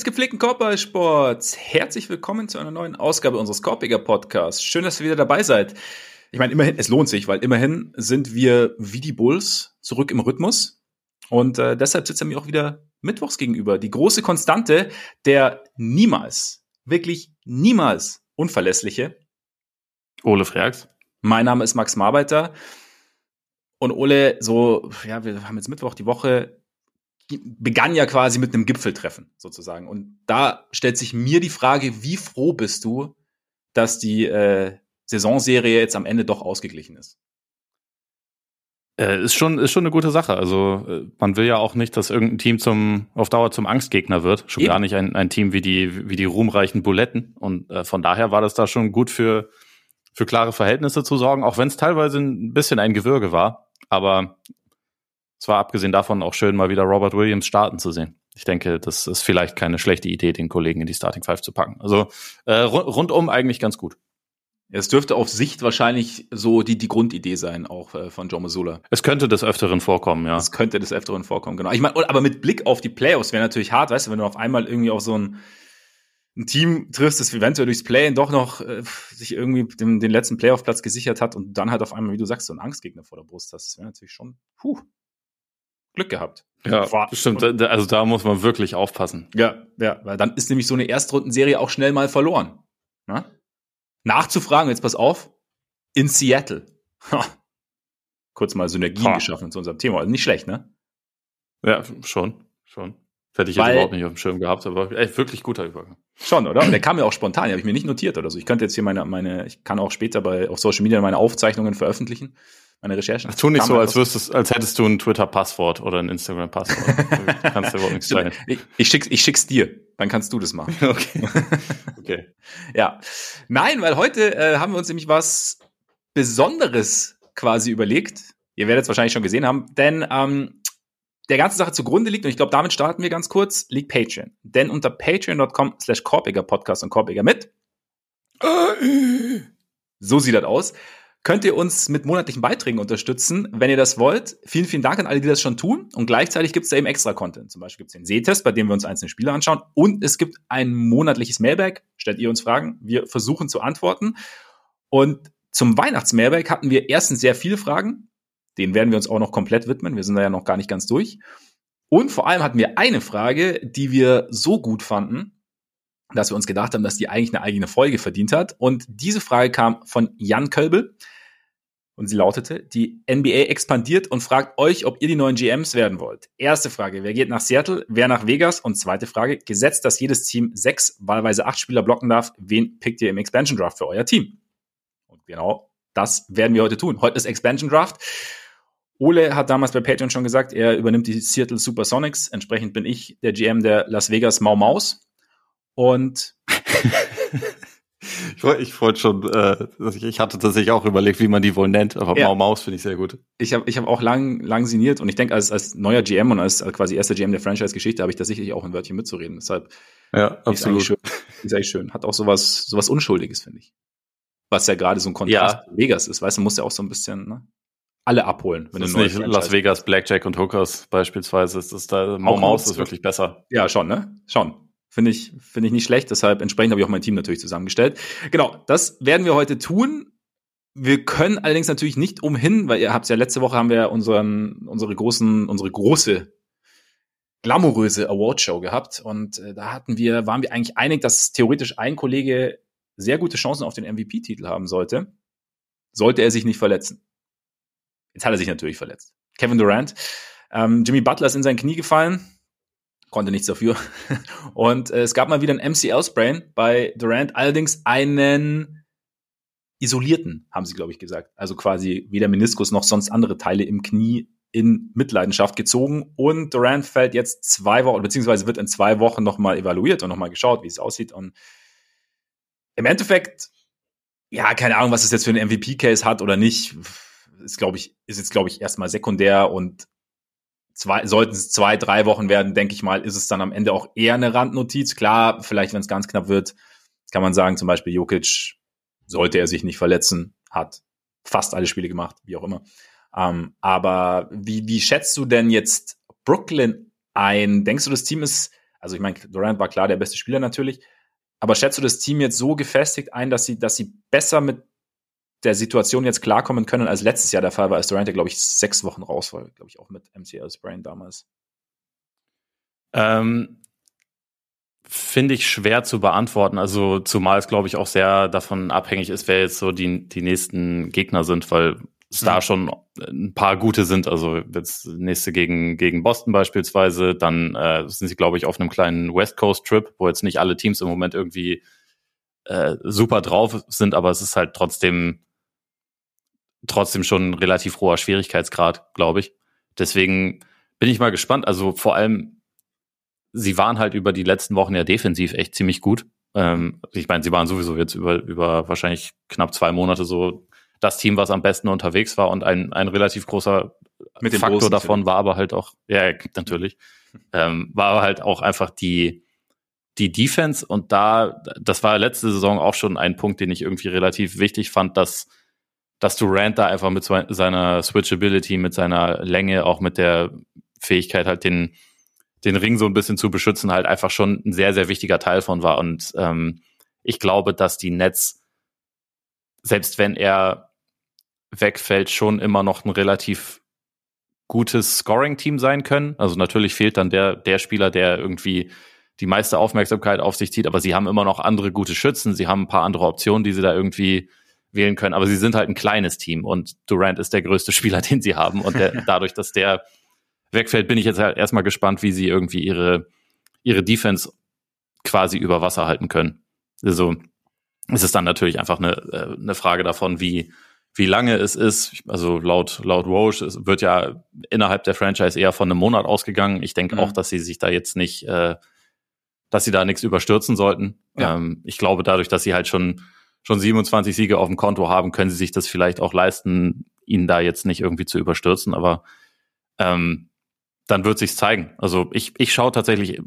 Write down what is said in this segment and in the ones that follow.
Des gepflegten Korbballsports, herzlich willkommen zu einer neuen Ausgabe unseres Korbiger Podcasts. Schön, dass ihr wieder dabei seid. Ich meine, immerhin, es lohnt sich, weil immerhin sind wir wie die Bulls zurück im Rhythmus. Und äh, deshalb sitzt er mir auch wieder mittwochs gegenüber. Die große Konstante, der niemals, wirklich niemals unverlässliche. Ole Freaks. Mein Name ist Max Marbeiter. Und Ole, so, ja, wir haben jetzt Mittwoch, die Woche begann ja quasi mit einem Gipfeltreffen sozusagen. Und da stellt sich mir die Frage, wie froh bist du, dass die äh, Saisonserie jetzt am Ende doch ausgeglichen ist? Äh, ist schon, ist schon eine gute Sache. Also äh, man will ja auch nicht, dass irgendein Team zum, auf Dauer zum Angstgegner wird. Schon Eben. gar nicht ein, ein Team wie die, wie die ruhmreichen Buletten. Und äh, von daher war das da schon gut für, für klare Verhältnisse zu sorgen, auch wenn es teilweise ein bisschen ein Gewürge war. Aber es war abgesehen davon auch schön, mal wieder Robert Williams starten zu sehen. Ich denke, das ist vielleicht keine schlechte Idee, den Kollegen in die Starting Five zu packen. Also äh, rundum eigentlich ganz gut. Es dürfte auf Sicht wahrscheinlich so die, die Grundidee sein, auch äh, von Joe Mazzulla. Es könnte des Öfteren vorkommen, ja. Es könnte des Öfteren vorkommen, genau. Ich meine, aber mit Blick auf die Playoffs wäre natürlich hart, weißt du, wenn du auf einmal irgendwie auf so ein, ein Team triffst, das eventuell durchs Play doch noch äh, sich irgendwie den, den letzten Playoff-Platz gesichert hat und dann halt auf einmal, wie du sagst, so einen Angstgegner vor der Brust hast. Das wäre natürlich schon, puh, Glück gehabt. Ja, War, stimmt. Also da muss man wirklich aufpassen. Ja, ja, weil dann ist nämlich so eine Erstrundenserie auch schnell mal verloren. Na? Nachzufragen, jetzt pass auf, in Seattle. Ha. Kurz mal Synergien ha. geschaffen zu unserem Thema. Also nicht schlecht, ne? Ja, schon, schon. Hätte ich jetzt überhaupt nicht auf dem Schirm gehabt, aber echt wirklich guter Übergang. Schon, oder? Und der kam ja auch spontan, den habe ich mir nicht notiert oder so. Ich könnte jetzt hier meine, meine, ich kann auch später bei auf Social Media meine Aufzeichnungen veröffentlichen meine Recherchen. Tu nicht so, als wüsstest, als hättest du ein Twitter-Passwort oder ein Instagram-Passwort. kannst du überhaupt nichts sein. Ich, ich, schick's, ich schick's dir, dann kannst du das machen. Okay. okay. ja. Nein, weil heute äh, haben wir uns nämlich was Besonderes quasi überlegt. Ihr werdet es wahrscheinlich schon gesehen haben, denn ähm, der ganze Sache zugrunde liegt, und ich glaube, damit starten wir ganz kurz, liegt Patreon. Denn unter patreon.com slash Podcast und Korbiger mit. So sieht das aus könnt ihr uns mit monatlichen Beiträgen unterstützen, wenn ihr das wollt. Vielen, vielen Dank an alle, die das schon tun. Und gleichzeitig gibt es da eben extra Content. Zum Beispiel gibt es den Sehtest, bei dem wir uns einzelne Spiele anschauen. Und es gibt ein monatliches Mailback. Stellt ihr uns Fragen. Wir versuchen zu antworten. Und zum Weihnachtsmailback hatten wir erstens sehr viele Fragen. Den werden wir uns auch noch komplett widmen. Wir sind da ja noch gar nicht ganz durch. Und vor allem hatten wir eine Frage, die wir so gut fanden, dass wir uns gedacht haben, dass die eigentlich eine eigene Folge verdient hat. Und diese Frage kam von Jan Kölbel. Und sie lautete, die NBA expandiert und fragt euch, ob ihr die neuen GMs werden wollt. Erste Frage, wer geht nach Seattle, wer nach Vegas? Und zweite Frage, gesetzt, dass jedes Team sechs, wahlweise acht Spieler blocken darf, wen pickt ihr im Expansion Draft für euer Team? Und genau das werden wir heute tun. Heute ist Expansion Draft. Ole hat damals bei Patreon schon gesagt, er übernimmt die Seattle Supersonics. Entsprechend bin ich der GM der Las Vegas Mau Maus. Und ich wollte ich wollt schon, äh, ich hatte tatsächlich auch überlegt, wie man die wohl nennt, aber ja. Mau Maus finde ich sehr gut. Ich habe ich hab auch lang, lang sinniert und ich denke, als, als neuer GM und als quasi erster GM der Franchise-Geschichte habe ich da sicherlich auch ein Wörtchen mitzureden. Deshalb ja, absolut. Ist eigentlich, schön, ist eigentlich schön. Hat auch sowas, sowas Unschuldiges, finde ich. Was ja gerade so ein Kontrast ja. Vegas ist, weißt du, muss ja auch so ein bisschen, ne? alle abholen. Wenn das ist nicht Franchise Las Vegas, Blackjack und Hookers beispielsweise. Ist das da, Mau Maus ist wirklich besser. Ja, schon, ne? Schon. Finde ich, finde ich nicht schlecht. Deshalb entsprechend habe ich auch mein Team natürlich zusammengestellt. Genau, das werden wir heute tun. Wir können allerdings natürlich nicht umhin, weil ihr habt ja letzte Woche haben wir unseren, unsere großen, unsere große glamouröse Awardshow gehabt und äh, da hatten wir, waren wir eigentlich einig, dass theoretisch ein Kollege sehr gute Chancen auf den MVP-Titel haben sollte, sollte er sich nicht verletzen. Jetzt hat er sich natürlich verletzt. Kevin Durant, ähm, Jimmy Butler ist in sein Knie gefallen, konnte nichts dafür. Und äh, es gab mal wieder ein MCL-Sprain bei Durant, allerdings einen isolierten, haben sie, glaube ich, gesagt. Also quasi weder Meniskus noch sonst andere Teile im Knie in Mitleidenschaft gezogen. Und Durant fällt jetzt zwei Wochen, beziehungsweise wird in zwei Wochen nochmal evaluiert und nochmal geschaut, wie es aussieht. Und im Endeffekt, ja, keine Ahnung, was es jetzt für einen MVP-Case hat oder nicht, ist, glaube ich, ist jetzt, glaube ich, erstmal sekundär und zwei, sollten es zwei, drei Wochen werden, denke ich mal, ist es dann am Ende auch eher eine Randnotiz. Klar, vielleicht, wenn es ganz knapp wird, kann man sagen, zum Beispiel Jokic, sollte er sich nicht verletzen, hat fast alle Spiele gemacht, wie auch immer. Ähm, aber wie, wie schätzt du denn jetzt Brooklyn ein? Denkst du, das Team ist Also ich meine, Durant war klar der beste Spieler natürlich. Aber schätzt du das Team jetzt so gefestigt ein, dass sie, dass sie besser mit der Situation jetzt klarkommen können, als letztes Jahr der Fall war, als Durant, glaube ich, sechs Wochen raus war, glaube ich, auch mit MCL Sprain damals? Ähm, Finde ich schwer zu beantworten. Also, zumal es, glaube ich, auch sehr davon abhängig ist, wer jetzt so die, die nächsten Gegner sind, weil es mhm. da schon ein paar gute sind. Also jetzt nächste gegen, gegen Boston beispielsweise. Dann äh, sind sie, glaube ich, auf einem kleinen West Coast Trip, wo jetzt nicht alle Teams im Moment irgendwie äh, super drauf sind, aber es ist halt trotzdem trotzdem schon ein relativ hoher Schwierigkeitsgrad, glaube ich. Deswegen bin ich mal gespannt. Also vor allem, sie waren halt über die letzten Wochen ja defensiv echt ziemlich gut. Ähm, ich meine, sie waren sowieso jetzt über, über wahrscheinlich knapp zwei Monate so das Team, was am besten unterwegs war und ein, ein relativ großer Mit Faktor davon war aber halt auch, ja, natürlich, ähm, war aber halt auch einfach die, die Defense und da, das war letzte Saison auch schon ein Punkt, den ich irgendwie relativ wichtig fand, dass dass Durant da einfach mit seiner Switchability, mit seiner Länge, auch mit der Fähigkeit halt den, den Ring so ein bisschen zu beschützen, halt einfach schon ein sehr, sehr wichtiger Teil von war. Und ähm, ich glaube, dass die Nets, selbst wenn er wegfällt, schon immer noch ein relativ gutes Scoring-Team sein können. Also natürlich fehlt dann der, der Spieler, der irgendwie die meiste Aufmerksamkeit auf sich zieht, aber sie haben immer noch andere gute Schützen, sie haben ein paar andere Optionen, die sie da irgendwie wählen können. Aber sie sind halt ein kleines Team und Durant ist der größte Spieler, den sie haben. Und der, dadurch, dass der wegfällt, bin ich jetzt halt erstmal gespannt, wie sie irgendwie ihre, ihre Defense quasi über Wasser halten können. Also es ist dann natürlich einfach eine, äh, eine Frage davon, wie, wie lange es ist. Also laut, laut Roche wird ja innerhalb der Franchise eher von einem Monat ausgegangen. Ich denke mhm. auch, dass sie sich da jetzt nicht, äh, dass sie da nichts überstürzen sollten. Ja. Ähm, ich glaube, dadurch, dass sie halt schon schon 27 Siege auf dem Konto haben, können sie sich das vielleicht auch leisten, ihn da jetzt nicht irgendwie zu überstürzen. Aber ähm, dann wird sich's zeigen. Also ich, ich schaue tatsächlich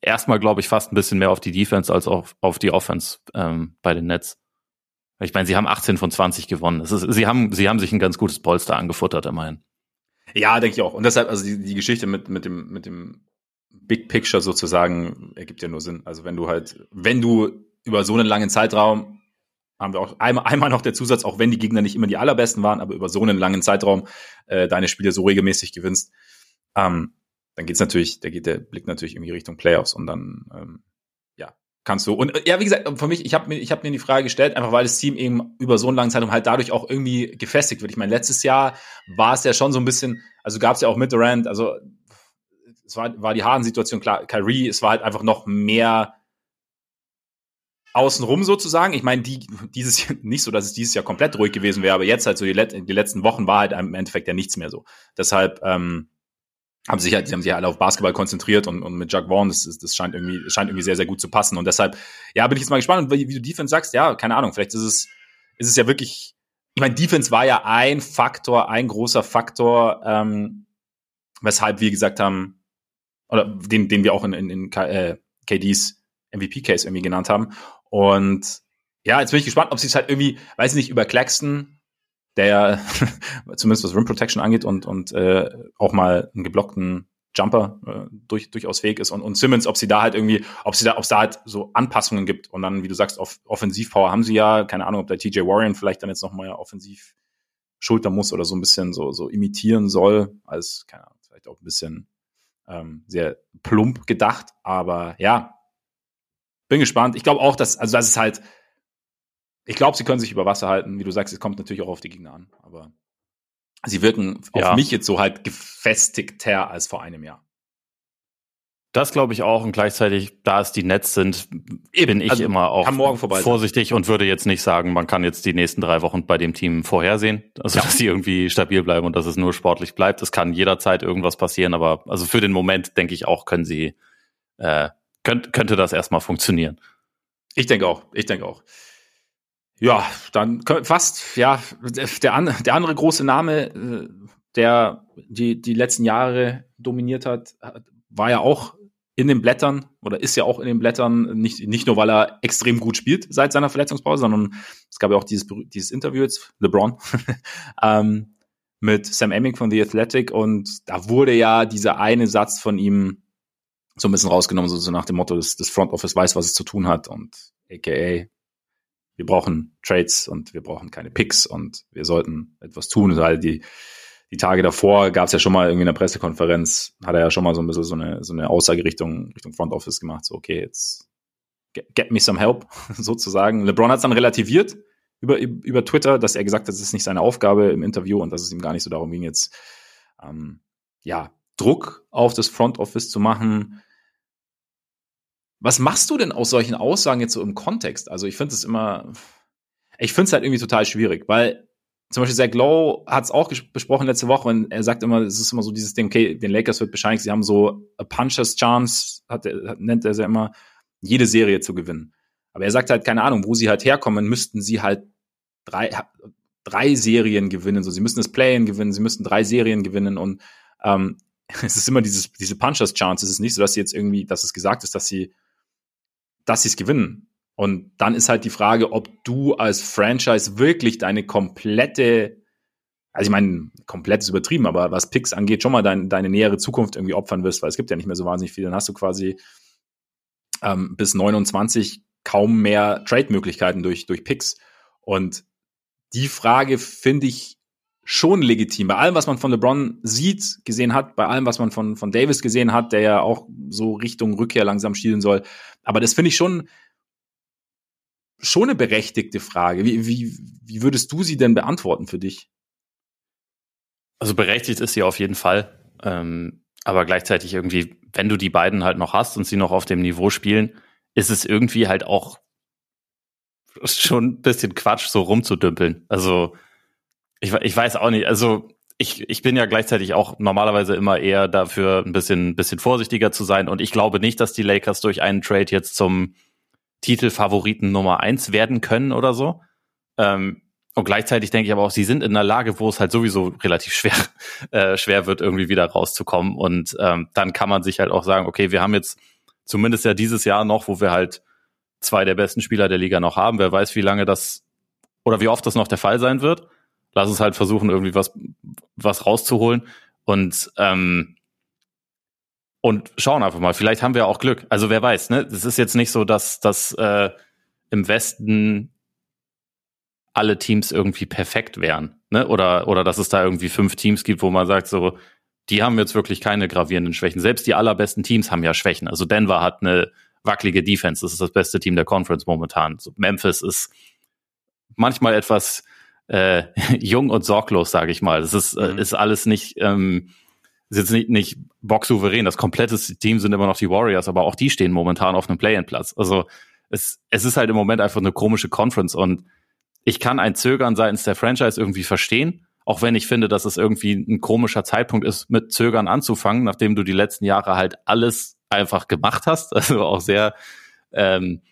erstmal, glaube ich, fast ein bisschen mehr auf die Defense als auf, auf die Offense ähm, bei den Nets. Ich meine, sie haben 18 von 20 gewonnen. Ist, sie, haben, sie haben sich ein ganz gutes Polster angefuttert, immerhin. Ja, denke ich auch. Und deshalb, also die, die Geschichte mit, mit, dem, mit dem Big Picture sozusagen ergibt ja nur Sinn. Also wenn du halt, wenn du über so einen langen Zeitraum haben wir auch einmal, einmal noch der Zusatz, auch wenn die Gegner nicht immer die allerbesten waren, aber über so einen langen Zeitraum äh, deine Spiele so regelmäßig gewinnst, ähm, dann geht's natürlich, da geht der Blick natürlich irgendwie Richtung Playoffs und dann ähm, ja kannst du und äh, ja wie gesagt für mich, ich habe mir ich habe mir die Frage gestellt, einfach weil das Team eben über so einen langen Zeitraum halt dadurch auch irgendwie gefestigt wird. Ich meine letztes Jahr war es ja schon so ein bisschen, also gab's ja auch mit Durant, also es war war die Harden-Situation klar, Kyrie, es war halt einfach noch mehr außenrum sozusagen. Ich meine, die, dieses nicht so, dass es dieses Jahr komplett ruhig gewesen wäre, aber jetzt halt so die, Let die letzten Wochen war halt im Endeffekt ja nichts mehr so. Deshalb ähm, haben sich halt, sie haben sich alle auf Basketball konzentriert und, und mit Jack Vaughn, das, das scheint irgendwie, scheint irgendwie sehr, sehr gut zu passen. Und deshalb, ja, bin ich jetzt mal gespannt. Und wie, wie du Defense sagst, ja, keine Ahnung, vielleicht ist es, ist es ja wirklich, ich meine, Defense war ja ein Faktor, ein großer Faktor, ähm, weshalb wir gesagt haben, oder den, den wir auch in, in, in äh, KDs MVP-Case irgendwie genannt haben. Und ja, jetzt bin ich gespannt, ob sie es halt irgendwie, weiß ich nicht, über Claxton, der ja zumindest was Rim Protection angeht und, und äh, auch mal einen geblockten Jumper äh, durch, durchaus fähig ist und, und Simmons, ob sie da halt irgendwie, ob sie da, ob es da halt so Anpassungen gibt. Und dann, wie du sagst, auf Offensivpower haben sie ja, keine Ahnung, ob der TJ Warren vielleicht dann jetzt noch mal offensiv schultern muss oder so ein bisschen so, so imitieren soll, als, keine Ahnung, vielleicht auch ein bisschen ähm, sehr plump gedacht, aber ja, bin gespannt. Ich glaube auch, dass, also das ist halt, ich glaube, sie können sich über Wasser halten. Wie du sagst, es kommt natürlich auch auf die Gegner an, aber sie wirken ja. auf mich jetzt so halt gefestigter als vor einem Jahr. Das glaube ich auch und gleichzeitig, da es die Netz sind, Eben, bin ich also, immer auch vorsichtig und würde jetzt nicht sagen, man kann jetzt die nächsten drei Wochen bei dem Team vorhersehen, also ja. dass sie irgendwie stabil bleiben und dass es nur sportlich bleibt. Es kann jederzeit irgendwas passieren, aber also für den Moment denke ich auch, können sie äh, könnt, könnte das erstmal funktionieren. Ich denke auch, ich denke auch. Ja, dann fast, ja, der, an, der andere große Name, äh, der die, die letzten Jahre dominiert hat, war ja auch in den Blättern oder ist ja auch in den Blättern, nicht, nicht nur, weil er extrem gut spielt seit seiner Verletzungspause, sondern es gab ja auch dieses, dieses Interview jetzt, LeBron, ähm, mit Sam Emming von The Athletic und da wurde ja dieser eine Satz von ihm so ein bisschen rausgenommen, so, so nach dem Motto, dass das Front Office weiß, was es zu tun hat und aka wir brauchen Trades und wir brauchen keine Picks und wir sollten etwas tun, weil die die Tage davor gab es ja schon mal irgendwie in der Pressekonferenz, hat er ja schon mal so ein bisschen so eine, so eine Aussage Richtung, Richtung Front Office gemacht, so okay, jetzt get, get me some help, sozusagen. LeBron hat es dann relativiert über, über Twitter, dass er gesagt hat, das ist nicht seine Aufgabe im Interview und dass es ihm gar nicht so darum ging, jetzt ähm, ja, Druck auf das Front Office zu machen. Was machst du denn aus solchen Aussagen jetzt so im Kontext? Also ich finde es immer, ich finde es halt irgendwie total schwierig, weil zum Beispiel Zach Lowe hat es auch besprochen letzte Woche und er sagt immer, es ist immer so dieses Ding, okay, den Lakers wird wahrscheinlich, sie haben so a puncher's chance, hat, hat, nennt er sie immer, jede Serie zu gewinnen. Aber er sagt halt, keine Ahnung, wo sie halt herkommen, müssten sie halt drei, drei Serien gewinnen. So, sie müssen das Play-in gewinnen, sie müssten drei Serien gewinnen und ähm, es ist immer dieses, diese Punchers Chance. Es ist nicht so, dass sie jetzt irgendwie, dass es gesagt ist, dass sie, dass sie es gewinnen. Und dann ist halt die Frage, ob du als Franchise wirklich deine komplette, also ich meine, komplett ist übertrieben, aber was Picks angeht, schon mal dein, deine nähere Zukunft irgendwie opfern wirst, weil es gibt ja nicht mehr so wahnsinnig viel. Dann hast du quasi ähm, bis 29 kaum mehr Trade-Möglichkeiten durch, durch Picks. Und die Frage finde ich schon legitim. Bei allem, was man von LeBron sieht, gesehen hat, bei allem, was man von, von Davis gesehen hat, der ja auch so Richtung Rückkehr langsam schielen soll. Aber das finde ich schon, schon eine berechtigte Frage. Wie, wie, wie würdest du sie denn beantworten für dich? Also berechtigt ist sie auf jeden Fall. Ähm, aber gleichzeitig irgendwie, wenn du die beiden halt noch hast und sie noch auf dem Niveau spielen, ist es irgendwie halt auch schon ein bisschen Quatsch, so rumzudümpeln. Also ich, ich weiß auch nicht, also ich, ich bin ja gleichzeitig auch normalerweise immer eher dafür, ein bisschen, bisschen vorsichtiger zu sein. Und ich glaube nicht, dass die Lakers durch einen Trade jetzt zum Titelfavoriten Nummer eins werden können oder so. Ähm, und gleichzeitig denke ich aber auch, sie sind in einer Lage, wo es halt sowieso relativ schwer, äh, schwer wird, irgendwie wieder rauszukommen. Und ähm, dann kann man sich halt auch sagen, okay, wir haben jetzt zumindest ja dieses Jahr noch, wo wir halt zwei der besten Spieler der Liga noch haben. Wer weiß, wie lange das oder wie oft das noch der Fall sein wird. Lass uns halt versuchen, irgendwie was, was rauszuholen und, ähm, und schauen einfach mal. Vielleicht haben wir auch Glück. Also wer weiß, ne? Es ist jetzt nicht so, dass, dass äh, im Westen alle Teams irgendwie perfekt wären. Ne? Oder, oder dass es da irgendwie fünf Teams gibt, wo man sagt, so, die haben jetzt wirklich keine gravierenden Schwächen. Selbst die allerbesten Teams haben ja Schwächen. Also Denver hat eine wackelige Defense. Das ist das beste Team der Conference momentan. Memphis ist manchmal etwas äh, jung und sorglos, sage ich mal. Das ist, äh, mhm. ist alles nicht, ähm, ist jetzt nicht, nicht boxsouverän. Das komplette Team sind immer noch die Warriors, aber auch die stehen momentan auf einem Play-in-Platz. Also es, es ist halt im Moment einfach eine komische Conference und ich kann ein Zögern seitens der Franchise irgendwie verstehen, auch wenn ich finde, dass es irgendwie ein komischer Zeitpunkt ist, mit Zögern anzufangen, nachdem du die letzten Jahre halt alles einfach gemacht hast, also auch sehr, ähm,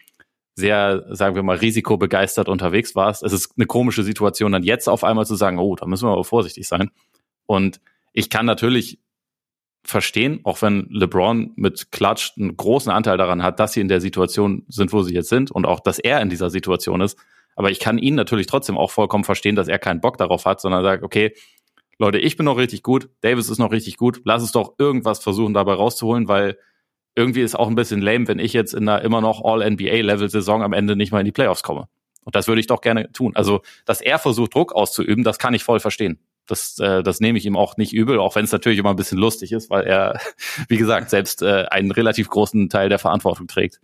sehr, sagen wir mal, risikobegeistert unterwegs warst. Es ist eine komische Situation, dann jetzt auf einmal zu sagen, oh, da müssen wir aber vorsichtig sein. Und ich kann natürlich verstehen, auch wenn LeBron mit Klatsch einen großen Anteil daran hat, dass sie in der Situation sind, wo sie jetzt sind und auch, dass er in dieser Situation ist. Aber ich kann ihn natürlich trotzdem auch vollkommen verstehen, dass er keinen Bock darauf hat, sondern sagt, okay, Leute, ich bin noch richtig gut, Davis ist noch richtig gut, lass es doch irgendwas versuchen dabei rauszuholen, weil irgendwie ist auch ein bisschen lame, wenn ich jetzt in einer immer noch All-NBA-Level-Saison am Ende nicht mal in die Playoffs komme. Und das würde ich doch gerne tun. Also, dass er versucht, Druck auszuüben, das kann ich voll verstehen. Das, äh, das nehme ich ihm auch nicht übel, auch wenn es natürlich immer ein bisschen lustig ist, weil er, wie gesagt, selbst äh, einen relativ großen Teil der Verantwortung trägt.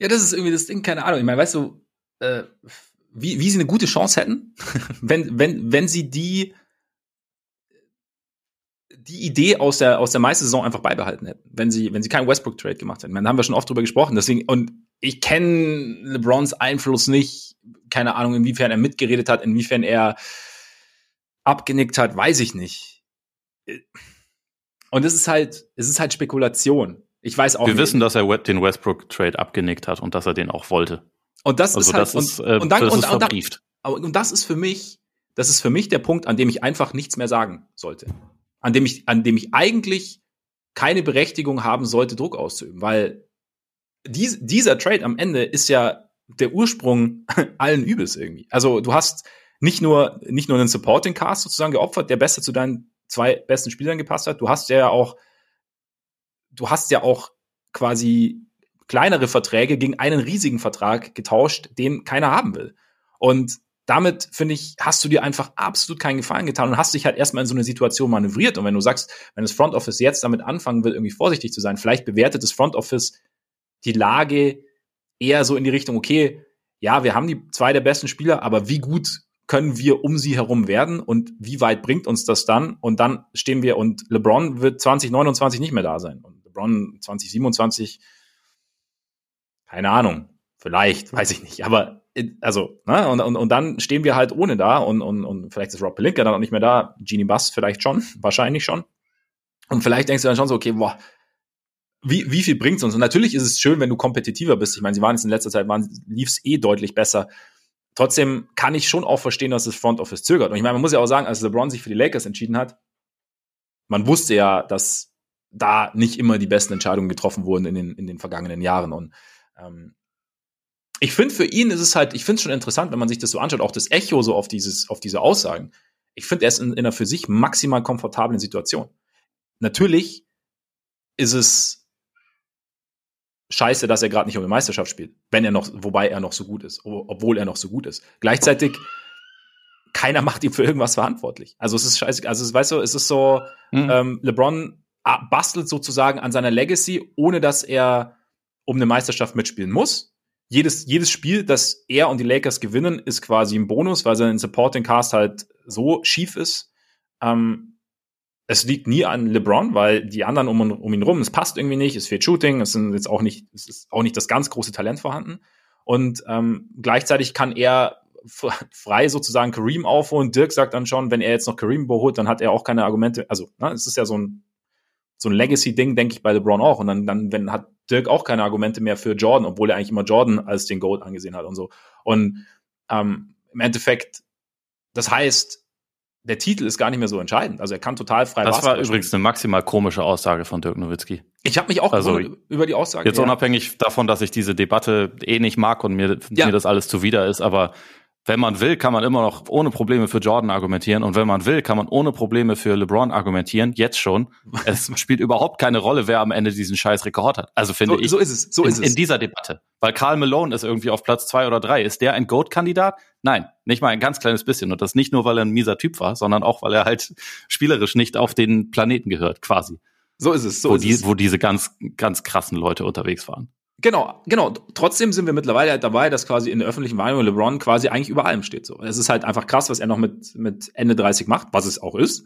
Ja, das ist irgendwie das Ding, keine Ahnung. Ich meine, weißt du, äh, wie, wie sie eine gute Chance hätten, wenn, wenn, wenn sie die die Idee aus der, aus der Meistersaison einfach beibehalten hätten, wenn sie, wenn sie keinen Westbrook-Trade gemacht hätten. Da haben wir schon oft drüber gesprochen. Deswegen, und ich kenne LeBrons Einfluss nicht, keine Ahnung, inwiefern er mitgeredet hat, inwiefern er abgenickt hat, weiß ich nicht. Und es ist halt, es ist halt Spekulation. Ich weiß auch. Wir nicht. wissen, dass er den Westbrook-Trade abgenickt hat und dass er den auch wollte. Und das also ist halt, das ist, und, äh, und, dann, das und, ist verbrieft. Und, und das ist für mich, das ist für mich der Punkt, an dem ich einfach nichts mehr sagen sollte an dem ich, an dem ich eigentlich keine Berechtigung haben sollte, Druck auszuüben, weil dies, dieser Trade am Ende ist ja der Ursprung allen Übels irgendwie. Also du hast nicht nur, nicht nur einen Supporting Cast sozusagen geopfert, der besser zu deinen zwei besten Spielern gepasst hat, du hast ja auch, du hast ja auch quasi kleinere Verträge gegen einen riesigen Vertrag getauscht, den keiner haben will. Und damit, finde ich, hast du dir einfach absolut keinen Gefallen getan und hast dich halt erstmal in so eine Situation manövriert. Und wenn du sagst, wenn das Front Office jetzt damit anfangen will, irgendwie vorsichtig zu sein, vielleicht bewertet das Front Office die Lage eher so in die Richtung, okay, ja, wir haben die zwei der besten Spieler, aber wie gut können wir um sie herum werden und wie weit bringt uns das dann? Und dann stehen wir und LeBron wird 2029 nicht mehr da sein. Und LeBron 2027, keine Ahnung, vielleicht, weiß ich nicht, aber also, ne, und, und, und dann stehen wir halt ohne da und, und, und vielleicht ist Rob Pelinka dann auch nicht mehr da, Genie Bass vielleicht schon, wahrscheinlich schon. Und vielleicht denkst du dann schon so, okay, boah, wie, wie viel bringt's uns? Und natürlich ist es schön, wenn du kompetitiver bist. Ich meine, sie waren jetzt in letzter Zeit, waren, lief's eh deutlich besser. Trotzdem kann ich schon auch verstehen, dass das Front Office zögert. Und ich meine, man muss ja auch sagen, als LeBron sich für die Lakers entschieden hat, man wusste ja, dass da nicht immer die besten Entscheidungen getroffen wurden in den, in den vergangenen Jahren. Und ähm, ich finde, für ihn ist es halt, ich finde es schon interessant, wenn man sich das so anschaut, auch das Echo so auf dieses, auf diese Aussagen. Ich finde, er ist in, in einer für sich maximal komfortablen Situation. Natürlich ist es scheiße, dass er gerade nicht um die Meisterschaft spielt, wenn er noch, wobei er noch so gut ist, obwohl er noch so gut ist. Gleichzeitig, keiner macht ihn für irgendwas verantwortlich. Also es ist scheiße, also es, weißt du, es ist so, mhm. ähm, LeBron bastelt sozusagen an seiner Legacy, ohne dass er um eine Meisterschaft mitspielen muss jedes, jedes Spiel, das er und die Lakers gewinnen, ist quasi ein Bonus, weil sein Supporting Cast halt so schief ist. Ähm, es liegt nie an LeBron, weil die anderen um, um ihn rum, es passt irgendwie nicht, es fehlt Shooting, es sind jetzt auch nicht, es ist auch nicht das ganz große Talent vorhanden. Und ähm, gleichzeitig kann er frei sozusagen Kareem aufholen. Dirk sagt dann schon, wenn er jetzt noch Kareem überholt, dann hat er auch keine Argumente. Also, ne, es ist ja so ein so ein Legacy-Ding, denke ich, bei LeBron auch. Und dann, dann, wenn hat Dirk auch keine Argumente mehr für Jordan, obwohl er eigentlich immer Jordan als den Gold angesehen hat und so. Und ähm, im Endeffekt, das heißt, der Titel ist gar nicht mehr so entscheidend. Also er kann total frei Das war übrigens eine maximal komische Aussage von Dirk Nowitzki. Ich habe mich auch also, über die Aussage. Jetzt ja. unabhängig davon, dass ich diese Debatte eh nicht mag und mir, ja. mir das alles zuwider ist, aber wenn man will, kann man immer noch ohne Probleme für Jordan argumentieren und wenn man will, kann man ohne Probleme für LeBron argumentieren, jetzt schon. Es spielt überhaupt keine Rolle, wer am Ende diesen scheiß Rekord hat. Also finde so, ich. So ist es, so in, ist es. In dieser Debatte. Weil Karl Malone ist irgendwie auf Platz zwei oder drei. Ist der ein GOAT-Kandidat? Nein, nicht mal ein ganz kleines bisschen. Und das nicht nur, weil er ein mieser Typ war, sondern auch, weil er halt spielerisch nicht auf den Planeten gehört, quasi. So ist es, so wo ist die, es. Wo diese ganz, ganz krassen Leute unterwegs waren. Genau, genau. Trotzdem sind wir mittlerweile halt dabei, dass quasi in der öffentlichen Wahrnehmung LeBron quasi eigentlich über allem steht. So, es ist halt einfach krass, was er noch mit mit Ende 30 macht, was es auch ist.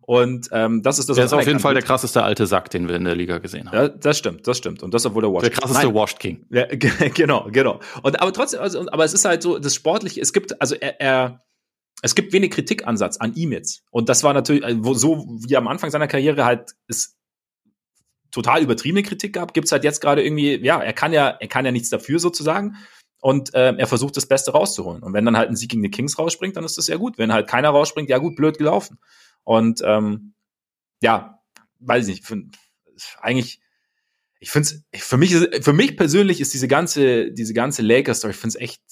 Und ähm, das ist das. Er ist auf jeden Fall der krasseste alte Sack, den wir in der Liga gesehen haben. Ja, das stimmt, das stimmt. Und das obwohl der Washed Der krasseste Nein. Washed King. Ja, genau, genau. Und aber trotzdem, also, aber es ist halt so, das Sportliche. Es gibt also er, er es gibt wenig Kritikansatz an ihm jetzt. Und das war natürlich, also, so wie am Anfang seiner Karriere halt es total übertriebene Kritik gab, gibt's halt jetzt gerade irgendwie, ja, er kann ja, er kann ja nichts dafür sozusagen. Und äh, er versucht das Beste rauszuholen. Und wenn dann halt ein Sieg gegen die Kings rausspringt, dann ist das ja gut. Wenn halt keiner rausspringt, ja gut, blöd gelaufen. Und ähm, ja, weiß ich nicht, find, eigentlich, ich finde es, für mich, für mich persönlich ist diese ganze, diese ganze Lakers-Story, ich finde es echt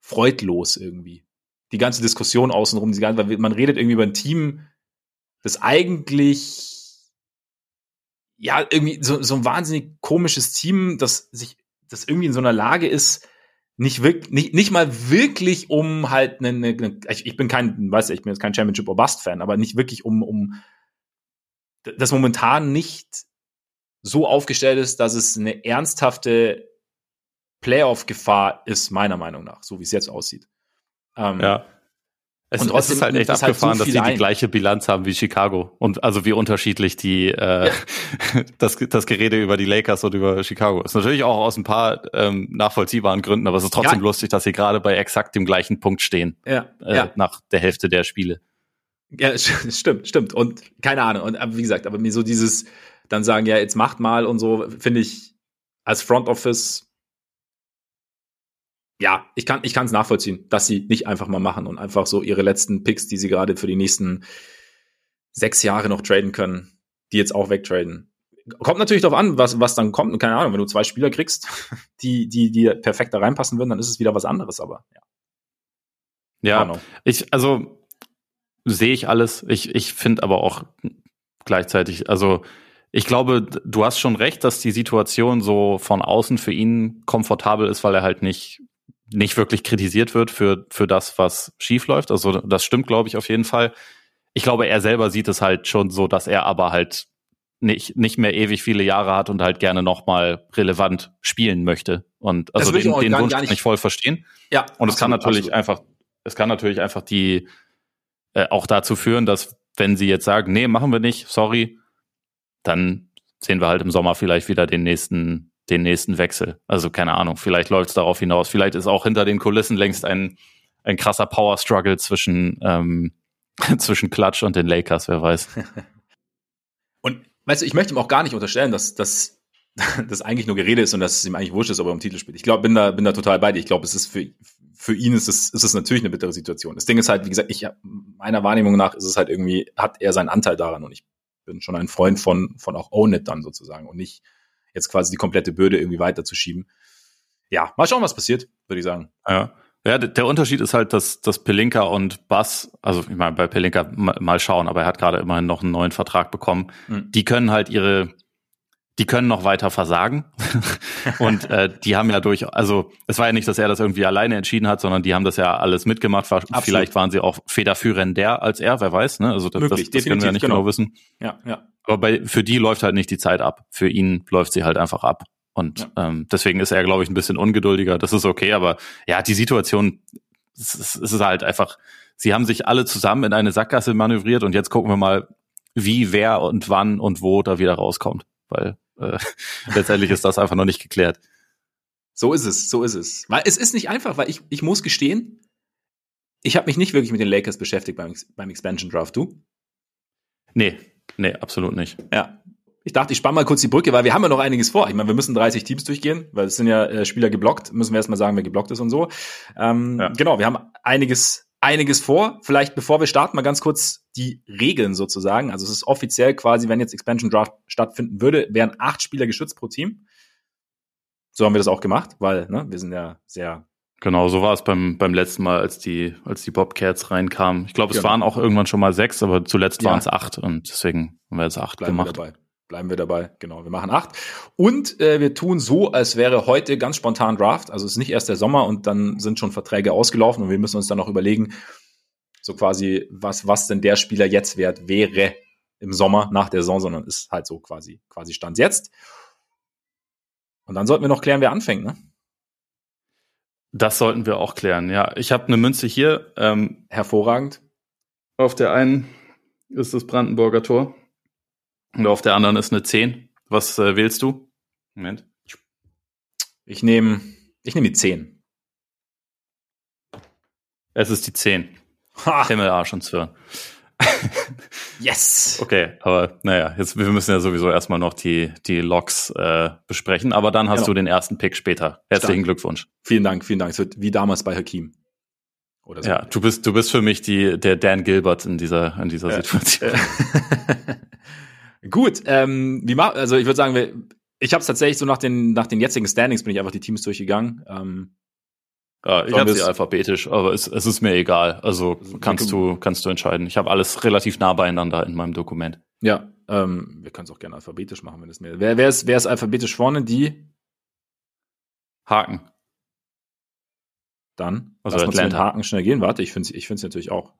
freudlos irgendwie. Die ganze Diskussion außenrum, diese ganze, weil man redet irgendwie über ein Team, das eigentlich ja, irgendwie so, so ein wahnsinnig komisches Team, das sich, das irgendwie in so einer Lage ist, nicht wirklich, nicht, nicht mal wirklich um halt eine, eine ich, ich bin kein, weiß ich, ich bin jetzt kein Championship or Bust Fan, aber nicht wirklich um, um, das momentan nicht so aufgestellt ist, dass es eine ernsthafte Playoff-Gefahr ist, meiner Meinung nach, so wie es jetzt aussieht. Ähm, ja. Es, und trotzdem, es ist halt echt abgefahren, halt so dass sie ein. die gleiche Bilanz haben wie Chicago. Und also wie unterschiedlich die äh, ja. das, das Gerede über die Lakers und über Chicago ist. Natürlich auch aus ein paar ähm, nachvollziehbaren Gründen, aber es ist trotzdem ja. lustig, dass sie gerade bei exakt dem gleichen Punkt stehen. Ja. Äh, ja. Nach der Hälfte der Spiele. Ja, stimmt, stimmt. Und keine Ahnung. Und wie gesagt, aber mir so dieses dann sagen, ja, jetzt macht mal und so, finde ich als Front Office ja, ich kann ich kann es nachvollziehen, dass sie nicht einfach mal machen und einfach so ihre letzten Picks, die sie gerade für die nächsten sechs Jahre noch traden können, die jetzt auch wegtraden. Kommt natürlich darauf an, was, was dann kommt. keine Ahnung, wenn du zwei Spieler kriegst, die, die, die perfekt da reinpassen würden, dann ist es wieder was anderes, aber ja. Ja, ich, also sehe ich alles. Ich, ich finde aber auch gleichzeitig, also ich glaube, du hast schon recht, dass die Situation so von außen für ihn komfortabel ist, weil er halt nicht nicht wirklich kritisiert wird für für das, was schief läuft. Also das stimmt, glaube ich, auf jeden Fall. Ich glaube, er selber sieht es halt schon so, dass er aber halt nicht, nicht mehr ewig viele Jahre hat und halt gerne nochmal relevant spielen möchte. Und also den, den Wunsch kann ich voll verstehen. Ja. Und es kann natürlich absolut. einfach, es kann natürlich einfach die äh, auch dazu führen, dass wenn sie jetzt sagen, nee, machen wir nicht, sorry, dann sehen wir halt im Sommer vielleicht wieder den nächsten, den nächsten Wechsel. Also keine Ahnung, vielleicht läuft es darauf hinaus. Vielleicht ist auch hinter den Kulissen längst ein, ein krasser Power-Struggle zwischen, ähm, zwischen Clutch und den Lakers, wer weiß. weißt du, ich möchte ihm auch gar nicht unterstellen, dass, dass das eigentlich nur Gerede ist und dass es ihm eigentlich wurscht ist, ob er im Titel spielt. Ich glaube, bin da, bin da total bei dir. Ich glaube, es ist für, für ihn ist es, ist es natürlich eine bittere Situation. Das Ding ist halt, wie gesagt, ich, meiner Wahrnehmung nach ist es halt irgendwie, hat er seinen Anteil daran und ich bin schon ein Freund von, von auch Own It dann sozusagen und nicht jetzt quasi die komplette Bürde irgendwie weiterzuschieben. Ja, mal schauen, was passiert, würde ich sagen. Ja. Ja, der Unterschied ist halt, dass, dass Pelinka und Bass, also ich meine, bei Pelinka mal schauen, aber er hat gerade immerhin noch einen neuen Vertrag bekommen. Mhm. Die können halt ihre, die können noch weiter versagen. und äh, die haben ja durch, also es war ja nicht, dass er das irgendwie alleine entschieden hat, sondern die haben das ja alles mitgemacht. Absolut. Vielleicht waren sie auch federführender als er, wer weiß, ne? Also das, Möglich, das, das können wir ja nicht genau. genau wissen. Ja, ja. Aber bei, für die läuft halt nicht die Zeit ab. Für ihn läuft sie halt einfach ab. Und ja. ähm, deswegen ist er, glaube ich, ein bisschen ungeduldiger. Das ist okay, aber ja, die Situation, es ist, es ist halt einfach, sie haben sich alle zusammen in eine Sackgasse manövriert und jetzt gucken wir mal, wie, wer und wann und wo da wieder rauskommt. Weil äh, letztendlich ist das einfach noch nicht geklärt. So ist es, so ist es. Weil es ist nicht einfach, weil ich, ich muss gestehen, ich habe mich nicht wirklich mit den Lakers beschäftigt beim, beim Expansion Draft, du? Nee, nee, absolut nicht. Ja, ich dachte, ich spanne mal kurz die Brücke, weil wir haben ja noch einiges vor. Ich meine, wir müssen 30 Teams durchgehen, weil es sind ja äh, Spieler geblockt. Müssen wir erstmal sagen, wer geblockt ist und so. Ähm, ja. Genau, wir haben einiges, einiges vor. Vielleicht bevor wir starten, mal ganz kurz die Regeln sozusagen. Also es ist offiziell quasi, wenn jetzt Expansion Draft stattfinden würde, wären acht Spieler geschützt pro Team. So haben wir das auch gemacht, weil ne, wir sind ja sehr Genau, so war es beim, beim letzten Mal, als die, als die Bobcats reinkamen. Ich glaube, es genau. waren auch irgendwann schon mal sechs, aber zuletzt ja. waren es acht und deswegen haben wir jetzt acht Bleiben gemacht. Wir dabei bleiben wir dabei. Genau, wir machen acht. Und äh, wir tun so, als wäre heute ganz spontan Draft. Also es ist nicht erst der Sommer und dann sind schon Verträge ausgelaufen und wir müssen uns dann noch überlegen, so quasi, was, was denn der Spieler jetzt wert wäre im Sommer nach der Saison, sondern ist halt so quasi, quasi Stand jetzt. Und dann sollten wir noch klären, wer anfängt, ne? Das sollten wir auch klären, ja. Ich habe eine Münze hier. Ähm, Hervorragend. Auf der einen ist das Brandenburger Tor. Und auf der anderen ist eine 10. Was äh, wählst du? Moment. Ich nehme ich nehm die 10. Es ist die 10. Ha. Himmel, Arsch und Zwirn. yes! Okay, aber naja, jetzt, wir müssen ja sowieso erstmal noch die, die Logs äh, besprechen, aber dann hast genau. du den ersten Pick später. Herzlichen Stark. Glückwunsch. Vielen Dank, vielen Dank. Es wird wie damals bei Hakim. Oder so. Ja, du bist, du bist für mich die, der Dan Gilbert in dieser, in dieser Situation. Gut, ähm, wie mach, also ich würde sagen, wir, ich habe es tatsächlich so nach den, nach den jetzigen Standings bin ich einfach die Teams durchgegangen. Ähm, ja, ich habe sie alphabetisch, aber es, es ist mir egal. Also kannst du, kannst du entscheiden. Ich habe alles relativ nah beieinander in meinem Dokument. Ja, ähm, wir können es auch gerne alphabetisch machen, wenn es mehr. Wer, wer, ist, wer ist alphabetisch vorne? Die Haken. Dann also lass den Haken schnell gehen. Warte, ich finde es ich find's natürlich auch.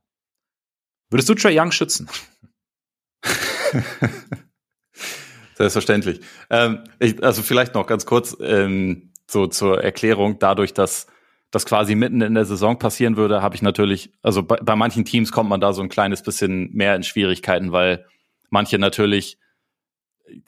Würdest du Trey Young schützen? Selbstverständlich. Ähm, ich, also vielleicht noch ganz kurz ähm, so zur Erklärung. Dadurch, dass das quasi mitten in der Saison passieren würde, habe ich natürlich, also bei, bei manchen Teams kommt man da so ein kleines bisschen mehr in Schwierigkeiten, weil manche natürlich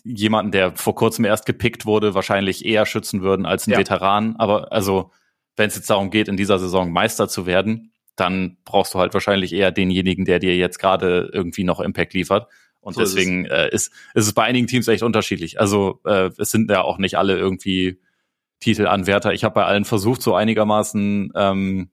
jemanden, der vor kurzem erst gepickt wurde, wahrscheinlich eher schützen würden als einen ja. Veteran. Aber also, wenn es jetzt darum geht, in dieser Saison Meister zu werden, dann brauchst du halt wahrscheinlich eher denjenigen, der dir jetzt gerade irgendwie noch Impact liefert. Und so deswegen ist es. Äh, ist, ist es bei einigen Teams echt unterschiedlich. Also äh, es sind ja auch nicht alle irgendwie Titelanwärter. Ich habe bei allen versucht, so einigermaßen ähm,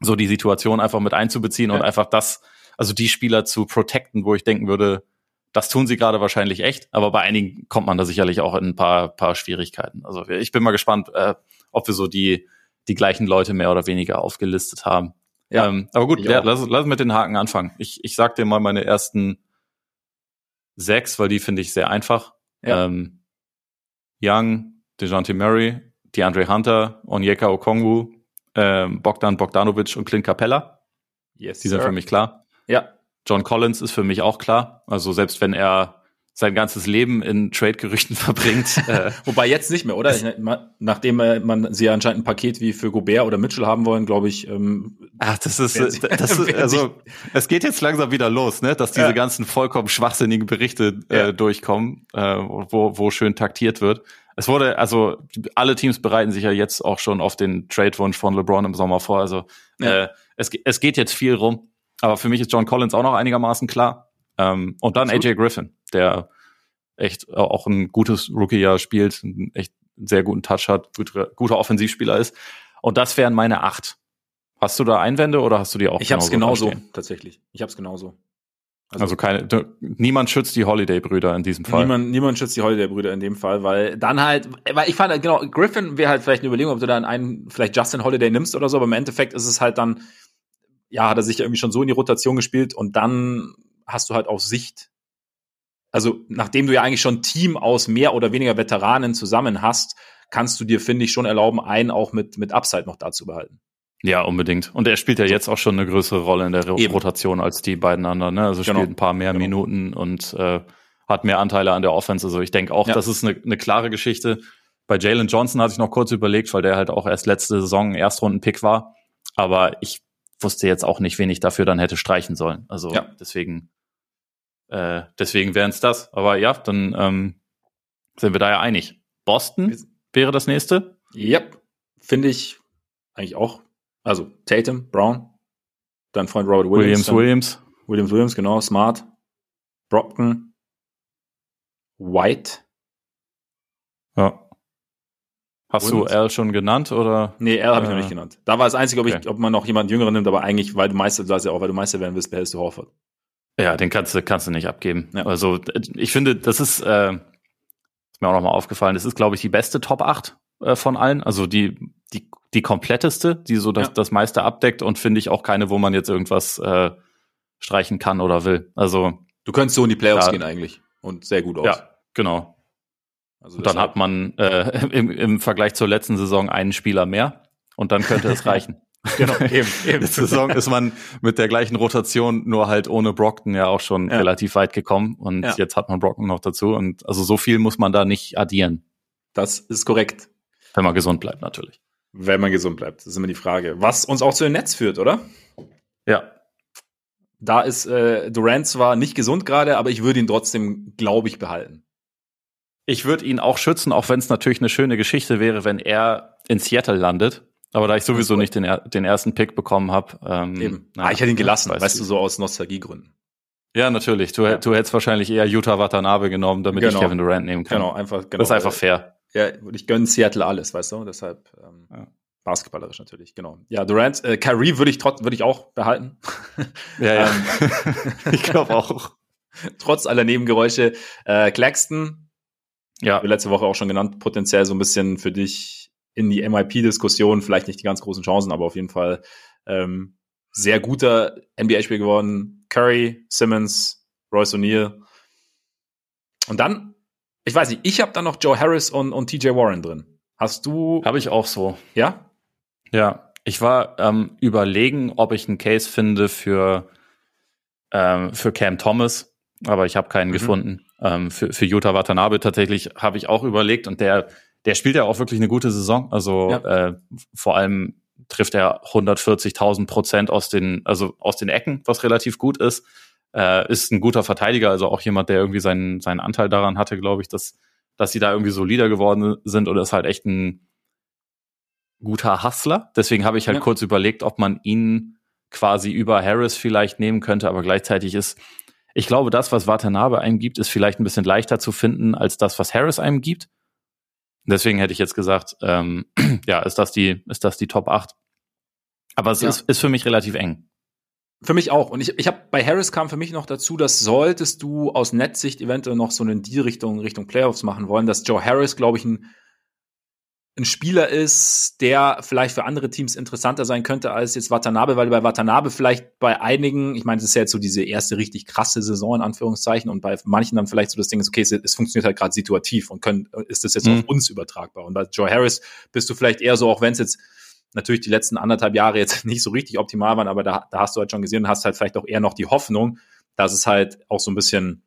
so die Situation einfach mit einzubeziehen ja. und einfach das, also die Spieler zu protecten, wo ich denken würde, das tun sie gerade wahrscheinlich echt, aber bei einigen kommt man da sicherlich auch in ein paar, paar Schwierigkeiten. Also ich bin mal gespannt, äh, ob wir so die, die gleichen Leute mehr oder weniger aufgelistet haben. Ja, ähm, aber gut, ja, lass, lass mit den Haken anfangen. Ich, ich sag dir mal meine ersten sechs, weil die finde ich sehr einfach. Ja. Ähm, Young, DeJounte Murray, DeAndre Hunter, Onyeka Okongwu, ähm, Bogdan Bogdanovic und Clint Capella. Yes, die sind sir. für mich klar. Ja. John Collins ist für mich auch klar. Also selbst wenn er sein ganzes Leben in Trade-Gerüchten verbringt. Äh, Wobei jetzt nicht mehr, oder? Nachdem äh, man sie anscheinend ein Paket wie für Gobert oder Mitchell haben wollen, glaube ich. Ähm, Ach, das ist, sie, das ist also es geht jetzt langsam wieder los, ne? Dass diese ja. ganzen vollkommen schwachsinnigen Berichte äh, ja. durchkommen, äh, wo, wo schön taktiert wird. Es wurde, also alle Teams bereiten sich ja jetzt auch schon auf den Trade-Wunsch von LeBron im Sommer vor. Also ja. äh, es, es geht jetzt viel rum. Aber für mich ist John Collins auch noch einigermaßen klar. Ähm, und dann AJ Griffin, der echt auch ein gutes Rookie-Jahr spielt, einen echt sehr guten Touch hat, guter, guter Offensivspieler ist. Und das wären meine acht. Hast du da Einwände oder hast du die auch? Ich habe es genauso, tatsächlich. Ich habe es genauso. Also, also keine, niemand schützt die Holiday-Brüder in diesem Fall. Niemand, niemand schützt die Holiday-Brüder in dem Fall, weil dann halt, weil ich fand, genau, Griffin wäre halt vielleicht eine Überlegung, ob du dann einen, vielleicht Justin Holiday nimmst oder so, aber im Endeffekt ist es halt dann, ja, hat er sich irgendwie schon so in die Rotation gespielt und dann hast du halt auf Sicht, also nachdem du ja eigentlich schon ein Team aus mehr oder weniger Veteranen zusammen hast, kannst du dir, finde ich, schon erlauben, einen auch mit, mit Upside noch da zu behalten. Ja, unbedingt. Und er spielt ja jetzt auch schon eine größere Rolle in der Eben. Rotation als die beiden anderen. Ne? Also genau. spielt ein paar mehr genau. Minuten und äh, hat mehr Anteile an der Offense. Also ich denke auch, ja. das ist eine, eine klare Geschichte. Bei Jalen Johnson hatte ich noch kurz überlegt, weil der halt auch erst letzte Saison Erstrunden-Pick war. Aber ich wusste jetzt auch nicht, wen ich dafür dann hätte streichen sollen. Also ja. deswegen äh, deswegen wären es das. Aber ja, dann ähm, sind wir da ja einig. Boston wäre das nächste? Yep. Finde ich eigentlich auch. Also Tatum, Brown, dein Freund Robert Williams. Williams, Williams. Williams, Williams, genau. Smart. Brockton. White. Ja. Hast Und? du Al schon genannt oder? Nee, Al habe ich noch nicht genannt. Da war das einzige, ob, okay. ich, ob man noch jemanden Jüngeren nimmt, aber eigentlich, weil du Meister, du ja auch, weil du Meister werden willst, behältst du Horford. Ja, den kannst du, kannst du nicht abgeben. Ja. Also ich finde, das ist, äh, ist mir auch nochmal aufgefallen, das ist, glaube ich, die beste Top 8 äh, von allen. Also die, die, die kompletteste, die so das, ja. das meiste abdeckt und finde ich auch keine, wo man jetzt irgendwas äh, streichen kann oder will. Also Du könntest so in die Playoffs ja, gehen eigentlich und sehr gut aus. Ja, genau. Also und dann hat man äh, im, im Vergleich zur letzten Saison einen Spieler mehr und dann könnte es reichen. Genau, eben, eben. Letzte Saison ist man mit der gleichen Rotation, nur halt ohne Brockton ja auch schon ja. relativ weit gekommen. Und ja. jetzt hat man Brockton noch dazu. Und also so viel muss man da nicht addieren. Das ist korrekt. Wenn man gesund bleibt, natürlich. Wenn man gesund bleibt, das ist immer die Frage. Was uns auch zu den Netz führt, oder? Ja. Da ist äh, Durant zwar nicht gesund gerade, aber ich würde ihn trotzdem, glaube ich, behalten. Ich würde ihn auch schützen, auch wenn es natürlich eine schöne Geschichte wäre, wenn er in Seattle landet aber da ich sowieso nicht den, den ersten Pick bekommen habe. Ähm, Eben. Naja, ah, ich hätte ihn gelassen, weißt, weißt du, so aus Nostalgiegründen. Ja, natürlich. Du, ja. du hättest wahrscheinlich eher Utah Watanabe genommen, damit genau. ich Kevin Durant nehmen kann. Genau, einfach. Genau, das ist einfach fair. Ja, ich gönne Seattle alles, weißt du? Deshalb ähm, ja. basketballerisch natürlich, genau. Ja, Durant, äh, Kyrie würde ich trotzdem würde ich auch behalten. Ja, ja. Ähm, ich glaube auch. Trotz aller Nebengeräusche. Äh, Claxton, ja, letzte Woche auch schon genannt, potenziell so ein bisschen für dich in die MIP-Diskussion, vielleicht nicht die ganz großen Chancen, aber auf jeden Fall ähm, sehr guter NBA-Spiel geworden. Curry, Simmons, Royce O'Neal. Und dann, ich weiß nicht, ich habe dann noch Joe Harris und, und TJ Warren drin. Hast du. Habe ich auch so. Ja? Ja. Ich war ähm, überlegen, ob ich einen Case finde für, ähm, für Cam Thomas, aber ich habe keinen mhm. gefunden. Ähm, für, für Utah Watanabe tatsächlich habe ich auch überlegt und der der spielt ja auch wirklich eine gute Saison. Also ja. äh, vor allem trifft er 140.000 Prozent aus den, also aus den Ecken, was relativ gut ist. Äh, ist ein guter Verteidiger, also auch jemand, der irgendwie seinen, seinen Anteil daran hatte, glaube ich, dass, dass sie da irgendwie solider geworden sind oder ist halt echt ein guter Hustler. Deswegen habe ich halt ja. kurz überlegt, ob man ihn quasi über Harris vielleicht nehmen könnte, aber gleichzeitig ist, ich glaube, das, was Watanabe einem gibt, ist vielleicht ein bisschen leichter zu finden als das, was Harris einem gibt. Deswegen hätte ich jetzt gesagt, ähm, ja, ist das die, ist das die Top 8. Aber es ja. ist, ist für mich relativ eng. Für mich auch. Und ich, ich habe bei Harris kam für mich noch dazu, dass solltest du aus Netzsicht eventuell noch so in die Richtung, Richtung Playoffs machen wollen, dass Joe Harris, glaube ich, ein ein Spieler ist, der vielleicht für andere Teams interessanter sein könnte als jetzt Watanabe, weil bei Watanabe vielleicht bei einigen, ich meine, das ist ja jetzt so diese erste richtig krasse Saison in Anführungszeichen und bei manchen dann vielleicht so das Ding ist, okay, es, es funktioniert halt gerade situativ und können, ist das jetzt mhm. auf uns übertragbar. Und bei Joe Harris bist du vielleicht eher so, auch wenn es jetzt natürlich die letzten anderthalb Jahre jetzt nicht so richtig optimal waren, aber da, da hast du halt schon gesehen, hast halt vielleicht auch eher noch die Hoffnung, dass es halt auch so ein bisschen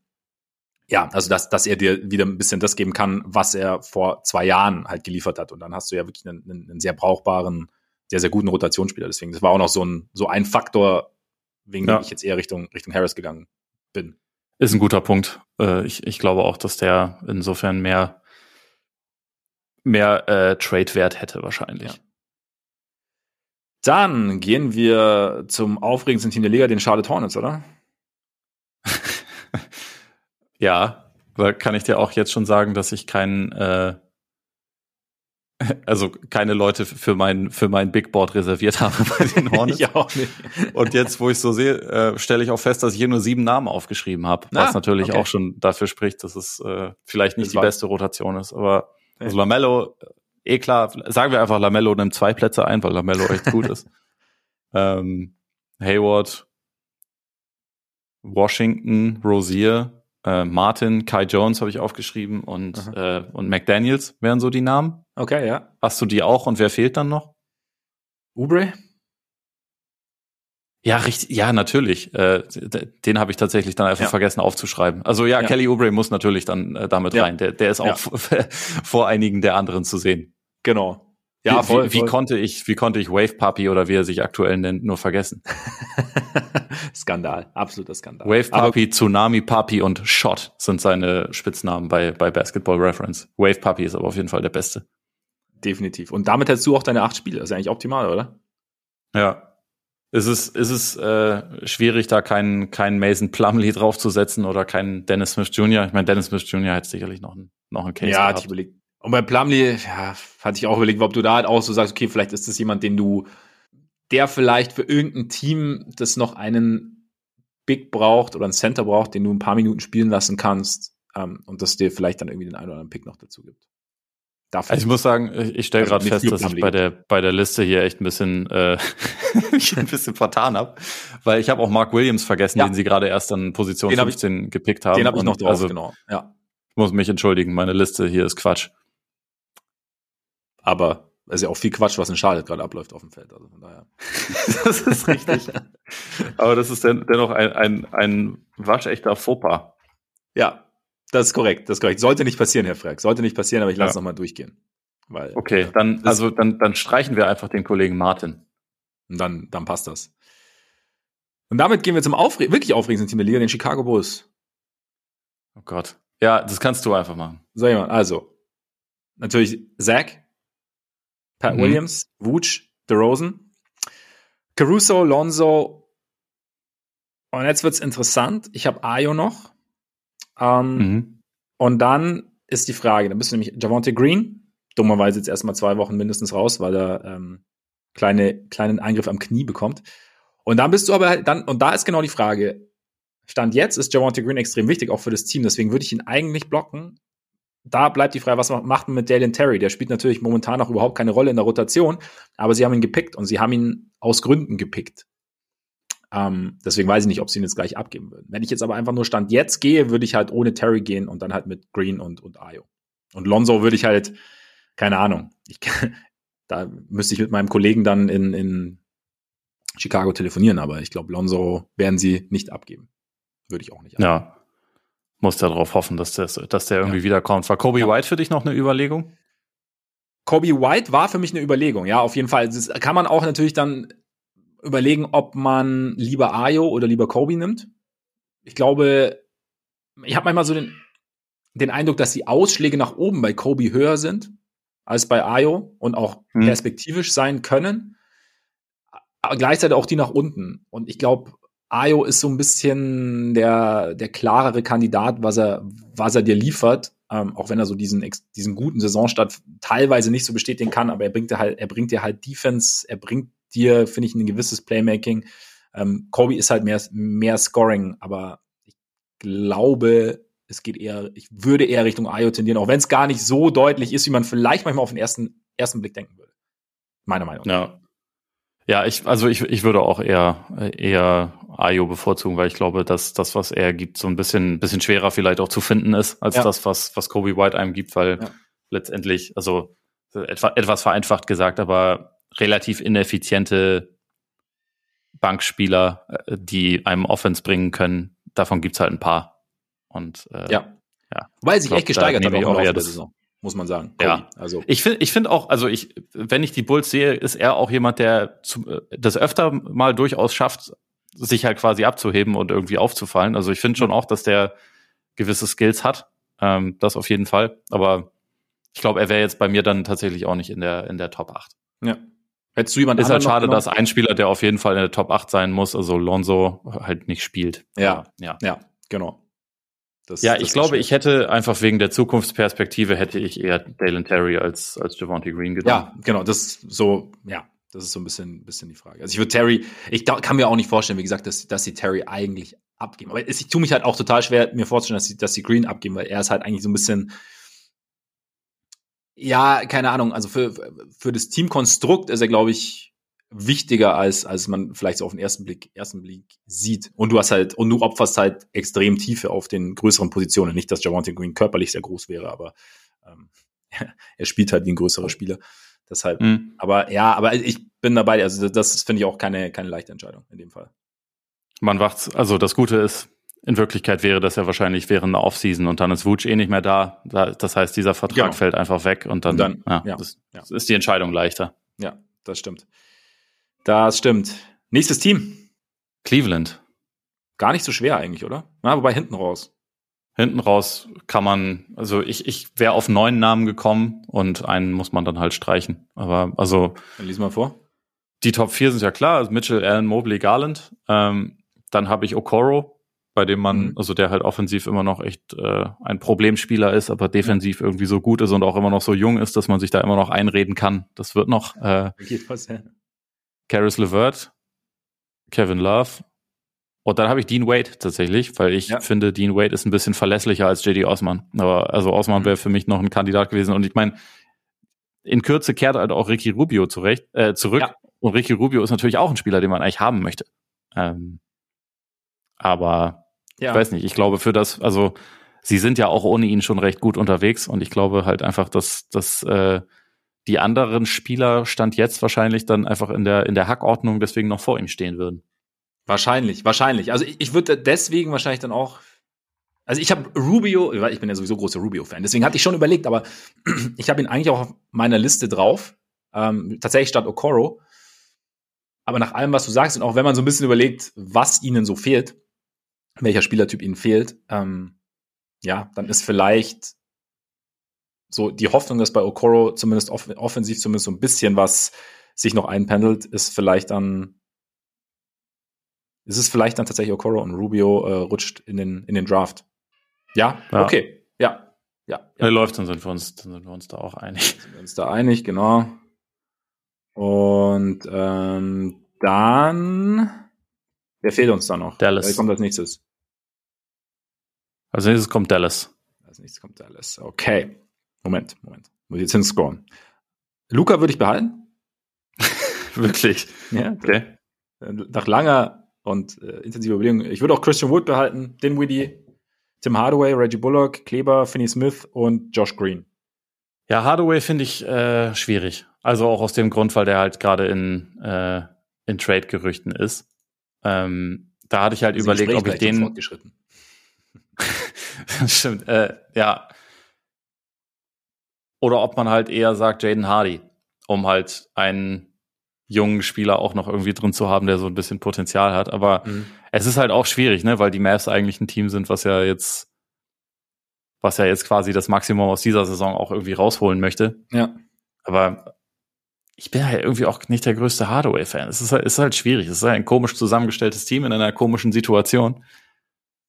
ja, also dass, dass er dir wieder ein bisschen das geben kann, was er vor zwei Jahren halt geliefert hat. Und dann hast du ja wirklich einen, einen sehr brauchbaren, sehr, sehr guten Rotationsspieler. Deswegen, das war auch noch so ein, so ein Faktor, wegen ja. dem ich jetzt eher Richtung, Richtung Harris gegangen bin. Ist ein guter Punkt. Äh, ich, ich glaube auch, dass der insofern mehr, mehr äh, Trade-Wert hätte wahrscheinlich. Ja. Dann gehen wir zum aufregendsten Team der Liga, den Charlotte Hornets, oder? Ja, weil kann ich dir auch jetzt schon sagen, dass ich keinen, äh, also keine Leute für mein für mein Big Board reserviert habe bei den Hornets. ich auch nicht. Und jetzt, wo ich so sehe, äh, stelle ich auch fest, dass ich hier nur sieben Namen aufgeschrieben habe, was ah, natürlich okay. auch schon dafür spricht, dass es äh, vielleicht nicht das die beste Rotation ist. Aber also Lamello, eh klar, sagen wir einfach, Lamello nimmt zwei Plätze ein, weil Lamello echt gut ist. Ähm, Hayward, Washington, Rosier, äh, Martin, Kai Jones habe ich aufgeschrieben und, äh, und McDaniels wären so die Namen. Okay, ja. Hast du die auch und wer fehlt dann noch? Ubre? Ja, richtig, ja, natürlich. Äh, den habe ich tatsächlich dann einfach ja. vergessen aufzuschreiben. Also ja, ja, Kelly Oubre muss natürlich dann äh, damit ja. rein. Der, der ist auch vor einigen der anderen zu sehen. Genau. Ja, wie, voll, wie, wie konnte ich, wie konnte ich Wave Puppy oder wie er sich aktuell nennt, nur vergessen? Skandal, absoluter Skandal. Wave Puppy, Tsunami Puppy und Shot sind seine Spitznamen bei, bei Basketball Reference. Wave Puppy ist aber auf jeden Fall der Beste. Definitiv. Und damit hättest du auch deine acht Spiele. Das ist eigentlich optimal, oder? Ja. Ist es, ist es äh, schwierig, da keinen keinen Mason Plumley draufzusetzen oder keinen Dennis Smith Jr.? Ich meine, Dennis Smith Jr. hätte sicherlich noch einen, noch einen Case Ja, gehabt. ich überlege und bei Plumlee, ja, hatte ich auch überlegt, ob du da halt auch so sagst, okay, vielleicht ist das jemand, den du, der vielleicht für irgendein Team, das noch einen Big braucht oder einen Center braucht, den du ein paar Minuten spielen lassen kannst ähm, und das dir vielleicht dann irgendwie den einen oder anderen Pick noch dazu gibt. Dafür. Also ich muss sagen, ich stelle also gerade fest, dass ich bei der bei der Liste hier echt ein bisschen äh, ein bisschen vertan habe, weil ich habe auch Mark Williams vergessen, ja. den sie gerade erst an Position den 15 ich, gepickt haben. Den habe ich noch drauf, also, genau. Ja. Ich muss mich entschuldigen, meine Liste hier ist Quatsch. Aber es ist ja auch viel Quatsch, was in Charlotte gerade abläuft auf dem Feld. Also von daher. das ist richtig. Aber das ist dennoch ein, ein, ein waschechter Fauxpas. Ja, das ist korrekt. Das ist korrekt. Sollte nicht passieren, Herr Freck. Sollte nicht passieren, aber ich lasse ja. nochmal durchgehen. Weil, okay, dann, also dann, dann streichen wir einfach den Kollegen Martin. Und dann, dann passt das. Und damit gehen wir zum Aufre wirklich aufregendsten Team der Liga, den Chicago Bulls. Oh Gott. Ja, das kannst du einfach machen. So jemand. Also, natürlich Zach, Pat mhm. Williams, Vooch, DeRozan, Caruso, Lonzo. Und jetzt wird's interessant. Ich habe Ayo noch. Ähm, mhm. Und dann ist die Frage, dann bist du nämlich Javonte Green, dummerweise jetzt erstmal zwei Wochen mindestens raus, weil er ähm, kleine, kleinen Eingriff am Knie bekommt. Und dann bist du aber halt dann, und da ist genau die Frage, Stand jetzt ist Javonte Green extrem wichtig, auch für das Team, deswegen würde ich ihn eigentlich blocken, da bleibt die Frage, was macht man mit Dalen Terry? Der spielt natürlich momentan noch überhaupt keine Rolle in der Rotation, aber sie haben ihn gepickt und sie haben ihn aus Gründen gepickt. Ähm, deswegen weiß ich nicht, ob sie ihn jetzt gleich abgeben würden. Wenn ich jetzt aber einfach nur Stand jetzt gehe, würde ich halt ohne Terry gehen und dann halt mit Green und, und Ayo. Und Lonzo würde ich halt, keine Ahnung, ich, da müsste ich mit meinem Kollegen dann in, in Chicago telefonieren, aber ich glaube, Lonzo werden sie nicht abgeben. Würde ich auch nicht abgeben. Ja, muss darauf hoffen, dass, das, dass der irgendwie ja. wiederkommt. War Kobe ja. White für dich noch eine Überlegung? Kobe White war für mich eine Überlegung, ja, auf jeden Fall. Das kann man auch natürlich dann überlegen, ob man lieber Ayo oder lieber Kobe nimmt. Ich glaube, ich habe manchmal so den, den Eindruck, dass die Ausschläge nach oben bei Kobe höher sind als bei Ayo und auch hm. perspektivisch sein können. Aber gleichzeitig auch die nach unten. Und ich glaube, Ayo ist so ein bisschen der, der klarere Kandidat, was er, was er dir liefert. Ähm, auch wenn er so diesen, diesen guten Saisonstart teilweise nicht so bestätigen kann, aber er bringt dir halt, er bringt dir halt Defense, er bringt dir, finde ich, ein gewisses Playmaking. Ähm, Kobe ist halt mehr, mehr Scoring, aber ich glaube, es geht eher, ich würde eher Richtung Ayo tendieren, auch wenn es gar nicht so deutlich ist, wie man vielleicht manchmal auf den ersten ersten Blick denken würde. Meiner Meinung nach. Ja. Ja, ich, also ich, ich würde auch eher, eher Ayo bevorzugen, weil ich glaube, dass das, was er gibt, so ein bisschen, bisschen schwerer vielleicht auch zu finden ist, als ja. das, was, was Kobe White einem gibt, weil ja. letztendlich, also etwa, etwas vereinfacht gesagt, aber relativ ineffiziente Bankspieler, äh, die einem Offense bringen können, davon gibt's halt ein paar. Und äh, ja. ja. Weil sich glaub, echt gesteigert hat auch, auch der Saison muss man sagen. Kobe. Ja, also ich finde, ich finde auch, also ich, wenn ich die Bulls sehe, ist er auch jemand, der zu, das öfter mal durchaus schafft, sich halt quasi abzuheben und irgendwie aufzufallen. Also ich finde schon auch, dass der gewisse Skills hat, ähm, das auf jeden Fall. Aber ich glaube, er wäre jetzt bei mir dann tatsächlich auch nicht in der in der Top 8. Ja. Hättest du jemand Ist halt schade, dass ein Spieler, der auf jeden Fall in der Top 8 sein muss, also Lonzo, halt nicht spielt. Ja, ja, ja, genau. Das, ja, ich glaube, ich hätte einfach wegen der Zukunftsperspektive hätte ich eher Dalen Terry als, als Javante Green gedacht. Ja, genau, das ist so, ja, das ist so ein bisschen, bisschen die Frage. Also ich würde Terry, ich kann mir auch nicht vorstellen, wie gesagt, dass, dass sie Terry eigentlich abgeben. Aber ich tue mich halt auch total schwer, mir vorzustellen, dass sie, dass sie Green abgeben, weil er ist halt eigentlich so ein bisschen, ja, keine Ahnung, also für, für das Teamkonstrukt ist er, glaube ich, wichtiger als als man vielleicht so auf den ersten Blick ersten Blick sieht und du hast halt und du opferst halt extrem Tiefe auf den größeren Positionen nicht dass Javante Green körperlich sehr groß wäre aber ähm, er spielt halt wie ein größerer Spieler deshalb mhm. aber ja aber ich bin dabei also das finde ich auch keine keine leichte Entscheidung in dem Fall man wacht also das Gute ist in Wirklichkeit wäre das ja wahrscheinlich während der Offseason und dann ist Wutsch eh nicht mehr da. Das heißt, dieser Vertrag genau. fällt einfach weg und dann, und dann ja, ja, das, ja. ist die Entscheidung leichter. Ja, das stimmt. Das stimmt. Nächstes Team. Cleveland. Gar nicht so schwer eigentlich, oder? Na, wobei hinten raus. Hinten raus kann man, also ich, ich wäre auf neun Namen gekommen und einen muss man dann halt streichen. Aber also. Dann lies mal vor. Die Top 4 sind ja klar, also Mitchell, Allen, Mobley, Garland. Ähm, dann habe ich Okoro, bei dem man, mhm. also der halt offensiv immer noch echt äh, ein Problemspieler ist, aber defensiv irgendwie so gut ist und auch immer noch so jung ist, dass man sich da immer noch einreden kann. Das wird noch. Äh, Geht was, ja. Caris LeVert, Kevin Love. Und dann habe ich Dean Wade tatsächlich, weil ich ja. finde, Dean Wade ist ein bisschen verlässlicher als JD Osman. Aber also Osman mhm. wäre für mich noch ein Kandidat gewesen. Und ich meine, in Kürze kehrt halt auch Ricky Rubio zurecht, äh, zurück. Ja. Und Ricky Rubio ist natürlich auch ein Spieler, den man eigentlich haben möchte. Ähm, aber ja. ich weiß nicht, ich glaube für das, also sie sind ja auch ohne ihn schon recht gut unterwegs und ich glaube halt einfach, dass, dass äh, die anderen Spieler stand jetzt wahrscheinlich dann einfach in der, in der Hackordnung deswegen noch vor ihm stehen würden. Wahrscheinlich, wahrscheinlich. Also ich, ich würde deswegen wahrscheinlich dann auch. Also ich habe Rubio, ich bin ja sowieso großer Rubio-Fan, deswegen hatte ich schon überlegt, aber ich habe ihn eigentlich auch auf meiner Liste drauf. Ähm, tatsächlich statt Okoro. Aber nach allem, was du sagst, und auch wenn man so ein bisschen überlegt, was ihnen so fehlt, welcher Spielertyp ihnen fehlt, ähm, ja, dann ist vielleicht so die Hoffnung, dass bei Okoro zumindest off offensiv zumindest so ein bisschen was sich noch einpendelt, ist vielleicht dann ist es vielleicht dann tatsächlich Okoro und Rubio äh, rutscht in den in den Draft. Ja, ja. okay, ja, ja. ja. läuft, dann sind wir uns dann sind wir uns da auch einig. Sind wir uns da einig, genau. Und ähm, dann wer fehlt uns da noch? Dallas. Wer kommt als nächstes? Als nächstes kommt Dallas. Als nächstes kommt Dallas. Okay. Moment, Moment. Muss ich jetzt hinscrollen. Luca würde ich behalten. Wirklich? Ja. Okay. Nach langer und äh, intensiver Überlegung. Ich würde auch Christian Wood behalten, Dinwiddie, Tim Hardaway, Reggie Bullock, Kleber, Finney Smith und Josh Green. Ja, Hardaway finde ich äh, schwierig. Also auch aus dem Grund, weil der halt gerade in, äh, in Trade-Gerüchten ist. Ähm, da hatte ich halt also überlegt, ob ich den. Stimmt, äh, ja, oder ob man halt eher sagt Jaden Hardy, um halt einen jungen Spieler auch noch irgendwie drin zu haben, der so ein bisschen Potenzial hat. Aber mhm. es ist halt auch schwierig, ne, weil die Mavs eigentlich ein Team sind, was ja jetzt, was ja jetzt quasi das Maximum aus dieser Saison auch irgendwie rausholen möchte. Ja. Aber ich bin halt irgendwie auch nicht der größte Hardaway-Fan. Es ist halt, ist halt schwierig. Es ist halt ein komisch zusammengestelltes Team in einer komischen Situation.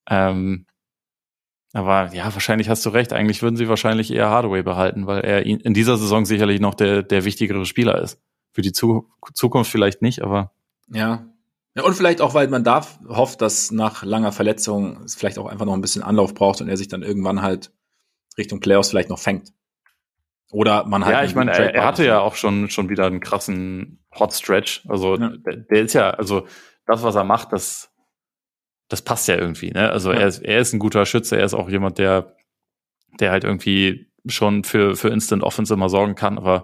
Ähm, aber ja, wahrscheinlich hast du recht. Eigentlich würden sie wahrscheinlich eher Hardaway behalten, weil er in dieser Saison sicherlich noch der, der wichtigere Spieler ist. Für die Zukunft vielleicht nicht, aber. Ja. ja. Und vielleicht auch, weil man da hofft, dass nach langer Verletzung es vielleicht auch einfach noch ein bisschen Anlauf braucht und er sich dann irgendwann halt Richtung Playoffs vielleicht noch fängt. Oder man halt. Ja, ich meine, er, er, hatte ja auch schon, schon wieder einen krassen Hot Stretch. Also ja. der, der, ist ja, also das, was er macht, das, das passt ja irgendwie. Ne? Also ja. er, ist, er ist ein guter Schütze, er ist auch jemand, der, der halt irgendwie schon für, für Instant Offense immer sorgen kann, aber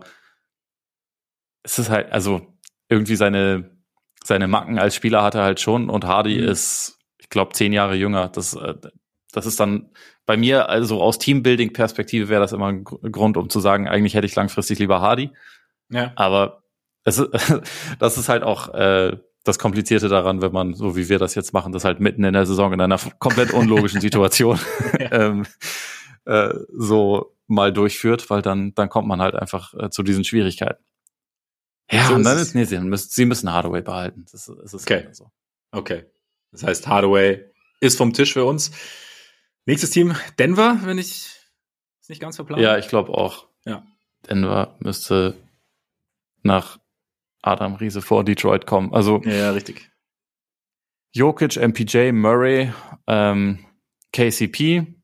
es ist halt, also irgendwie seine, seine Macken als Spieler hat er halt schon und Hardy mhm. ist, ich glaube, zehn Jahre jünger. Das, äh, das ist dann bei mir, also aus Teambuilding-Perspektive wäre das immer ein Grund, um zu sagen, eigentlich hätte ich langfristig lieber Hardy. Ja. Aber es ist, das ist halt auch äh, das Komplizierte daran, wenn man, so wie wir das jetzt machen, das halt mitten in der Saison in einer komplett unlogischen Situation ähm, äh, so mal durchführt, weil dann, dann kommt man halt einfach äh, zu diesen Schwierigkeiten. Ja, so und dann ist, nee, sie müssen, sie müssen Hardaway behalten. Das, das ist okay. so. Okay. Das heißt, Hardaway ist vom Tisch für uns. Nächstes Team, Denver, wenn ich es nicht ganz verplant. Ja, ich glaube auch. Ja. Denver müsste nach Adam Riese vor Detroit kommen. Also ja, richtig. Jokic, MPJ, Murray, ähm, KCP,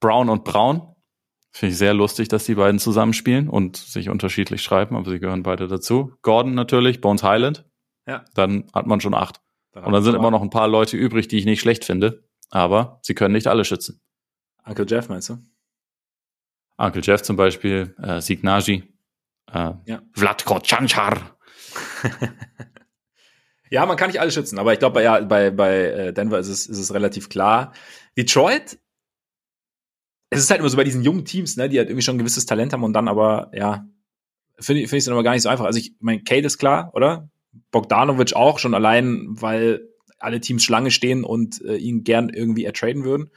Brown und Brown. Finde ich sehr lustig, dass die beiden zusammenspielen und sich unterschiedlich schreiben, aber sie gehören beide dazu. Gordon natürlich, Bones Highland. Ja. Dann hat man schon acht. Dann und dann sind immer noch ein paar Leute übrig, die ich nicht schlecht finde, aber sie können nicht alle schützen. Uncle Jeff meinst du? Uncle Jeff zum Beispiel, äh, Signaji, äh, ja. Vladko Chanchar. ja, man kann nicht alle schützen, aber ich glaube, ja, bei, bei äh, Denver ist es, ist es relativ klar. Detroit es ist halt immer so bei diesen jungen Teams, ne, die halt irgendwie schon ein gewisses Talent haben und dann aber, ja, finde ich, finde ich dann aber gar nicht so einfach. Also ich mein, Kate ist klar, oder? Bogdanovic auch, schon allein, weil alle Teams Schlange stehen und äh, ihn gern irgendwie ertraden würden.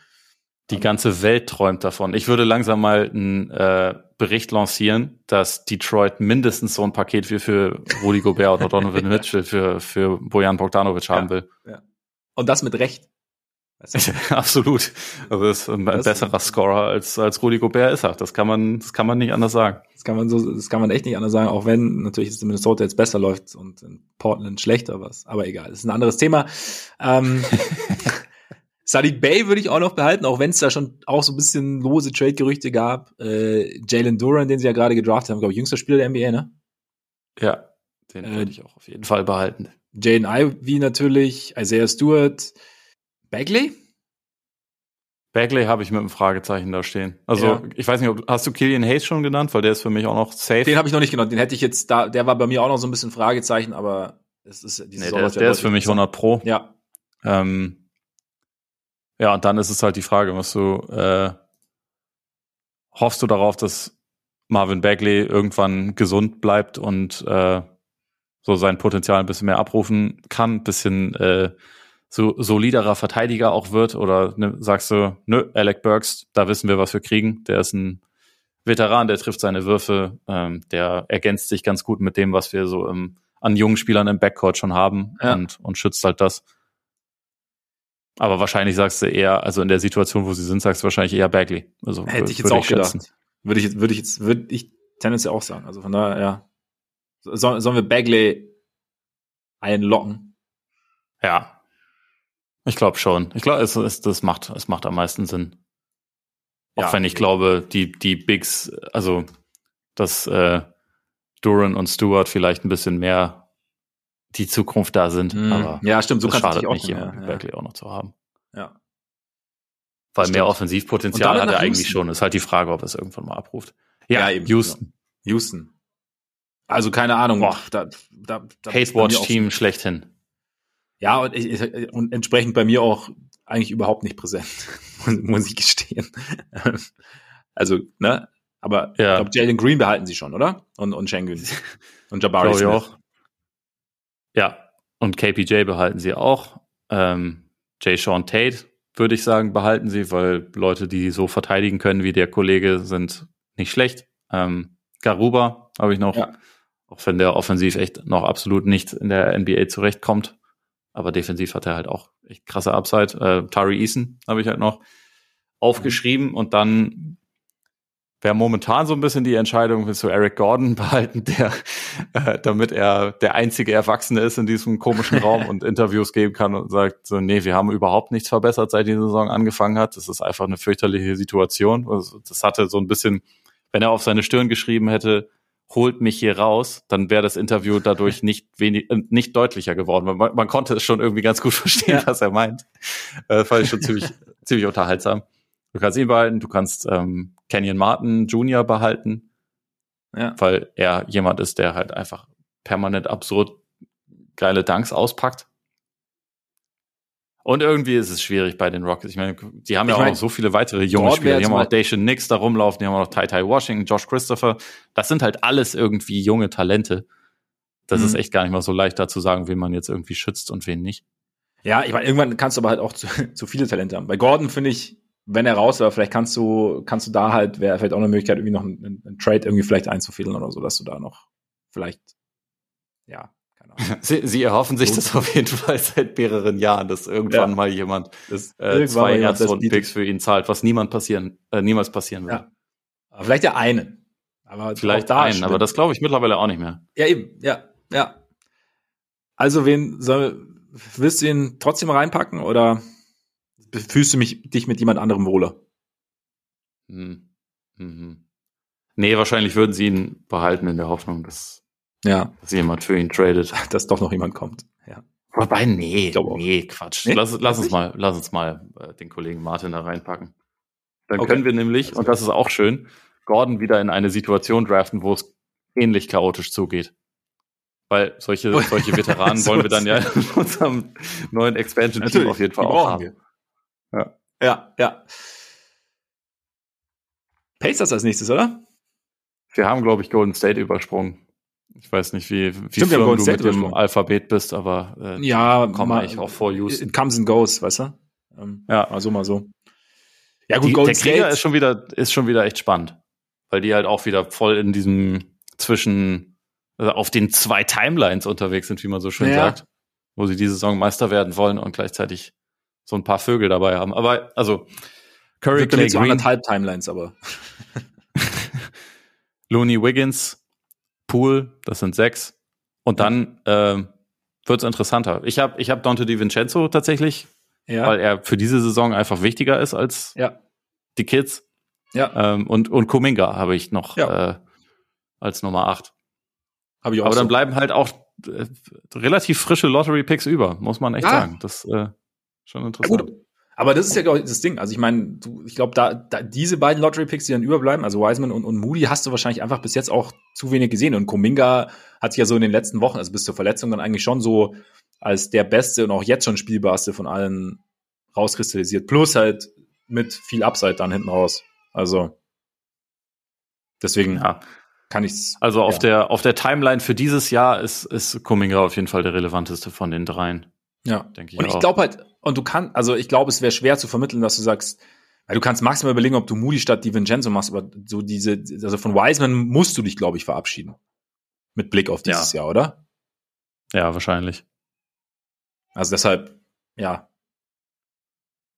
Die ganze Welt träumt davon. Ich würde langsam mal einen äh, Bericht lancieren, dass Detroit mindestens so ein Paket wie für Rudy Gobert oder Donovan Mitchell für, für Bojan Bogdanovic haben will. Ja. Und das mit Recht. Absolut. Also ist ein das besserer Scorer als, als Rudi Gobert ist er. Das kann man, das kann man nicht anders sagen. Das kann man so, das kann man echt nicht anders sagen, auch wenn natürlich es in Minnesota jetzt besser läuft und in Portland schlechter was. Aber egal, das ist ein anderes Thema. Ähm, Sadiq Bay würde ich auch noch behalten, auch wenn es da schon auch so ein bisschen lose Trade-Gerüchte gab. Äh, Jalen Duran, den sie ja gerade gedraftet haben, glaube ich, jüngster Spieler der NBA, ne? Ja, den äh, würde ich auch auf jeden Fall behalten. Jaden Ivy natürlich, Isaiah Stewart, Bagley? Bagley habe ich mit einem Fragezeichen da stehen. Also ja. ich weiß nicht, ob, hast du Killian Hayes schon genannt, weil der ist für mich auch noch safe. Den habe ich noch nicht genannt. Den hätte ich jetzt da. Der war bei mir auch noch so ein bisschen Fragezeichen, aber es ist die nee, der, der ist für mich 100 Pro. Ja. Ähm, ja, und dann ist es halt die Frage, was du äh, hoffst du darauf, dass Marvin Bagley irgendwann gesund bleibt und äh, so sein Potenzial ein bisschen mehr abrufen kann, ein bisschen äh, so soliderer Verteidiger auch wird? Oder ne, sagst du, nö, Alec Burks, da wissen wir, was wir kriegen. Der ist ein Veteran, der trifft seine Würfe, ähm, der ergänzt sich ganz gut mit dem, was wir so im, an jungen Spielern im Backcourt schon haben ja. und, und schützt halt das. Aber wahrscheinlich sagst du eher, also in der Situation, wo sie sind, sagst du wahrscheinlich eher Bagley. Also hätte ich jetzt auch ich gedacht. Würde ich, würde ich jetzt, würde ich tendenziell auch sagen. Also von daher, ja. So, sollen wir Bagley einlocken? Ja, ich glaube schon. Ich glaube, es, es, das macht, es macht am meisten Sinn. Auch ja, wenn ich glaube, die, die Bigs, also dass äh, Duran und Stewart vielleicht ein bisschen mehr die Zukunft da sind. Mm, aber ja, stimmt, so kann es nicht, mehr, ja. Berkeley auch noch zu haben. Ja. Weil stimmt. mehr Offensivpotenzial hat er eigentlich schon. Ist halt die Frage, ob er es irgendwann mal abruft. Ja, ja eben. Houston. Genau. Houston. Also keine Ahnung. Boah, da, da, da Hate Watch Team schlechthin. Ja, und, und entsprechend bei mir auch eigentlich überhaupt nicht präsent, muss ich gestehen. also, ne? Aber ja. ich glaube, Jalen Green behalten sie schon, oder? Und, und Schengen. Und Jabari Smith. Auch. Ja, und KPJ behalten sie auch. Ähm, Jay Sean Tate, würde ich sagen, behalten sie, weil Leute, die so verteidigen können wie der Kollege, sind nicht schlecht. Ähm, Garuba habe ich noch, ja. auch wenn der offensiv echt noch absolut nicht in der NBA zurechtkommt. Aber defensiv hat er halt auch echt krasse Upside. Äh, Tari Eason habe ich halt noch aufgeschrieben und dann wäre momentan so ein bisschen die Entscheidung, willst du Eric Gordon behalten, der, äh, damit er der einzige Erwachsene ist in diesem komischen Raum und Interviews geben kann und sagt so, nee, wir haben überhaupt nichts verbessert, seit die Saison angefangen hat. Das ist einfach eine fürchterliche Situation. Also, das hatte so ein bisschen wenn er auf seine Stirn geschrieben hätte, holt mich hier raus, dann wäre das Interview dadurch nicht wenig, äh, nicht deutlicher geworden. Man, man konnte es schon irgendwie ganz gut verstehen, ja. was er meint. Äh, fand ich schon ziemlich, ziemlich unterhaltsam. Du kannst ihn behalten, du kannst ähm, Kenyon Martin Jr. behalten, ja. weil er jemand ist, der halt einfach permanent absurd geile Dunks auspackt. Und irgendwie ist es schwierig bei den Rockets. Ich meine, die haben ich ja auch mein, so viele weitere junge Spieler. Die haben auch Dacian Nix da rumlaufen, die haben auch noch Tai Tai Washington, Josh Christopher. Das sind halt alles irgendwie junge Talente. Das mhm. ist echt gar nicht mal so leicht da zu sagen, wen man jetzt irgendwie schützt und wen nicht. Ja, ich meine, irgendwann kannst du aber halt auch zu, zu viele Talente haben. Bei Gordon finde ich, wenn er raus war, vielleicht kannst du, kannst du da halt, wäre vielleicht auch eine Möglichkeit, irgendwie noch einen, einen Trade irgendwie vielleicht einzufädeln oder so, dass du da noch vielleicht, ja, Sie, Sie erhoffen sich das auf jeden Fall seit mehreren Jahren, dass irgendwann ja. mal jemand das, äh, zwei Erstrunden-Picks für ihn zahlt, was niemand passieren, äh, niemals passieren wird. Ja. Aber vielleicht ja einen. Aber vielleicht da einen, aber das glaube ich mittlerweile auch nicht mehr. Ja, eben, ja, ja. Also wen soll, willst du ihn trotzdem reinpacken oder fühlst du mich, dich mit jemand anderem wohler? Hm. Mhm. Nee, wahrscheinlich würden sie ihn behalten in der Hoffnung, dass ja. Dass jemand für ihn tradet. Dass doch noch jemand kommt. Ja. Wobei, nee, nee, Quatsch. Nee? Lass, lass uns mal, lass uns mal äh, den Kollegen Martin da reinpacken. Dann okay. können wir nämlich, und das ist auch schön, Gordon wieder in eine Situation draften, wo es ähnlich chaotisch zugeht. Weil solche, solche Veteranen wollen wir dann ja in unserem neuen Expansion-Team auf jeden Fall auch haben. Ja. ja, ja. Pacers als nächstes, oder? Wir haben, glaube ich, Golden State übersprungen. Ich weiß nicht, wie, wie Stimmt, firm du mit dem Alphabet bist, aber äh, ja, komme eigentlich auch vor Use. It comes and goes, weißt du? Ähm, ja. Mal so, mal so. Ja, gut, die, Golden der Krieger State. ist schon wieder, ist schon wieder echt spannend. Weil die halt auch wieder voll in diesem zwischen, also auf den zwei Timelines unterwegs sind, wie man so schön ja. sagt. Wo sie diese Saison Meister werden wollen und gleichzeitig so ein paar Vögel dabei haben. Aber, also, Curry, Clay, Green. anderthalb Timelines, aber. Looney Wiggins, Pool, das sind sechs. Und dann äh, wird es interessanter. Ich habe ich hab Dante DiVincenzo tatsächlich, ja. weil er für diese Saison einfach wichtiger ist als ja. die Kids. Ja. Ähm, und, und Kuminga habe ich noch äh, als Nummer acht. Hab ich auch Aber so. dann bleiben halt auch äh, relativ frische Lottery-Picks über, muss man echt ja. sagen. Das äh, schon interessant. Ja, gut. Aber das ist ja, glaube ich, das Ding. Also ich meine, ich glaube, da, da diese beiden Lottery-Picks, die dann überbleiben, also Wiseman und, und Moody, hast du wahrscheinlich einfach bis jetzt auch zu wenig gesehen. Und Kuminga hat sich ja so in den letzten Wochen, also bis zur Verletzung, dann eigentlich schon so als der beste und auch jetzt schon spielbarste von allen rauskristallisiert. Plus halt mit viel Upside dann hinten raus. Also deswegen ja. kann ich's. Also auf ja. der auf der Timeline für dieses Jahr ist ist Kuminga auf jeden Fall der relevanteste von den dreien. Ja, denke ich. Und ich glaube halt, und du kannst, also ich glaube, es wäre schwer zu vermitteln, dass du sagst, weil du kannst maximal überlegen, ob du Moody statt Di Vincenzo machst, aber so diese, also von Wiseman musst du dich, glaube ich, verabschieden. Mit Blick auf dieses ja. Jahr, oder? Ja, wahrscheinlich. Also deshalb, ja.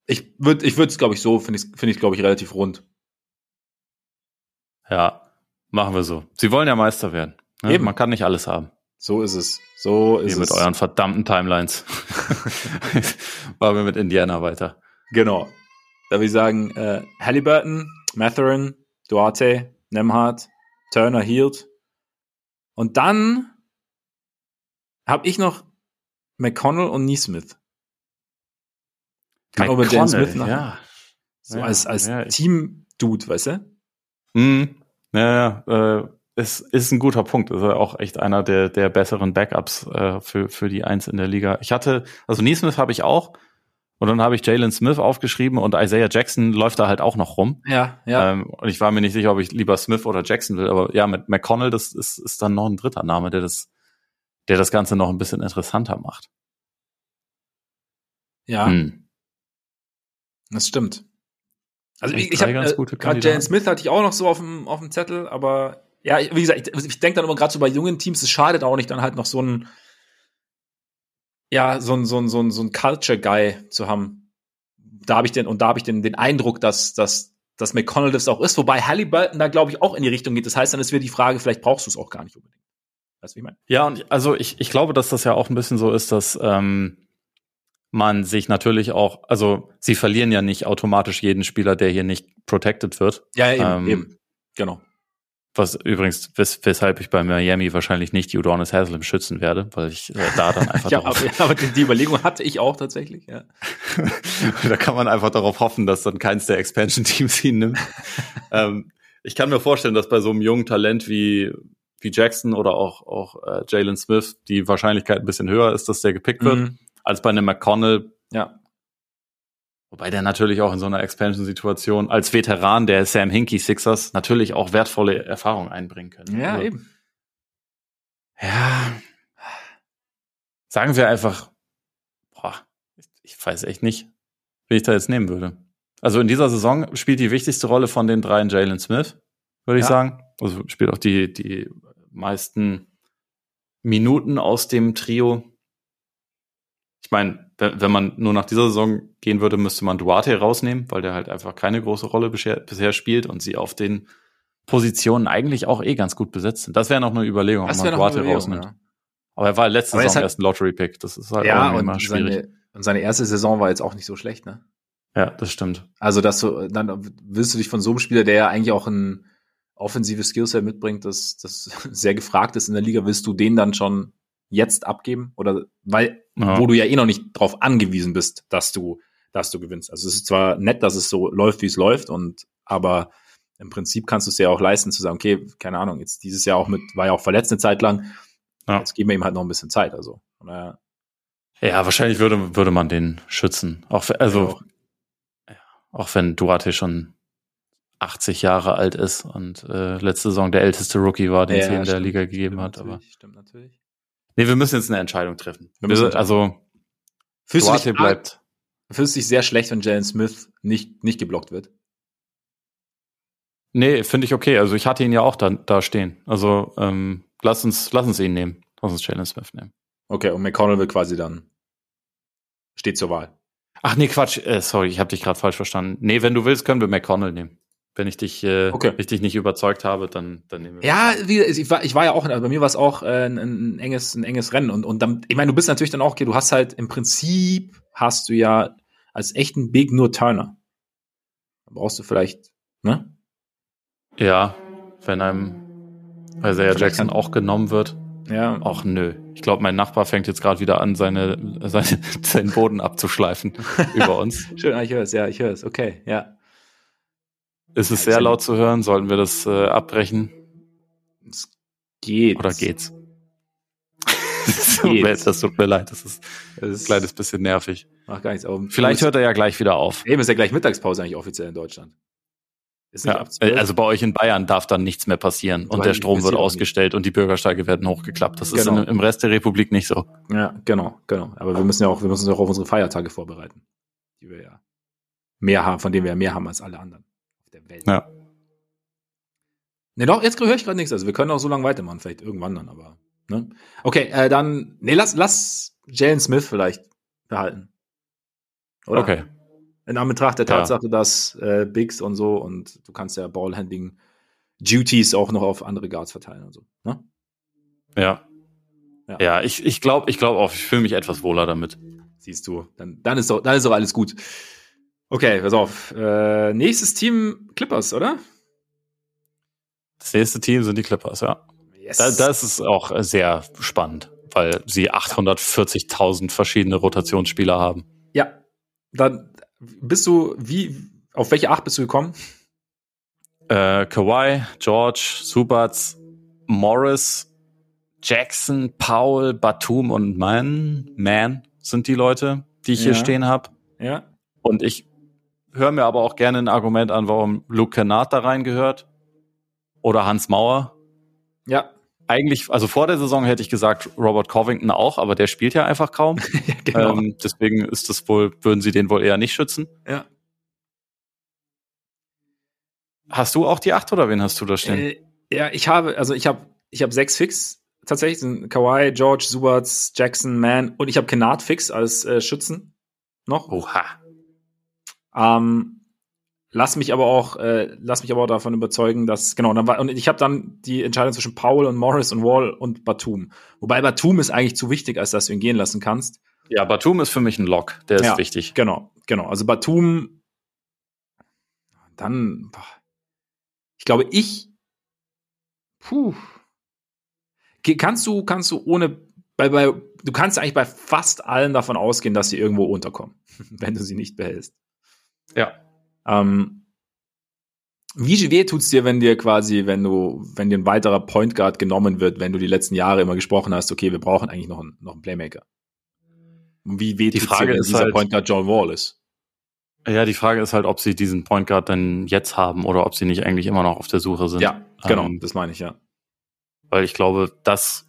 Ich würde, ich würde es, glaube ich, so, finde ich, finde ich, glaube ich, relativ rund. Ja, machen wir so. Sie wollen ja Meister werden. Ne? Eben. Man kann nicht alles haben. So ist es. So ist Ihr es. mit euren verdammten Timelines. Waren wir mit Indiana weiter. Genau. Da würde ich sagen, äh, Halliburton, Matherin, Duarte, Nemhard, Turner, Hield. Und dann habe ich noch McConnell und Neesmith. Kann über James Smith nach. Ja. So ja, als, als ja. Team-Dude, weißt du? Mhm. Ja, ja. Äh, ist, ist ein guter Punkt. Ist auch echt einer der, der besseren Backups äh, für, für die Eins in der Liga. Ich hatte, also Neesmith habe ich auch. Und dann habe ich Jalen Smith aufgeschrieben und Isaiah Jackson läuft da halt auch noch rum. Ja, ja. Ähm, und ich war mir nicht sicher, ob ich lieber Smith oder Jackson will. Aber ja, mit McConnell, das ist, ist dann noch ein dritter Name, der das, der das Ganze noch ein bisschen interessanter macht. Ja. Hm. Das stimmt. Also ich, ich habe äh, Jalen Smith hatte ich auch noch so auf dem, auf dem Zettel, aber ja, wie gesagt, ich, ich denke dann immer gerade so bei jungen Teams, es schadet auch nicht, dann halt noch so ein, ja, so ein, so ein, so ein, so ein Culture-Guy zu haben. Da habe ich den, und da habe ich den, den Eindruck, dass, dass, dass McConnell das auch ist, wobei Halliburton da, glaube ich, auch in die Richtung geht. Das heißt, dann ist wieder die Frage, vielleicht brauchst du es auch gar nicht unbedingt. Weißt du, wie ich meine? Ja, und also ich, ich glaube, dass das ja auch ein bisschen so ist, dass ähm, man sich natürlich auch, also sie verlieren ja nicht automatisch jeden Spieler, der hier nicht protected wird. Ja, eben, ähm, eben. genau Was übrigens, wes weshalb ich bei Miami wahrscheinlich nicht Udonis Haslem schützen werde, weil ich äh, da dann einfach ja, aber, aber die, die Überlegung hatte ich auch tatsächlich, ja. da kann man einfach darauf hoffen, dass dann keins der Expansion-Teams ihn nimmt. ähm, ich kann mir vorstellen, dass bei so einem jungen Talent wie, wie Jackson oder auch, auch äh, Jalen Smith die Wahrscheinlichkeit ein bisschen höher ist, dass der gepickt wird, mhm. als bei einem McConnell. Ja. Wobei der natürlich auch in so einer Expansion-Situation als Veteran der Sam Hinkie Sixers natürlich auch wertvolle Erfahrungen einbringen können. Ja, also, eben. Ja. Sagen wir einfach, boah, ich weiß echt nicht, wie ich da jetzt nehmen würde. Also in dieser Saison spielt die wichtigste Rolle von den dreien Jalen Smith, würde ich sagen. Also spielt auch die, die meisten Minuten aus dem Trio. Ich meine, wenn man nur nach dieser Saison gehen würde, müsste man Duarte rausnehmen, weil der halt einfach keine große Rolle bisher, bisher spielt und sie auf den Positionen eigentlich auch eh ganz gut besetzt sind. Das wäre noch eine Überlegung, ob man Duarte rausnimmt. Ja. Aber er war letzte Saison halt, erst ein Lottery-Pick. Das ist halt ja, auch immer schwierig. Seine, und seine erste Saison war jetzt auch nicht so schlecht, ne? Ja, das stimmt. Also, dass du, dann willst du dich von so einem Spieler, der ja eigentlich auch ein offensives Skillset mitbringt, das, das sehr gefragt ist in der Liga, willst du den dann schon jetzt abgeben? Oder weil, ja. wo du ja eh noch nicht drauf angewiesen bist, dass du, dass du gewinnst. Also es ist zwar nett, dass es so läuft, wie es läuft, und aber im Prinzip kannst du es ja auch leisten, zu sagen, okay, keine Ahnung, jetzt dieses Jahr auch mit, war ja auch verletzt eine Zeit lang. Ja. Jetzt geben wir ihm halt noch ein bisschen Zeit. Also. Ja, ja wahrscheinlich würde, würde man den schützen. Auch, also, ja, auch wenn Duarte schon 80 Jahre alt ist und äh, letzte Saison der älteste Rookie war, den ja, sie in der Liga gegeben hat. Aber stimmt natürlich. Nee, wir müssen jetzt eine Entscheidung treffen. Wir müssen, also fühlst Duarte dich, bleibt. Fühlst du dich sehr schlecht, wenn Jalen Smith nicht, nicht geblockt wird? Nee, finde ich okay. Also ich hatte ihn ja auch da, da stehen. Also ähm, lass uns, lass uns ihn nehmen. Lass uns Jalen Smith nehmen. Okay, und McConnell will quasi dann steht zur Wahl. Ach nee, Quatsch. Äh, sorry, ich habe dich gerade falsch verstanden. Nee, wenn du willst, können wir McConnell nehmen. Wenn ich dich, äh, okay. ich dich nicht überzeugt habe, dann, dann nehmen wir. Ja, wie, ich, war, ich war ja auch, also bei mir war es auch äh, ein, ein, enges, ein enges Rennen. Und, und dann, ich meine, du bist natürlich dann auch, okay, du hast halt im Prinzip hast du ja als echten Big nur Turner. Da brauchst du vielleicht, ne? Ja, wenn einem Isaiah Jackson auch genommen wird. Ja. Ach nö. Ich glaube, mein Nachbar fängt jetzt gerade wieder an, seine, seine, seinen Boden abzuschleifen über uns. Schön, ich höre es, ja, ich höre es. Okay, ja. Ist es sehr laut zu hören? Sollten wir das äh, abbrechen? Es geht. Oder geht's? geht's. das tut mir leid, das ist, das ist ein kleines bisschen nervig. Macht gar nichts. Aber Vielleicht hört er ja gleich wieder auf. Eben ist ja gleich Mittagspause eigentlich offiziell in Deutschland. Ja, also bei euch in Bayern darf dann nichts mehr passieren und der Strom wird ausgestellt und die Bürgersteige werden hochgeklappt. Das genau. ist im Rest der Republik nicht so. Ja, genau, genau. Aber wir müssen ja auch, wir müssen uns auch auf unsere Feiertage vorbereiten, die wir ja mehr haben, von denen wir ja mehr haben als alle anderen der Welt. Ja. Ne, doch, jetzt höre ich gerade nichts. Also wir können auch so lange weitermachen, vielleicht irgendwann dann, aber. Ne? Okay, äh, dann, nee, lass, lass Jalen Smith vielleicht behalten. Oder? Okay. In Anbetracht der Tatsache, ja. dass äh, Bigs und so und du kannst ja Ballhandling Duties auch noch auf andere Guards verteilen und so. Ne? Ja. Ja, ja ich, Okay, pass auf. Äh, nächstes Team Clippers, oder? Das nächste Team sind die Clippers, ja. Yes. Da, das ist auch sehr spannend, weil sie 840.000 verschiedene Rotationsspieler haben. Ja. Dann bist du, wie, auf welche Acht bist du gekommen? Äh, Kawhi, George, Subats, Morris, Jackson, Paul, Batum und Man, Man sind die Leute, die ich ja. hier stehen habe. Ja. Und ich höre mir aber auch gerne ein Argument an, warum Luke Kennard da reingehört. Oder Hans Mauer. Ja. Eigentlich, also vor der Saison hätte ich gesagt Robert Covington auch, aber der spielt ja einfach kaum. ja, genau. ähm, deswegen ist das wohl, würden sie den wohl eher nicht schützen. Ja. Hast du auch die acht oder wen hast du da stehen? Äh, ja, ich habe, also ich habe, ich habe sechs Fix tatsächlich sind Kawhi, George, Subats, Jackson, Mann und ich habe Kennard Fix als äh, Schützen noch. Oha. Ähm, lass mich aber auch, äh, lass mich aber auch davon überzeugen, dass genau. Dann war, und ich habe dann die Entscheidung zwischen Paul und Morris und Wall und Batum. Wobei Batum ist eigentlich zu wichtig, als dass du ihn gehen lassen kannst. Ja, Batum ist für mich ein Lock. Der ist ja, wichtig. Genau, genau. Also Batum, dann, boah, ich glaube, ich Puh. Kannst du, kannst du ohne, bei, bei, du kannst eigentlich bei fast allen davon ausgehen, dass sie irgendwo unterkommen, wenn du sie nicht behältst. Ja. Ähm, wie weh tut's dir, wenn dir quasi, wenn du, wenn dir ein weiterer Point Guard genommen wird, wenn du die letzten Jahre immer gesprochen hast, okay, wir brauchen eigentlich noch einen, noch einen Playmaker? Wie weh die Frage dir, wenn ist dieser halt, Point Guard John Wall ist? Ja, die Frage ist halt, ob sie diesen Point Guard dann jetzt haben oder ob sie nicht eigentlich immer noch auf der Suche sind. Ja, genau, Ähm, das meine ich, ja. weil ich glaube, das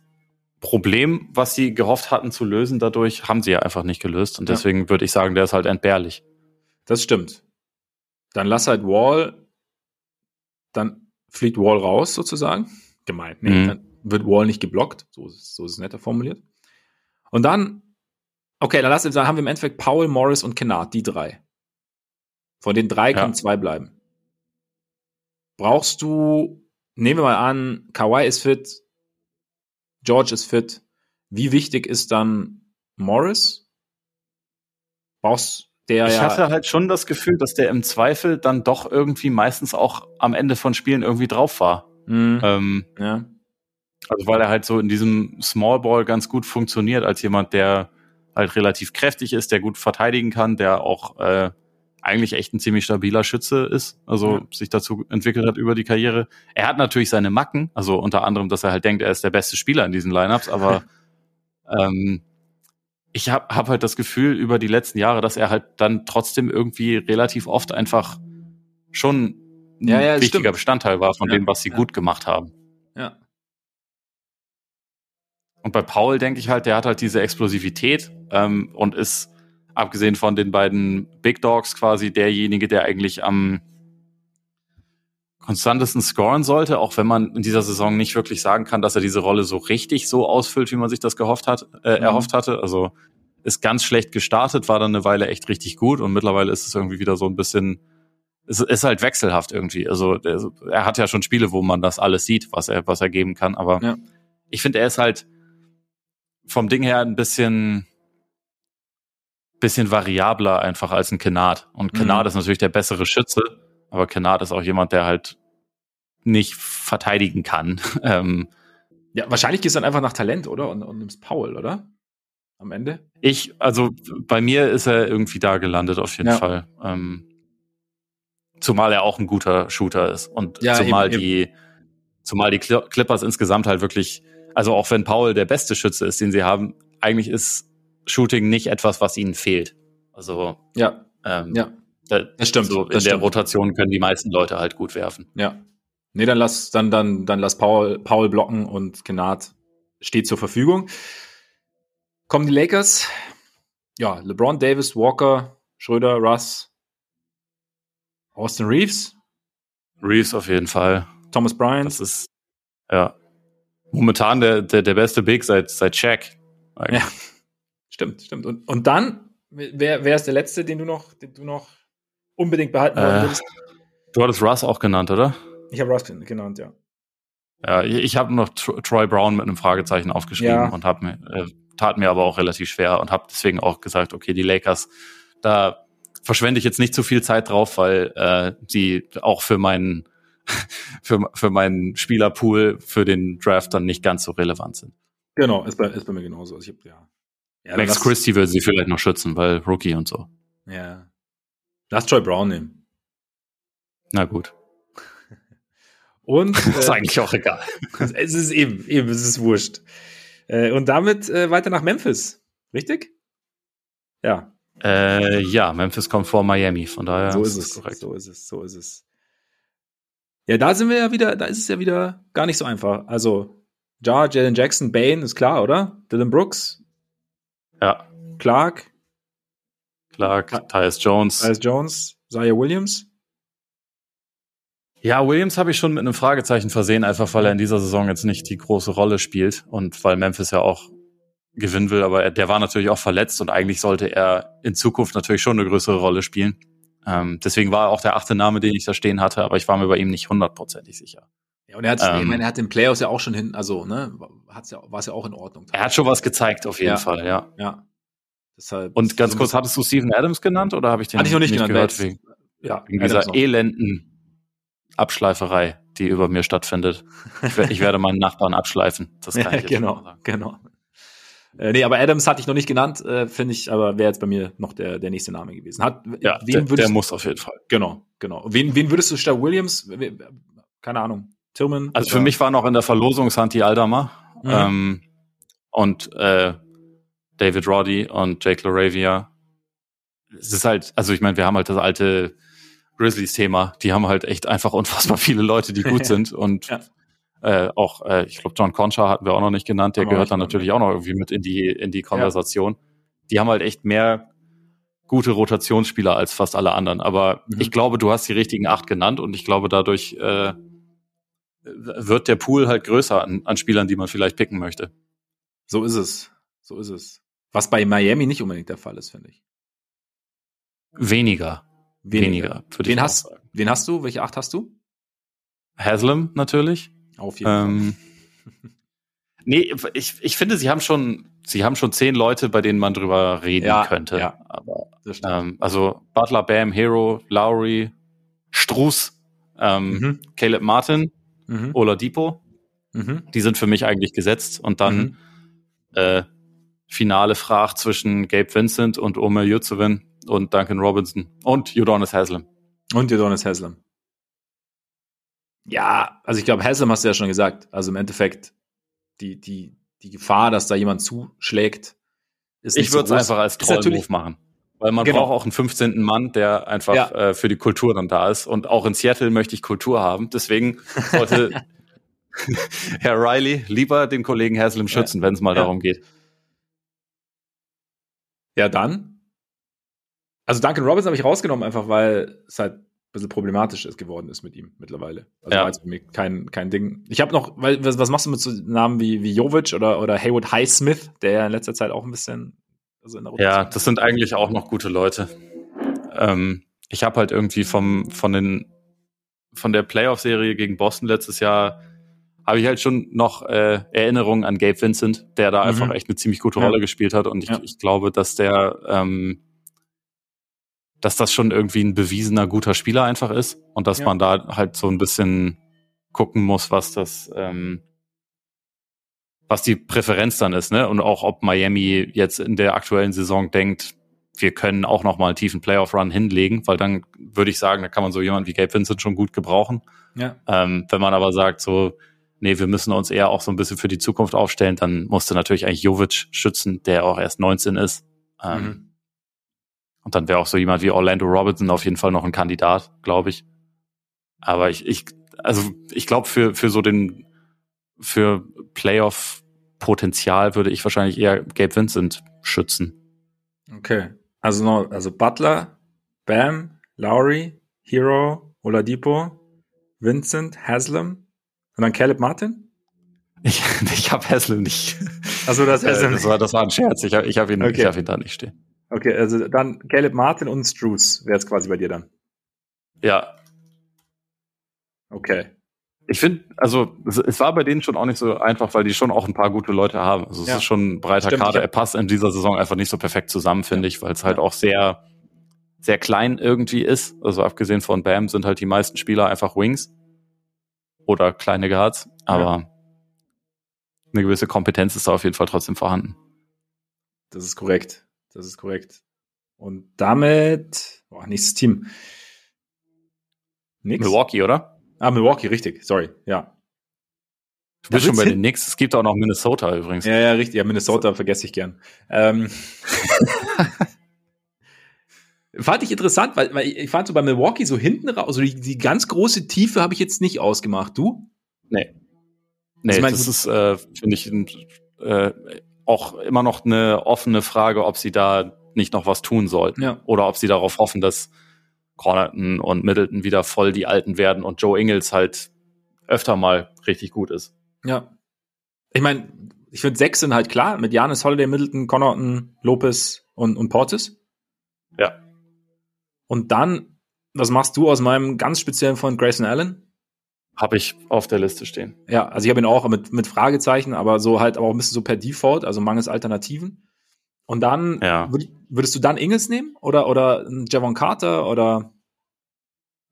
Problem, was sie gehofft hatten zu lösen dadurch, haben sie ja einfach nicht gelöst. Und Ja. deswegen würde ich sagen, der ist halt entbehrlich. Das stimmt. Dann lass halt Wall, dann fliegt Wall raus sozusagen. Gemeint. Nee, Mhm. dann wird Wall nicht geblockt. So ist, so ist es netter formuliert. Und dann, okay, dann, lass, dann haben wir im Endeffekt Paul, Morris und Kennard, die drei. Von den drei Ja. können zwei bleiben. Brauchst du, nehmen wir mal an, Kawhi ist fit, George ist fit. Wie wichtig ist dann Morris? Brauchst der ich ja. hatte halt schon das Gefühl, dass der im Zweifel dann doch irgendwie meistens auch am Ende von Spielen irgendwie drauf war. Mhm. Ähm, ja. also weil er halt so in diesem Small Ball ganz gut funktioniert als jemand, der halt relativ kräftig ist, der gut verteidigen kann, der auch äh, eigentlich echt ein ziemlich stabiler Schütze ist, also Ja. sich dazu entwickelt hat über die Karriere. Er hat natürlich seine Macken, also unter anderem, dass er halt denkt, er ist der beste Spieler in diesen Lineups, aber ähm, ich habe hab halt das Gefühl über die letzten Jahre, dass er halt dann trotzdem irgendwie relativ oft einfach schon ein Ja, ja, wichtiger stimmt. Bestandteil war von Ja, dem, was sie gut gemacht haben. Ja. Und bei Paul denke ich halt, der hat halt diese Explosivität ähm, und ist, abgesehen von den beiden Big Dogs, quasi derjenige, der eigentlich am konstantesten scoren sollte, auch wenn man in dieser Saison nicht wirklich sagen kann, dass er diese Rolle so richtig so ausfüllt, wie man sich das gehofft hat, äh, Mhm. erhofft hatte. Also ist ganz schlecht gestartet, war dann eine Weile echt richtig gut und mittlerweile ist es irgendwie wieder so ein bisschen, es ist halt wechselhaft irgendwie. Also er hat ja schon Spiele, wo man das alles sieht, was er, was er geben kann, aber Ja. ich finde, er ist halt vom Ding her ein bisschen, bisschen variabler einfach als ein Kennard. Und Mhm. Kennard ist natürlich der bessere Schütze, aber Kennard ist auch jemand, der halt nicht verteidigen kann. Ähm, Ja, wahrscheinlich gehst du dann einfach nach Talent, oder? Und, und nimmst Paul, oder? Am Ende? ich, also bei mir ist er irgendwie da gelandet auf jeden Ja. Fall. Ähm, zumal er auch ein guter Shooter ist und Ja, zumal eben, die, zumal die Cl- Clippers insgesamt halt wirklich, also auch wenn Paul der beste Schütze ist, den sie haben, eigentlich ist Shooting nicht etwas, was ihnen fehlt. Also Ja, ähm, ja, das stimmt. so in das der stimmt. Rotation können die meisten Leute halt gut werfen. Ja. Nee, dann lass, dann, dann, dann lass Paul, Paul blocken und Kennard steht zur Verfügung. Kommen die Lakers. Ja, LeBron, Davis, Walker, Schröder, Russ, Austin Reeves, Reeves auf jeden Fall. Thomas Bryant. Das ist ja momentan der, der, der beste Big seit, seit Shaq. Ja, stimmt, stimmt. Und, und dann, wer, wer ist der letzte, den du noch, den du noch unbedingt behalten wollen Äh, würdest? Du hattest Russ auch genannt, oder? Ich habe Russ genannt, ja. Ja, ich, habe noch Tro- Troy Brown mit einem Fragezeichen aufgeschrieben Ja. und hab mir, äh, tat mir aber auch relativ schwer und habe deswegen auch gesagt, okay, die Lakers, da verschwende ich jetzt nicht zu viel Zeit drauf, weil äh, die auch für meinen für, für meinen Spielerpool für den Draft dann nicht ganz so relevant sind. Genau, ist bei, ist bei mir genauso. Also ich hab, ja. ja Max Christie würde sie vielleicht noch schützen, weil Rookie und so. Ja. Lass Troy Brown nehmen. Na gut. Und ist äh, eigentlich auch egal. es ist eben, eben, es ist wurscht. Äh, und damit äh, weiter nach Memphis. Richtig? Ja, Äh, ja, Memphis kommt vor Miami, von daher so ist es. korrekt. So ist es, so ist es. Ja, da sind wir ja wieder, da ist es ja wieder gar nicht so einfach. Also, Ja, Jalen Jackson, Bane, ist klar, oder? Dylan Brooks, Ja, Clark, Clark, Tyus Jones. Tyus Jones, Zaya Williams. Ja, Williams habe ich schon mit einem Fragezeichen versehen, einfach weil er in dieser Saison jetzt nicht die große Rolle spielt und weil Memphis ja auch gewinnen will, aber er, der war natürlich auch verletzt und eigentlich sollte er in Zukunft natürlich schon eine größere Rolle spielen. Ähm, deswegen war er auch der achte Name, den ich da stehen hatte, aber ich war mir bei ihm nicht hundertprozentig sicher. Ja, und er hat, Ähm. ich meine, er hat den Playoffs ja auch schon hin, also, ne, hat's ja, war es ja auch in Ordnung. Er hat schon was gezeigt, auf jeden Ja. Fall, ja. Ja. Deshalb. Und ganz so- kurz, hattest du Steven Adams genannt oder habe ich den Hatte ich noch nicht genannt, gehört? Wegen, ja, wegen dieser elenden Abschleiferei. die über mir stattfindet. Ich, ich werde meinen Nachbarn abschleifen. Das kann Ja, ich jetzt genau, sagen. genau. Äh, nee, aber Adams hatte ich noch nicht genannt, äh, finde ich, aber wäre jetzt bei mir noch der, der nächste Name gewesen. Hat, Ja, wen der, der muss auf jeden Fall. genau, genau. Wen, wen würdest du statt Williams? Keine Ahnung. Tillman? Also für mich war noch in der Verlosung Santi Aldama Mhm. ähm, und äh, David Roddy und Jake LaRavia. Es ist halt, also ich meine, wir haben halt das alte Grizzlies-Thema. Die haben halt echt einfach unfassbar viele Leute, die gut sind und Ja. äh, auch, äh, ich glaube, John Concha hatten wir auch noch nicht genannt. Der gehört dann natürlich auch noch irgendwie mit in die in die Konversation. Die haben halt echt mehr gute Rotationsspieler als fast alle anderen. Aber Mhm. ich glaube, du hast die richtigen acht genannt und ich glaube, dadurch äh, wird der Pool halt größer an, an Spielern, die man vielleicht picken möchte. So ist es. So ist es. Was bei Miami nicht unbedingt der Fall ist, finde ich. Weniger. Weniger, würde Wen hast, sagen. wen hast du? Welche acht hast du? Haslam natürlich. Auf jeden Ähm, nee, ich, ich finde, sie haben schon, sie haben schon zehn Leute, bei denen man drüber reden Ja, könnte. ja. Aber Fall. Ähm, also Butler, Bam, Hero, Lowry, Struß, ähm, Mhm. Caleb Martin, Mhm. Oladipo, Mhm. die sind für mich eigentlich gesetzt. Und dann Mhm. äh, finale Frage zwischen Gabe Vincent und Omer Yurtseven und Duncan Robinson und Udonis Haslam. Und Udonis Haslam. Ja, also ich glaube, Haslam hast du ja schon gesagt. Also im Endeffekt, die, die, die Gefahr, dass da jemand zuschlägt, ist Ich so würde es groß. einfach als Troll-Move machen. Weil man Genau. braucht auch einen 15. Mann, der einfach Ja. äh, für die Kultur dann da ist. Und auch in Seattle möchte ich Kultur haben. Deswegen sollte Herr Riley lieber den Kollegen Haslam schützen, wenn es mal Ja. darum geht. Ja, dann. Also Duncan Robinson habe ich rausgenommen, einfach weil es halt ein bisschen problematisch ist geworden ist mit ihm mittlerweile. Also Ja. war jetzt für mich kein, kein Ding. Ich habe noch, weil, was, was machst du mit so Namen wie, wie Jovic oder, oder Haywood Highsmith, der ja in letzter Zeit auch ein bisschen also in der Ja, Rotation- das sind eigentlich auch noch gute Leute. Ähm, ich habe halt irgendwie vom, von den, von der Playoff-Serie gegen Boston letztes Jahr habe ich halt schon noch äh, Erinnerungen an Gabe Vincent, der da Mhm. einfach echt eine ziemlich gute Ja. Rolle gespielt hat. Und ich, Ja. ich glaube, dass der, ähm, dass das schon irgendwie ein bewiesener guter Spieler einfach ist und dass Ja. man da halt so ein bisschen gucken muss, was das, ähm, was die Präferenz dann ist, ne? Und auch ob Miami jetzt in der aktuellen Saison denkt, wir können auch noch mal einen tiefen Playoff-Run hinlegen, weil dann würde ich sagen, da kann man so jemanden wie Gabe Vincent schon gut gebrauchen. ja. Ähm, wenn man aber sagt, so, nee, wir müssen uns eher auch so ein bisschen für die Zukunft aufstellen, dann musste natürlich eigentlich Jovic schützen, der auch erst 19 ist. Ähm, Mhm. Und dann wäre auch so jemand wie Orlando Robinson auf jeden Fall noch ein Kandidat, glaube ich. Aber ich, ich, also ich glaube, für, für so den, für Playoff-Potenzial würde ich wahrscheinlich eher Gabe Vincent schützen. Okay. Also noch, also Butler, Bam, Lowry, Hero, Oladipo, Vincent, Haslam und dann Caleb Martin? Ich, ich habe Haslam nicht. Also das Äh, das, war, das war ein Scherz. Ich habe ich hab ihn, Okay. ich hab ihn da nicht stehen. Okay, also dann Caleb Martin und Struce wäre jetzt quasi bei dir dann. Ja, Okay. Ich finde, also es, es war bei denen schon auch nicht so einfach, weil die schon auch ein paar gute Leute haben. Also es Ja. ist schon ein breiter Stimmt, Kader. Er passt in dieser Saison einfach nicht so perfekt zusammen, finde ich, weil es halt auch sehr, sehr klein irgendwie ist. Also abgesehen von Bam sind halt die meisten Spieler einfach Wings oder kleine Guards, aber eine gewisse Kompetenz ist da auf jeden Fall trotzdem vorhanden. Das ist korrekt. Das ist korrekt. Und damit, boah, nächstes Team. Nix. Milwaukee, oder? Ah, Milwaukee, richtig. Sorry. Ja. Du bist schon bei den Knicks. Es gibt auch noch Minnesota übrigens. Ja, ja, richtig. Ja, Minnesota vergesse ich gern. Ähm, fand ich interessant, weil, weil ich fand so bei Milwaukee so hinten raus, also die, die ganz große Tiefe habe ich jetzt nicht ausgemacht. Du? Nee. Also Nee, mein, das ist, äh, finde ich, äh, auch immer noch eine offene Frage, ob sie da nicht noch was tun sollten. Ja. Oder ob sie darauf hoffen, dass Cornerton und Middleton wieder voll die Alten werden und Joe Ingles halt öfter mal richtig gut ist. Ja. Ich meine, ich finde sechs sind halt klar, mit Janis, Holiday, Middleton, Connaughton, Lopez und, und Portis. Ja. Und dann, was machst du aus meinem ganz speziellen Freund Grayson Allen? Habe ich auf der Liste stehen. Ja, also ich habe ihn auch mit, mit Fragezeichen, aber so halt aber auch ein bisschen so per Default, also mangels Alternativen. Und dann Ja. würd, würdest du dann Ingles nehmen oder oder Javon Carter oder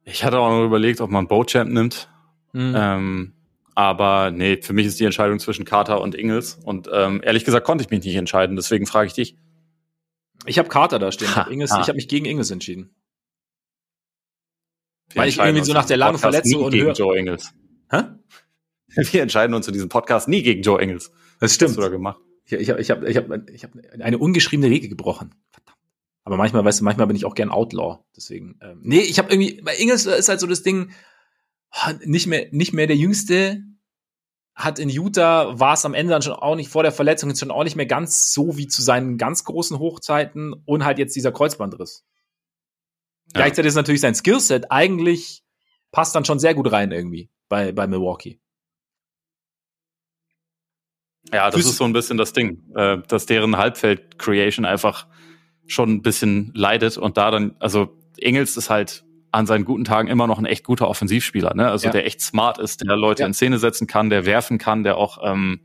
Ich hatte auch noch überlegt, ob man Bochamp nimmt. Mhm. Ähm, aber nee, für mich ist die Entscheidung zwischen Carter und Ingels. Und ähm, ehrlich gesagt konnte ich mich nicht entscheiden, deswegen frage ich dich. Ich habe Carter da stehen. Ich habe hab mich gegen Ingels entschieden. Weil ich irgendwie so nach der langen Verletzung und gegen Joe Ingels. Hä? Wir entscheiden uns in diesem Podcast nie gegen Joe Ingels. Das stimmt. Was hast du da gemacht? Ich, ich habe ich hab, ich hab, ich hab eine ungeschriebene Regel gebrochen. Verdammt. Aber manchmal, weißt du, manchmal bin ich auch gern Outlaw. Deswegen. Ähm, nee, ich habe irgendwie, bei Ingels ist halt so das Ding, nicht mehr, nicht mehr der Jüngste, hat in Utah, war es am Ende dann schon auch nicht vor der Verletzung, schon auch nicht mehr ganz so wie zu seinen ganz großen Hochzeiten und halt jetzt dieser Kreuzbandriss. Ja. Gleichzeitig ist natürlich sein Skillset eigentlich passt dann schon sehr gut rein irgendwie bei, bei Milwaukee. Ja, das Füß ist so ein bisschen das Ding, äh, dass deren Halbfeld-Creation einfach schon ein bisschen leidet und da dann, also Engels ist halt an seinen guten Tagen immer noch ein echt guter Offensivspieler, ne? Also ja. der echt smart ist, der Leute ja. in Szene setzen kann, der werfen kann, der auch ähm,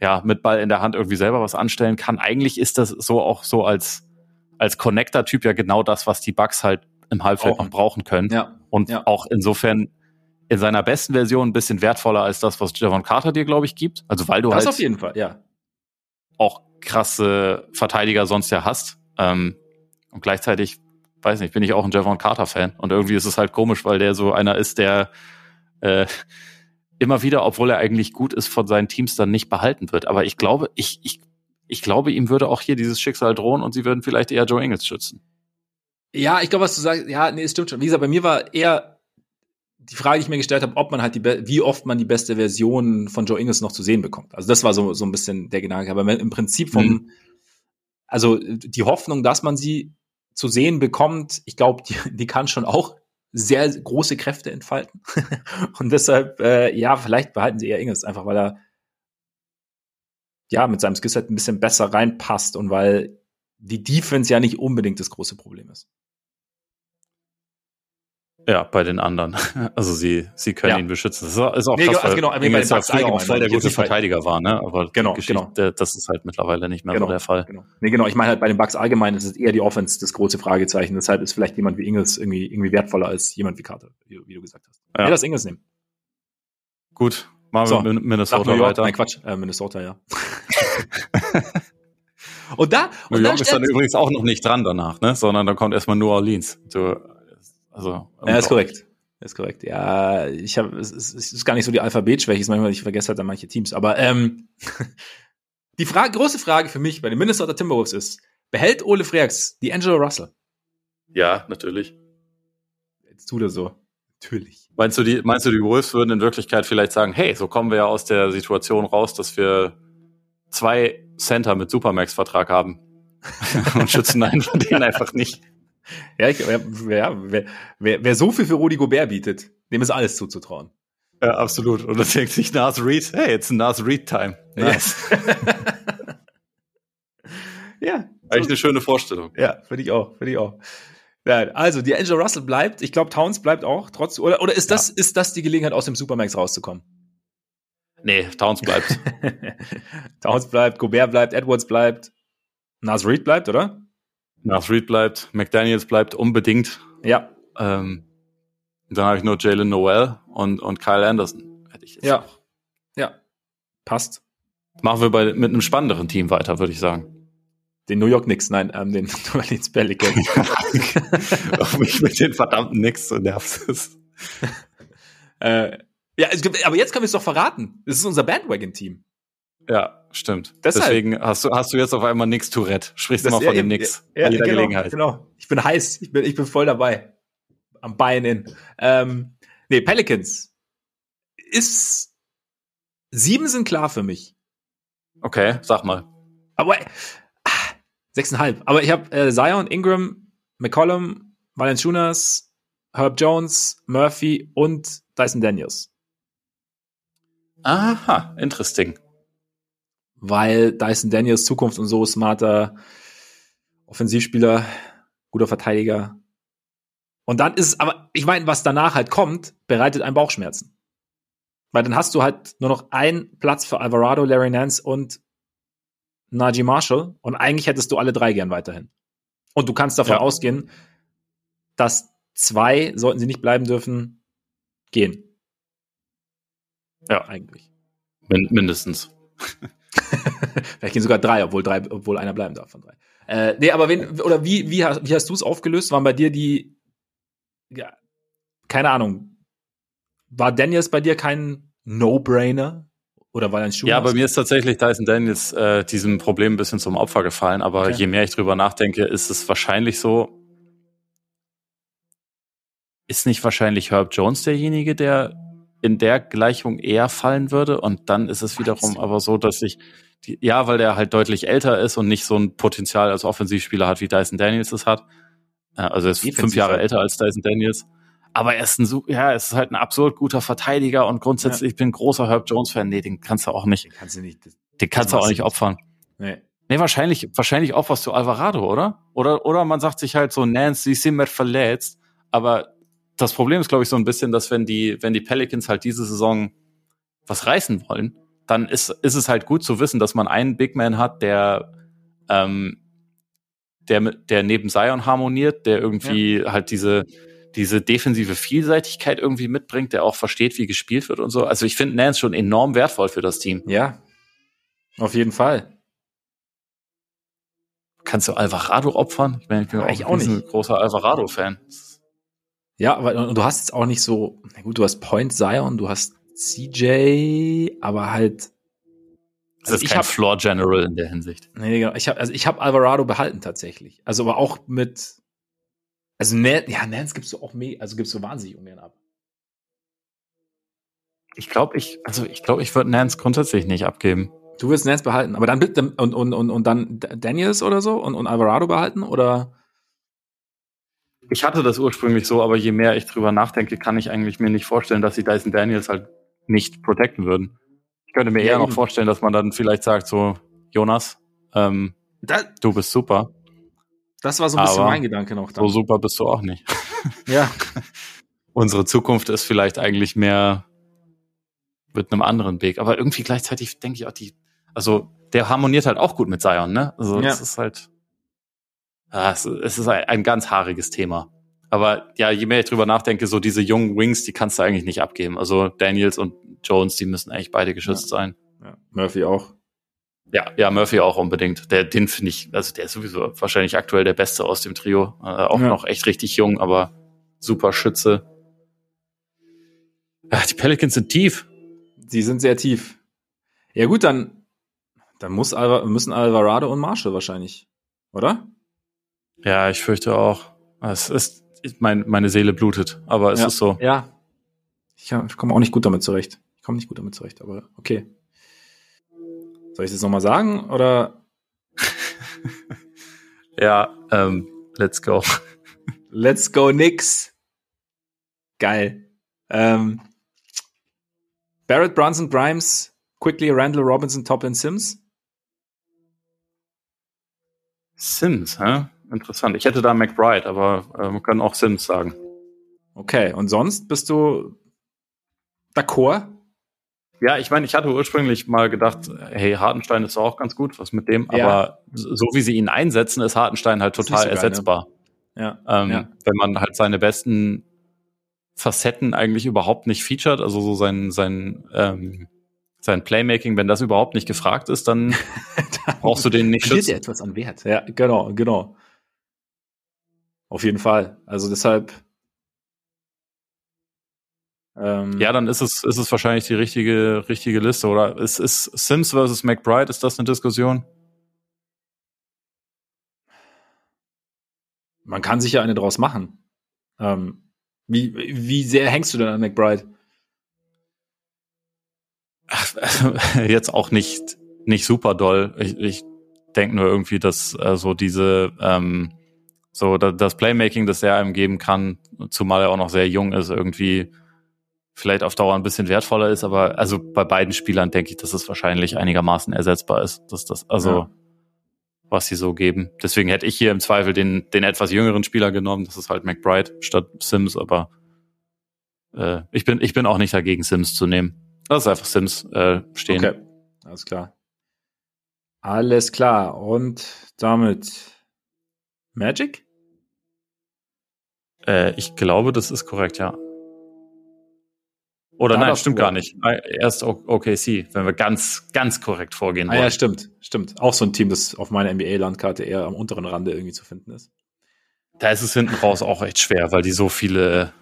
ja mit Ball in der Hand irgendwie selber was anstellen kann. Eigentlich ist das so auch so als als Connector-Typ ja genau das, was die Bugs halt im Halbfeld noch brauchen können. Ja. Und ja. auch insofern in seiner besten Version ein bisschen wertvoller als das, was Javon Carter dir, glaube ich, gibt. Also weil du das halt auf jeden Fall, ja. auch krasse Verteidiger sonst ja hast. Ähm, und gleichzeitig weiß nicht, bin ich auch ein Javon Carter-Fan. Und irgendwie ist es halt komisch, weil der so einer ist, der äh, immer wieder, obwohl er eigentlich gut ist, von seinen Teams dann nicht behalten wird. Aber ich glaube, ich, ich, ich glaube, ihm würde auch hier dieses Schicksal drohen und sie würden vielleicht eher Joe Ingles schützen. Ja, ich glaube, was du sagst, ja, nee, es stimmt schon. Wie gesagt, bei mir war eher die Frage, die ich mir gestellt habe, ob man halt die, wie oft man die beste Version von Joe Ingles noch zu sehen bekommt. Also das war so, so ein bisschen der Gedanke. Aber im Prinzip vom, mhm. also die Hoffnung, dass man sie zu sehen bekommt, ich glaube, die, die kann schon auch sehr große Kräfte entfalten. und deshalb, äh, ja, vielleicht behalten sie eher Ingels, einfach weil er ja mit seinem Skillset ein bisschen besser reinpasst und weil die Defense ja nicht unbedingt das große Problem ist. Ja, bei den anderen. Also sie, sie können ja. ihn beschützen. Das ist auch nee, krass, also genau, weil ja früher auch voll der gute Verteidiger war, ne? Aber genau, genau. das ist halt mittlerweile nicht mehr genau, so der Fall. Genau. Nee, genau. Ich meine halt bei den Bucks allgemein ist es eher die Offense das große Fragezeichen. Deshalb ist vielleicht jemand wie Ingles irgendwie, irgendwie wertvoller als jemand wie Carter, wie, wie du gesagt hast. Ja. ja, das Ingles nehmen. Gut, machen so, wir Minnesota weiter. Nein, Quatsch, äh, Minnesota, ja. und da, und New York dann ist dann übrigens auch noch nicht dran danach, ne? Sondern dann kommt erstmal New Orleans. Du, also, ja, ist korrekt. Ist korrekt. Ja, ich habe es, es ist gar nicht so die Alphabetschwäche, ist manchmal, ich vergesse halt dann manche Teams. Aber ähm, die Frage, große Frage für mich bei den Minnesota Timberwolves ist: Behält Ole Freaks die Angelo Russell? Ja, natürlich. Jetzt tut er so. Natürlich. Meinst du, die, meinst du, die Wolves würden in Wirklichkeit vielleicht sagen, hey, so kommen wir ja aus der Situation raus, dass wir zwei Center mit Supermax-Vertrag haben und schützen einen von denen einfach nicht. Ja, ich, ja wer, wer, wer so viel für Rudi Gobert bietet, dem ist alles zuzutrauen. Ja, absolut. Und dann denkt sich Nas Reed, hey, it's Nas Reed Time. Yes. ja. Eigentlich eine schöne Vorstellung. Ja, finde ich auch, finde ich auch. Ja, also, die Angel Russell bleibt. Ich glaube, Towns bleibt auch trotz, oder, oder ist das, ja. ist das die Gelegenheit, aus dem Supermax rauszukommen? Nee, Towns bleibt. Towns bleibt, Gobert bleibt, Edwards bleibt, Nas Reed bleibt, oder? Nas Reed bleibt, McDaniels bleibt unbedingt. Ja. Ähm, dann habe ich nur Jalen Noel und, und Kyle Anderson. Hätte ich jetzt ja. Auch. Ja. Passt. Machen wir bei, mit einem spannenderen Team weiter, würde ich sagen. Den New York Knicks, nein, ähm, den New Orleans Pelicans. Auf mich mit den verdammten Knicks so nervt es. äh, ja, es gibt, aber jetzt können wir es doch verraten. Das ist unser Bandwagon-Team. Ja, stimmt. Deshalb. Deswegen hast du, hast du jetzt auf einmal nix Tourette. Sprichst du mal von dem Nix. Ja, bei jeder genau, Gelegenheit. Genau. Ich bin heiß. Ich bin, ich bin voll dabei. Am Bein in. Ähm, nee, Pelicans. Ist, sieben sind klar für mich. Okay, sag mal. Aber, sechseinhalb. Aber ich habe äh, Zion, Ingram, McCollum, Valenciunas, Herb Jones, Murphy und Dyson Daniels. Aha, interesting weil Dyson Daniels Zukunft und so smarter Offensivspieler, guter Verteidiger. Und dann ist es, aber ich meine, was danach halt kommt, bereitet einen Bauchschmerzen. Weil dann hast du halt nur noch einen Platz für Alvarado, Larry Nance und Najee Marshall und eigentlich hättest du alle drei gern weiterhin. Und du kannst davon ja. ausgehen, dass zwei, sollten sie nicht bleiben dürfen, gehen. Ja. Eigentlich. Min mindestens. Vielleicht gehen sogar drei, obwohl drei, obwohl einer bleiben darf von drei. Äh, nee, aber wen, oder wie, wie hast, wie hast du es aufgelöst? Waren bei dir die, ja, keine Ahnung, war Daniels bei dir kein No-Brainer? Oder dein Schuh? Ja, bei mir ist tatsächlich Dyson Daniels äh, diesem Problem ein bisschen zum Opfer gefallen, aber okay. je mehr ich drüber nachdenke, ist es wahrscheinlich so, ist nicht wahrscheinlich Herb Jones derjenige, der in der Gleichung eher fallen würde. Und dann ist es wiederum aber so, dass ich, die, ja, weil der halt deutlich älter ist und nicht so ein Potenzial als Offensivspieler hat, wie Dyson Daniels es hat. Also er ist Defensiv fünf Jahre halt. älter als Dyson Daniels. Aber er ist ein, ja, er ist halt ein absurd guter Verteidiger und grundsätzlich, ja. ich bin ein großer Herb Jones-Fan. Nee, den kannst du auch nicht. Den kannst du nicht. Den kannst du auch nicht opfern. Nee. Nee, wahrscheinlich, wahrscheinlich auch was zu Alvarado, oder? Oder, oder man sagt sich halt so, Nancy, sie sind mehr verletzt. Aber das Problem ist, glaube ich, so ein bisschen, dass wenn die, wenn die Pelicans halt diese Saison was reißen wollen, dann ist, ist es halt gut zu wissen, dass man einen Big Man hat, der, ähm, der, der neben Zion harmoniert, der irgendwie ja. halt diese, diese defensive Vielseitigkeit irgendwie mitbringt, der auch versteht, wie gespielt wird und so. Also ich finde Nance schon enorm wertvoll für das Team. Ja, auf jeden Fall. Kannst du Alvarado opfern? Ich, meine, ich bin ja, auch, auch ein großer Alvarado-Fan. Ja, aber du hast jetzt auch nicht so, na gut, du hast Point Zion, du hast CJ, aber halt. Also das ist kein hab, Floor General in der Hinsicht. Nee, genau. Ich habe also ich habe Alvarado behalten tatsächlich. Also aber auch mit also Nance, ja, Nance gibst du auch mehr, also gibst du wahnsinnig ungern ab. Ich glaube, ich also ich glaube, ich würde Nance grundsätzlich nicht abgeben. Du willst Nance behalten, aber dann bitte und und und und dann Daniels oder so und und Alvarado behalten oder ich hatte das ursprünglich so, aber je mehr ich drüber nachdenke, kann ich eigentlich mir nicht vorstellen, dass sie Dyson Daniels halt nicht protecten würden. Ich könnte mir ja, eher eben. noch vorstellen, dass man dann vielleicht sagt, so, Jonas, ähm, das, du bist super. Das war so ein bisschen mein Gedanke noch. Dann. So super bist du auch nicht. Ja. Unsere Zukunft ist vielleicht eigentlich mehr mit einem anderen Weg. Aber irgendwie gleichzeitig denke ich auch, die, also der harmoniert halt auch gut mit Zion, ne? Also ja. das ist halt. Ah, es, ist ein, ganz haariges Thema. Aber ja, je mehr ich drüber nachdenke, so diese jungen Wings, die kannst du eigentlich nicht abgeben. Also Daniels und Jones, die müssen eigentlich beide geschützt ja. sein. Ja. Murphy auch. Ja, ja, Murphy auch unbedingt. Der, den finde ich, also der ist sowieso wahrscheinlich aktuell der Beste aus dem Trio. Äh, auch ja. noch echt richtig jung, aber super Schütze. Ja, die Pelicans sind tief. Sie sind sehr tief. Ja gut, dann, dann muss Alva, müssen Alvarado und Marshall wahrscheinlich, oder? Ja, ich fürchte auch. Es ist, mein, meine Seele blutet, aber es ja, ist so. Ja. Ich, ich komme auch nicht gut damit zurecht. Ich komme nicht gut damit zurecht, aber okay. Soll ich das nochmal sagen oder? ja, ähm, let's go. let's go, nix. Geil. Ähm, Barrett Brunson, Grimes, Quickly, Randall Robinson, Toplin, Sims. Sims, hä? interessant. Ich hätte da McBride, aber äh, wir können auch Sims sagen. Okay, und sonst bist du d'accord? Ja, ich meine, ich hatte ursprünglich mal gedacht, hey, Hartenstein ist auch ganz gut, was mit dem, ja. aber so wie sie ihn einsetzen, ist Hartenstein halt total so ersetzbar. Geil, ne? ja. Ähm, ja. Wenn man halt seine besten Facetten eigentlich überhaupt nicht featured, also so sein, sein, ähm, sein Playmaking, wenn das überhaupt nicht gefragt ist, dann, dann brauchst du den nicht schützen. etwas an Wert. Ja, genau, genau. Auf jeden Fall. Also deshalb. Ähm, ja, dann ist es, ist es wahrscheinlich die richtige, richtige Liste, oder? Ist, ist Sims versus McBride, ist das eine Diskussion? Man kann sich ja eine draus machen. Ähm, wie, wie sehr hängst du denn an McBride? Ach, jetzt auch nicht, nicht super doll. Ich, ich denke nur irgendwie, dass äh, so diese, ähm, so das Playmaking, das er einem geben kann, zumal er auch noch sehr jung ist, irgendwie vielleicht auf Dauer ein bisschen wertvoller ist, aber also bei beiden Spielern denke ich, dass es wahrscheinlich einigermaßen ersetzbar ist, dass das also ja. was sie so geben. Deswegen hätte ich hier im Zweifel den den etwas jüngeren Spieler genommen, das ist halt McBride statt Sims, aber äh, ich bin ich bin auch nicht dagegen Sims zu nehmen. Lass einfach Sims äh, stehen. Okay, alles klar. Alles klar und damit Magic? Äh, ich glaube, das ist korrekt, ja. Oder nein, stimmt gar nicht. Erst OKC, wenn wir ganz, ganz korrekt vorgehen wollen. Ah, ja, stimmt, stimmt. Auch so ein Team, das auf meiner NBA-Landkarte eher am unteren Rande irgendwie zu finden ist. Da ist es hinten raus auch echt schwer, weil die so viele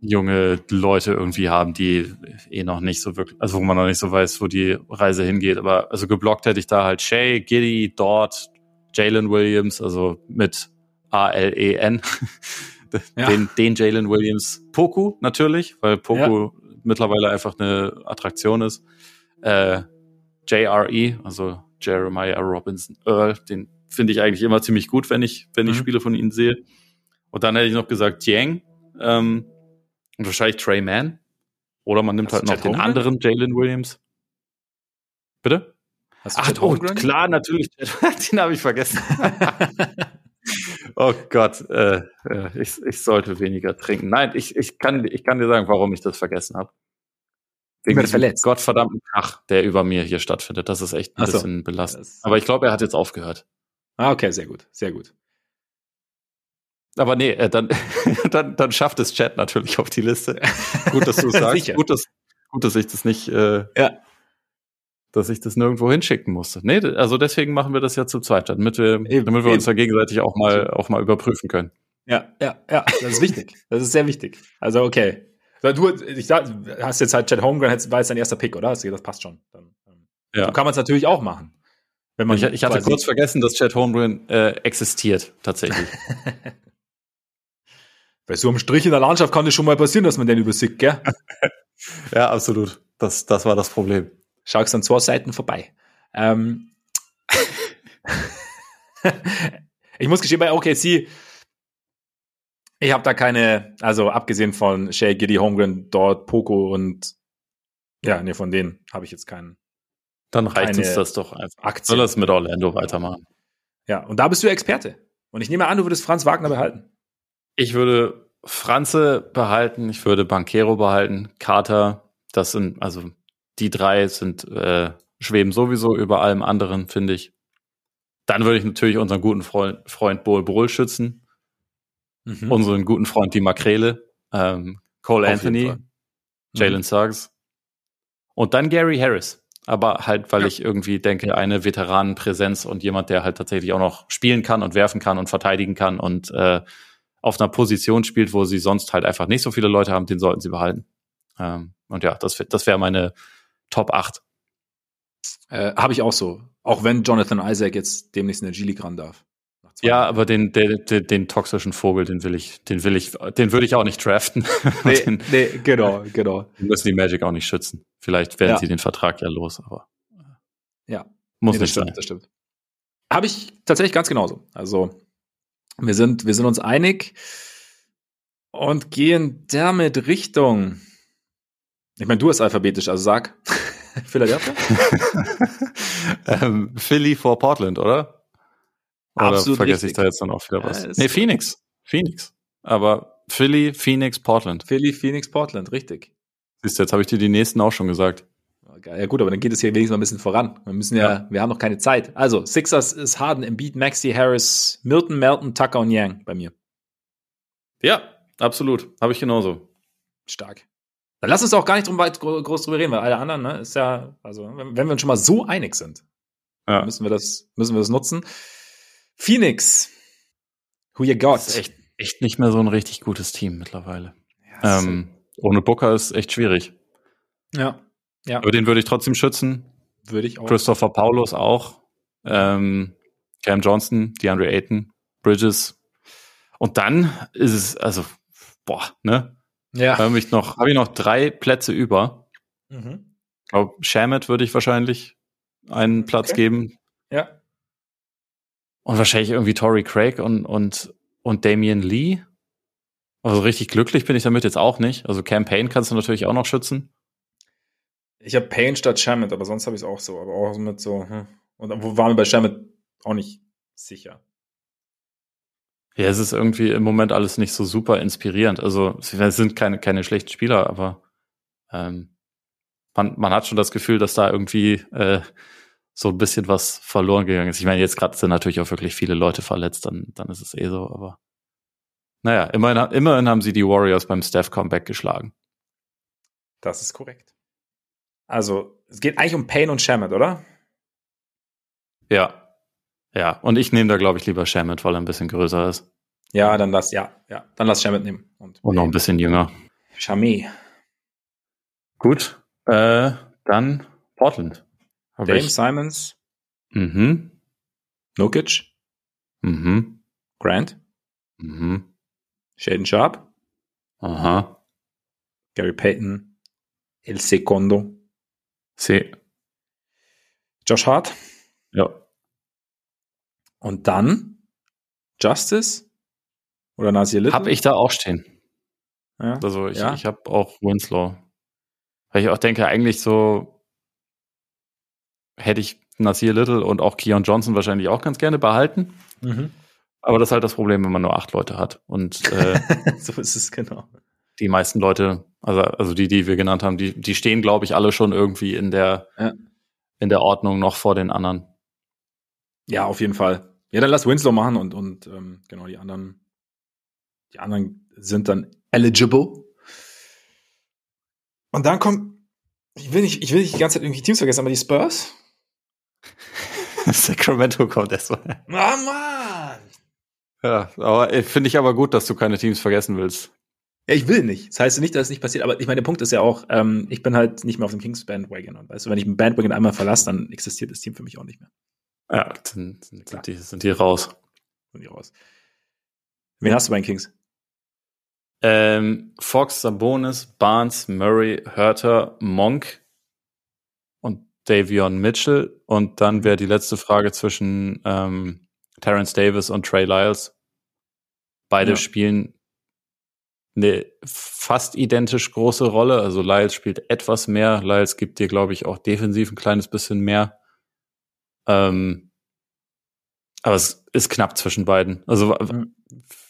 junge Leute irgendwie haben, die eh noch nicht so wirklich, also wo man noch nicht so weiß, wo die Reise hingeht. Aber also geblockt hätte ich da halt Shay, Giddy, Dort, Jalen Williams, also mit A-L-E-N. ja. Den, den Jalen Williams. Poku natürlich, weil Poku ja. Mittlerweile einfach eine Attraktion ist. Äh, JRE, also Jeremiah Robinson Earl, den finde ich eigentlich immer ziemlich gut, wenn ich, wenn ich mhm. Spiele von ihnen sehe. Und dann hätte ich noch gesagt Yang ähm, und wahrscheinlich Trey Mann. Oder man nimmt Hast halt noch den Holmgren? anderen Jalen Williams. Bitte? Ach, oh, klar, natürlich. den habe ich vergessen. oh Gott, äh, äh, ich, ich sollte weniger trinken. Nein, ich, ich, kann, ich kann dir sagen, warum ich das vergessen habe. Wegen dem verletzt. gottverdammten Krach, der über mir hier stattfindet. Das ist echt ein Ach bisschen so. belastend. Aber ich glaube, er hat jetzt aufgehört. Ah, okay, sehr gut, sehr gut. Aber nee, äh, dann, dann, dann schafft es Chat natürlich auf die Liste. Gut, dass du sagst. gut, dass, gut, dass ich das nicht, äh, ja. Dass ich das nirgendwo hinschicken musste. Nee, also deswegen machen wir das ja zu zweit, damit wir, eben, damit wir eben. uns da gegenseitig auch mal, auch mal überprüfen können. Ja, ja, ja, das ist wichtig. Das ist sehr wichtig. Also, okay. Du, ich hast jetzt halt Chad Holmgren, war jetzt dein erster Pick, oder? Das passt schon. Dann, ähm, ja. So kann man es natürlich auch machen. Wenn man ich, ich hatte kurz vergessen, dass Chad Holmgren äh, existiert, tatsächlich. Bei so einem Strich in der Landschaft kann es schon mal passieren, dass man den übersieht, gell? ja, absolut. Das, das war das Problem. Schaust an zwei Seiten vorbei. Ähm ich muss gestehen, bei OKC, ich habe da keine, also abgesehen von Shay, Giddy, Holmgren, dort, Poco und ja, nee, von denen habe ich jetzt keinen. Dann reicht uns das doch einfach. Aktien. Soll das mit Orlando weitermachen? Ja, und da bist du Experte. Und ich nehme an, du würdest Franz Wagner behalten. Ich würde Franze behalten, ich würde Banquero behalten, Carter, das sind, also die drei sind, äh, schweben sowieso über allem anderen, finde ich. Dann würde ich natürlich unseren guten Freund, Freund Bol Brüll schützen. Mhm. Unseren guten Freund die Makrele, ähm, Cole Auf Anthony, Jalen mhm. Suggs. Und dann Gary Harris. Aber halt, weil ja. ich irgendwie denke, eine Veteranenpräsenz und jemand, der halt tatsächlich auch noch spielen kann und werfen kann und verteidigen kann und äh, auf einer Position spielt, wo sie sonst halt einfach nicht so viele Leute haben, den sollten sie behalten. Ähm, und ja, das, das wäre meine Top 8. Äh, Habe ich auch so. Auch wenn Jonathan Isaac jetzt demnächst in der G-League ran darf. Ja, aber den, den, den, den, toxischen Vogel, den will ich, den will ich, den würde ich auch nicht draften. Nee, den, nee, genau, genau. Den müssen die Magic auch nicht schützen. Vielleicht werden ja. sie den Vertrag ja los, aber. Ja. Muss nee, nicht stimmt, sein. Das stimmt. Habe ich tatsächlich ganz genauso. Also, wir sind, wir sind uns einig und gehen damit Richtung. Ich meine, du bist alphabetisch, also sag Philadelphia? ähm, Philly vor Portland, oder? Oder Absolut vergesse richtig. ich da jetzt dann auch wieder was? Ja, nee, Phoenix. Phoenix. Aber Philly, Phoenix, Portland. Philly, Phoenix, Portland, richtig. Siehst du, jetzt habe ich dir die nächsten auch schon gesagt. Ja gut, aber dann geht es hier wenigstens mal ein bisschen voran. Wir müssen ja, ja, wir haben noch keine Zeit. Also, Sixers ist Harden, Embiid, Maxi, Harris, Milton, Melton, Tucker und Yang bei mir. Ja, absolut. Habe ich genauso. Stark. Dann lass uns auch gar nicht drum weit groß drüber reden, weil alle anderen, ne, ist ja, also, wenn wir uns schon mal so einig sind, ja. müssen wir das, müssen wir das nutzen. Phoenix. Who you got? Das ist echt, echt nicht mehr so ein richtig gutes Team mittlerweile. Ja, ähm, ohne Booker ist echt schwierig. Ja. Ja. Aber den würde ich trotzdem schützen. Würde ich auch. Christopher Paulus auch. Ähm, Cam Johnson, DeAndre Ayton, Bridges. Und dann ist es, also, boah, ne? Ja. Habe ich noch, habe ich noch drei Plätze über. Mhm. Ich glaube, Shamet würde ich wahrscheinlich einen Platz okay. geben. Ja. Und wahrscheinlich irgendwie Tory Craig und, und, und Damian Lee. Also richtig glücklich bin ich damit jetzt auch nicht. Also Campaign kannst du natürlich auch noch schützen. Ich habe Payne statt Shamit, aber sonst habe ich es auch so. Aber auch mit so, hm. Und wo waren wir bei Shamit auch nicht sicher. Ja, es ist irgendwie im Moment alles nicht so super inspirierend. Also es sind keine, keine schlechten Spieler, aber ähm, man, man hat schon das Gefühl, dass da irgendwie äh, so ein bisschen was verloren gegangen ist. Ich meine, jetzt gerade sind natürlich auch wirklich viele Leute verletzt, dann, dann ist es eh so, aber naja, immerhin, immerhin haben sie die Warriors beim Steph Comeback geschlagen. Das ist korrekt. Also, es geht eigentlich um Payne und Shamit, oder? Ja. Ja, und ich nehme da, glaube ich, lieber Shamit, weil er ein bisschen größer ist. Ja, dann lass, ja, ja, dann lass Shamit nehmen. Und, und noch ein bisschen jünger. Chami. Gut, äh, dann Portland. Hab Dame ich. Simons. Mhm. Nukic. Mhm. Grant. Mhm. Shaden Sharp. Aha. Gary Payton. El Secondo. Sí. Josh Hart. Ja. Und dann Justice oder Nasir Little? Hab ich da auch stehen. Ja. Also ich, ja. ich habe auch Winslow. Weil ich auch denke, eigentlich so hätte ich Nasir Little und auch Keon Johnson wahrscheinlich auch ganz gerne behalten. Mhm. Aber das ist halt das Problem, wenn man nur acht Leute hat. Und äh, so ist es genau. Die meisten Leute, also, also die, die wir genannt haben, die, die stehen, glaube ich, alle schon irgendwie in der, ja. in der Ordnung noch vor den anderen. Ja, auf jeden Fall. Ja, dann lass Winslow machen und, und ähm, genau die anderen, die anderen sind dann eligible. Und dann kommt, ich will nicht, ich will nicht die ganze Zeit irgendwie Teams vergessen, aber die Spurs. Sacramento kommt erstmal. Ah, Mann! Ja, aber äh, finde ich aber gut, dass du keine Teams vergessen willst. Ja, ich will nicht. Das heißt nicht, dass es nicht passiert, aber ich meine, der Punkt ist ja auch, ähm, ich bin halt nicht mehr auf dem Kings Bandwagon. Und weißt du, wenn ich ein Bandwagon einmal verlasse, dann existiert das Team für mich auch nicht mehr. Ja, dann sind, sind, die, sind die raus. Sind die raus. Wen hast du bei den Kings? Ähm, Fox, Sabonis, Barnes, Murray, Hurter, Monk und Davion Mitchell. Und dann wäre die letzte Frage zwischen ähm, Terrence Davis und Trey Lyles. Beide ja. spielen eine fast identisch große Rolle. Also Lyles spielt etwas mehr. Lyles gibt dir, glaube ich, auch defensiv ein kleines bisschen mehr. Ähm, aber es ist knapp zwischen beiden. Also mhm.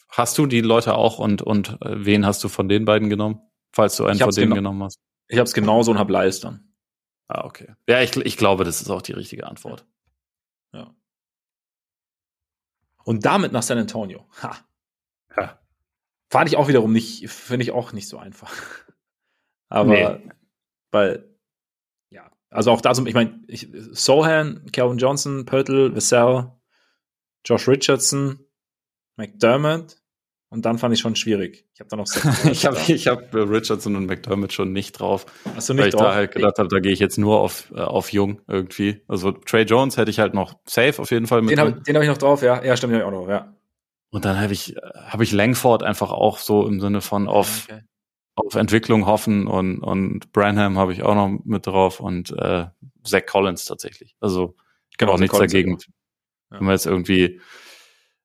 hast du die Leute auch und, und äh, wen hast du von den beiden genommen? Falls du einen von denen genommen hast. Ich habe es genauso und habe dann. Ah, okay. Ja, ich, ich glaube, das ist auch die richtige Antwort. Ja. Und damit nach San Antonio. Ha. Ja. Fand ich auch wiederum nicht, finde ich auch nicht so einfach. Aber, nee. weil, also auch da so, ich meine, Sohan, Calvin Johnson, Pörtl, Vassell, Josh Richardson, McDermott und dann fand ich schon schwierig. Ich habe da noch Ich habe ich hab Richardson und McDermott schon nicht drauf. Hast du nicht weil ich drauf? da halt gedacht habe, da gehe ich jetzt nur auf, äh, auf Jung irgendwie. Also Trey Jones hätte ich halt noch safe auf jeden Fall mit. Den habe hab ich noch drauf, ja. Ja, stimmt, den habe ich auch noch, ja. Und dann habe ich, hab ich Langford einfach auch so im Sinne von auf, okay. Auf Entwicklung hoffen und, und Branham habe ich auch noch mit drauf und äh, Zach Collins tatsächlich. Also ich kann auch nichts Collins dagegen, ja. wenn man jetzt irgendwie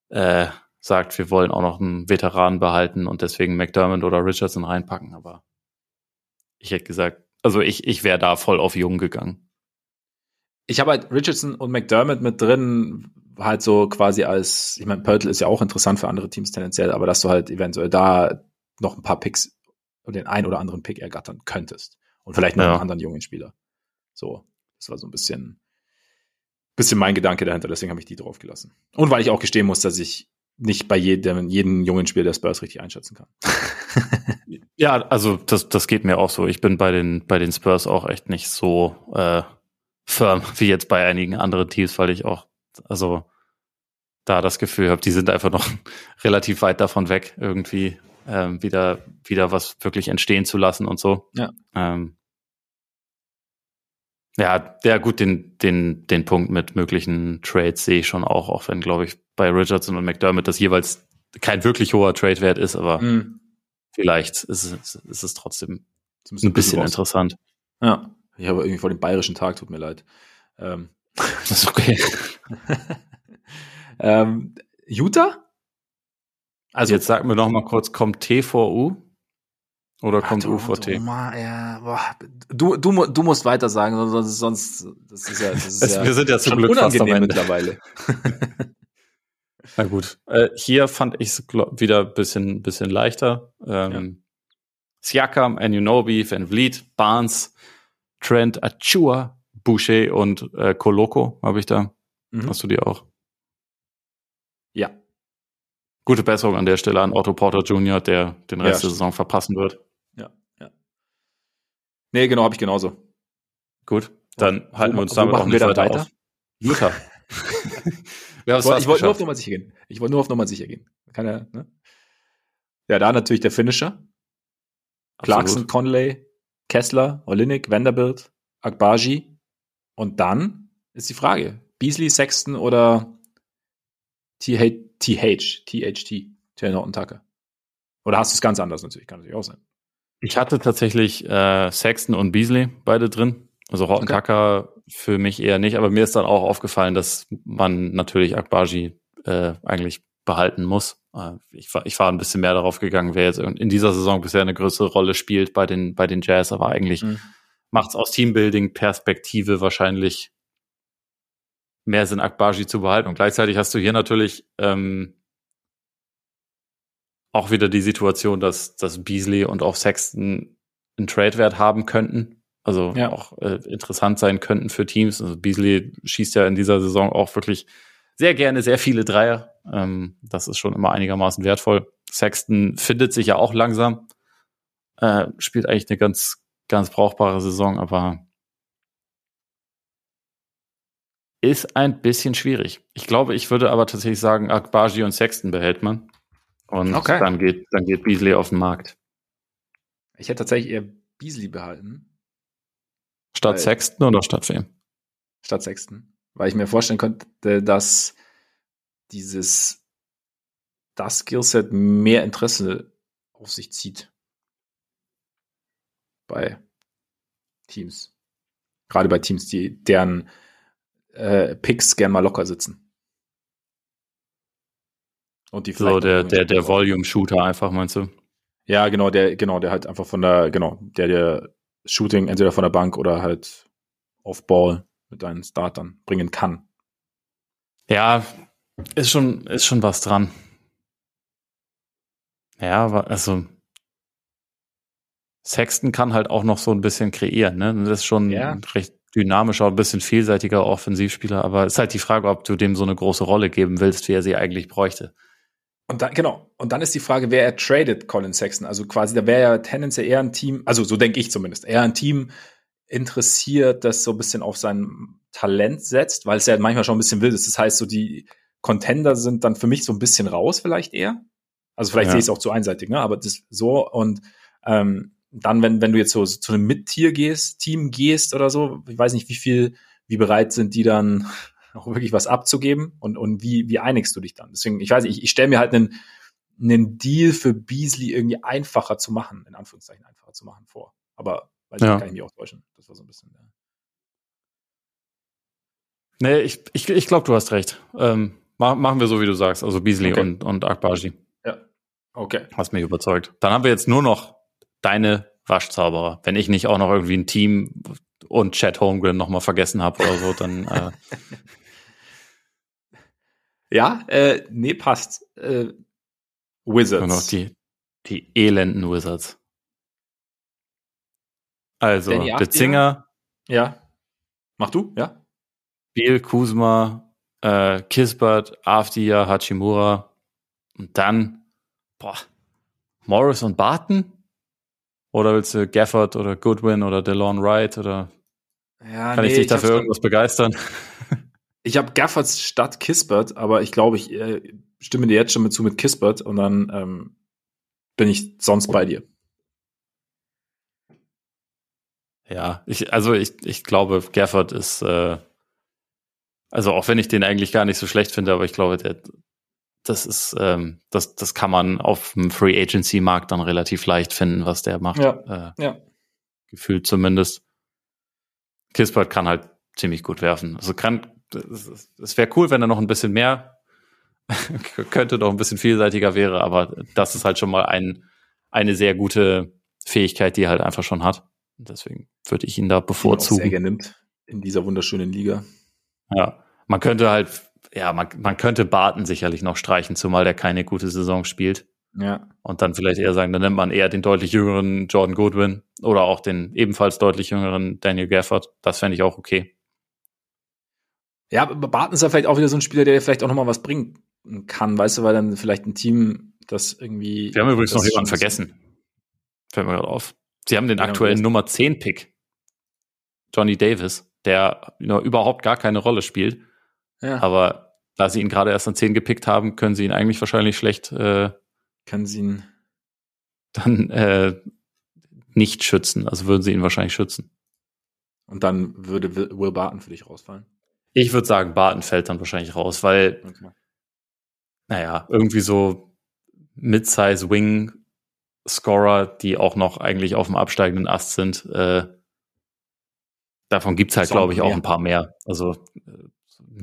äh, sagt, wir wollen auch noch einen Veteran behalten und deswegen McDermott oder Richardson reinpacken, aber ich hätte gesagt, also ich, ich wäre da voll auf Jung gegangen. Ich habe halt Richardson und McDermott mit drin, halt so quasi als, ich meine, Pörtl ist ja auch interessant für andere Teams tendenziell, aber dass du halt eventuell da noch ein paar Picks den ein oder anderen Pick ergattern könntest. Und vielleicht noch ja. einen anderen jungen Spieler. So, das war so ein bisschen, bisschen mein Gedanke dahinter, deswegen habe ich die drauf gelassen. Und weil ich auch gestehen muss, dass ich nicht bei jedem, jedem jungen Spieler der Spurs richtig einschätzen kann. ja, also das, das geht mir auch so. Ich bin bei den, bei den Spurs auch echt nicht so äh, firm wie jetzt bei einigen anderen Teams, weil ich auch also da das Gefühl habe, die sind einfach noch relativ weit davon weg, irgendwie ähm, wieder, wieder was wirklich entstehen zu lassen und so. Ja. Ähm, ja, ja, gut, den, den, den Punkt mit möglichen Trades sehe ich schon auch, auch wenn, glaube ich, bei Richardson und McDermott das jeweils kein wirklich hoher Trade-Wert ist, aber mhm. vielleicht ist es, ist es trotzdem ein bisschen, ein bisschen interessant. Ja, ich habe irgendwie vor dem bayerischen Tag, tut mir leid. Ähm, das ist okay. ähm, Utah? Also jetzt sag mir noch mal kurz, kommt T vor U? Oder kommt Ach, U vor T? Ja, boah. Du, du, du musst weiter sagen, sonst, sonst das ist ja, das ist es, ja wir sind ja zum Glück fast am Ende. mittlerweile. Na gut. Äh, hier fand ich es wieder ein bisschen, bisschen leichter. Ähm, ja. Siakam, Anunobi, Van Vliet, Barnes, Trent, Achua, Boucher und äh, Coloco habe ich da. Mhm. Hast du die auch? Ja. Gute Besserung an der Stelle an Otto Porter Jr., der den Rest ja, der Saison verpassen wird. Ja, ja. Nee, genau, habe ich genauso. Gut, dann wo, halten wir uns wo damit auch nicht weiter weiter? auf. Luther. Ich wollte, wollte nur auf. Nummer sicher gehen. Ich wollte nur auf Nummer sicher gehen. Kann ja, ne? ja, da natürlich der Finisher. Clarkson, Absolut. Conley, Kessler, Olinik, Vanderbilt, Akbaji. Und dann ist die Frage, Beasley, Sexton oder TH, TH, THT, Taylor und Tucker. Oder hast du es ganz anders natürlich, kann natürlich auch sein. Ich hatte tatsächlich äh, Sexton und Beasley beide drin. Also Horton Okay. Tucker für mich eher nicht, aber mir ist dann auch aufgefallen, dass man natürlich Akbaji äh, eigentlich behalten muss. Äh, ich, war, ich war ein bisschen mehr darauf gegangen, wer jetzt in dieser Saison bisher eine größere Rolle spielt bei den, bei den Jazz, aber eigentlich Mhm. macht es aus Teambuilding-Perspektive wahrscheinlich mehr Sinn, Akbaji zu behalten. Und gleichzeitig hast du hier natürlich ähm, auch wieder die Situation, dass, dass Beasley und auch Sexton einen Trade-Wert haben könnten. Also Ja. auch äh, interessant sein könnten für Teams. Also Beasley schießt ja in dieser Saison auch wirklich sehr gerne sehr viele Dreier. Ähm, das ist schon immer einigermaßen wertvoll. Sexton findet sich ja auch langsam. Äh, spielt eigentlich eine ganz, ganz brauchbare Saison, aber ist ein bisschen schwierig. Ich glaube, ich würde aber tatsächlich sagen, Akbaji und Sexton behält man. Und Okay. dann geht, dann geht Beasley auf den Markt. Ich hätte tatsächlich eher Beasley behalten, Statt Weil- Sexton oder statt wem? statt Sexton. Weil ich mir vorstellen könnte, dass dieses das Skillset mehr Interesse auf sich zieht. Bei Teams. Gerade bei Teams, die deren äh, Picks gern mal locker sitzen. Und die So, der, der, der Volume-Shooter einfach, meinst du? Ja, genau, der, genau, der halt einfach von der, genau, der, der Shooting entweder von der Bank oder halt auf Ball mit deinen Startern bringen kann. Ja, ist schon, ist schon was dran. Ja, aber also Sexton kann halt auch noch so ein bisschen kreieren, ne? Das ist schon Ja. recht dynamischer, ein bisschen vielseitiger Offensivspieler, aber ist halt die Frage, ob du dem so eine große Rolle geben willst, wie er sie eigentlich bräuchte. Und dann, genau. Und dann ist die Frage, wer er tradet Colin Sexton. Also quasi, da wäre ja tendenziell eher ein Team, also so denke ich zumindest, eher ein Team interessiert, das so ein bisschen auf sein Talent setzt, weil es ja manchmal schon ein bisschen wild ist. Das heißt, so die Contender sind dann für mich so ein bisschen raus, vielleicht eher. Also vielleicht Ja. sehe ich es auch zu einseitig, ne? Aber das so und ähm, dann, wenn, wenn du jetzt so, so zu einem Mittier gehst, Team gehst oder so, ich weiß nicht, wie viel, wie bereit sind die dann auch wirklich was abzugeben und, und wie, wie einigst du dich dann? Deswegen, ich weiß nicht, ich, ich stelle mir halt einen, einen Deal für Beasley irgendwie einfacher zu machen, in Anführungszeichen einfacher zu machen vor. Aber weiß Ja. ich, kann ich mich auch täuschen. Das war so ein bisschen. Ja. Nee, ich, ich, ich glaube, du hast recht. Ähm, ma- machen wir so, wie du sagst, also Beasley Okay. und, und Akbaji. ja. Okay. Hast mich überzeugt. Dann haben wir jetzt nur noch deine Waschzauberer. Wenn ich nicht auch noch irgendwie ein Team und Chad Holmgren noch mal vergessen habe oder so, dann äh, Ja, äh, nee, passt. Äh, Wizards. nur noch die, die elenden Wizards. Also? Betzinger, Ja. Mach du, ja? Biel, Kuzma, äh, Kisbert, Avdia, Hachimura und dann, boah, Morris und Barton? Oder willst du Gafford oder Goodwin oder DeLon Wright oder Ja, kann ich dich dafür irgendwas begeistern? Ich habe Gaffords statt Kispert, aber ich glaube, ich äh, stimme dir jetzt schon mit zu mit Kispert und dann ähm, bin ich sonst bei dir. Ja, ich, also ich, ich glaube, Gafford ist, äh, also auch wenn ich den eigentlich gar nicht so schlecht finde, aber ich glaube, der, das ist, ähm, das, das kann man auf dem Free Agency Markt dann relativ leicht finden, was der macht. Ja. Äh, Ja. Gefühlt zumindest. Kispert kann halt ziemlich gut werfen. Also kann, es wäre cool, wenn er noch ein bisschen mehr könnte, noch ein bisschen vielseitiger wäre, aber das ist halt schon mal ein, eine sehr gute Fähigkeit, die er halt einfach schon hat. Und Deswegen würde ich ihn da bevorzugen. sehr gerne nimmt in dieser wunderschönen Liga. Ja, man könnte halt, ja, man, man könnte Barton sicherlich noch streichen, zumal der keine gute Saison spielt. Ja. Und dann vielleicht eher sagen, dann nimmt man eher den deutlich jüngeren Jordan Goodwin oder auch den ebenfalls deutlich jüngeren Daniel Gafford. Das fände ich auch okay. Ja, aber Barton ist ja vielleicht auch wieder so ein Spieler, der vielleicht auch noch mal was bringen kann, weißt du, weil dann vielleicht ein Team, das irgendwie. Wir haben übrigens noch jemanden vergessen. Fällt mir gerade auf. Sie haben den Genau, aktuellen Nummer 10 Pick. Johnny Davis, der überhaupt gar keine Rolle spielt. Ja. Aber da sie ihn gerade erst an 10 gepickt haben, können sie ihn eigentlich wahrscheinlich schlecht äh, Kann sie ihn. dann äh, nicht schützen. Also würden sie ihn wahrscheinlich schützen. Und dann würde Will Barton für dich rausfallen. Ich würde sagen, Barton fällt dann wahrscheinlich raus, weil, Okay. naja, irgendwie so Mid-Size Wing Scorer, die auch noch eigentlich auf dem absteigenden Ast sind, äh, davon gibt's halt, glaube ich, auch ein paar mehr. Also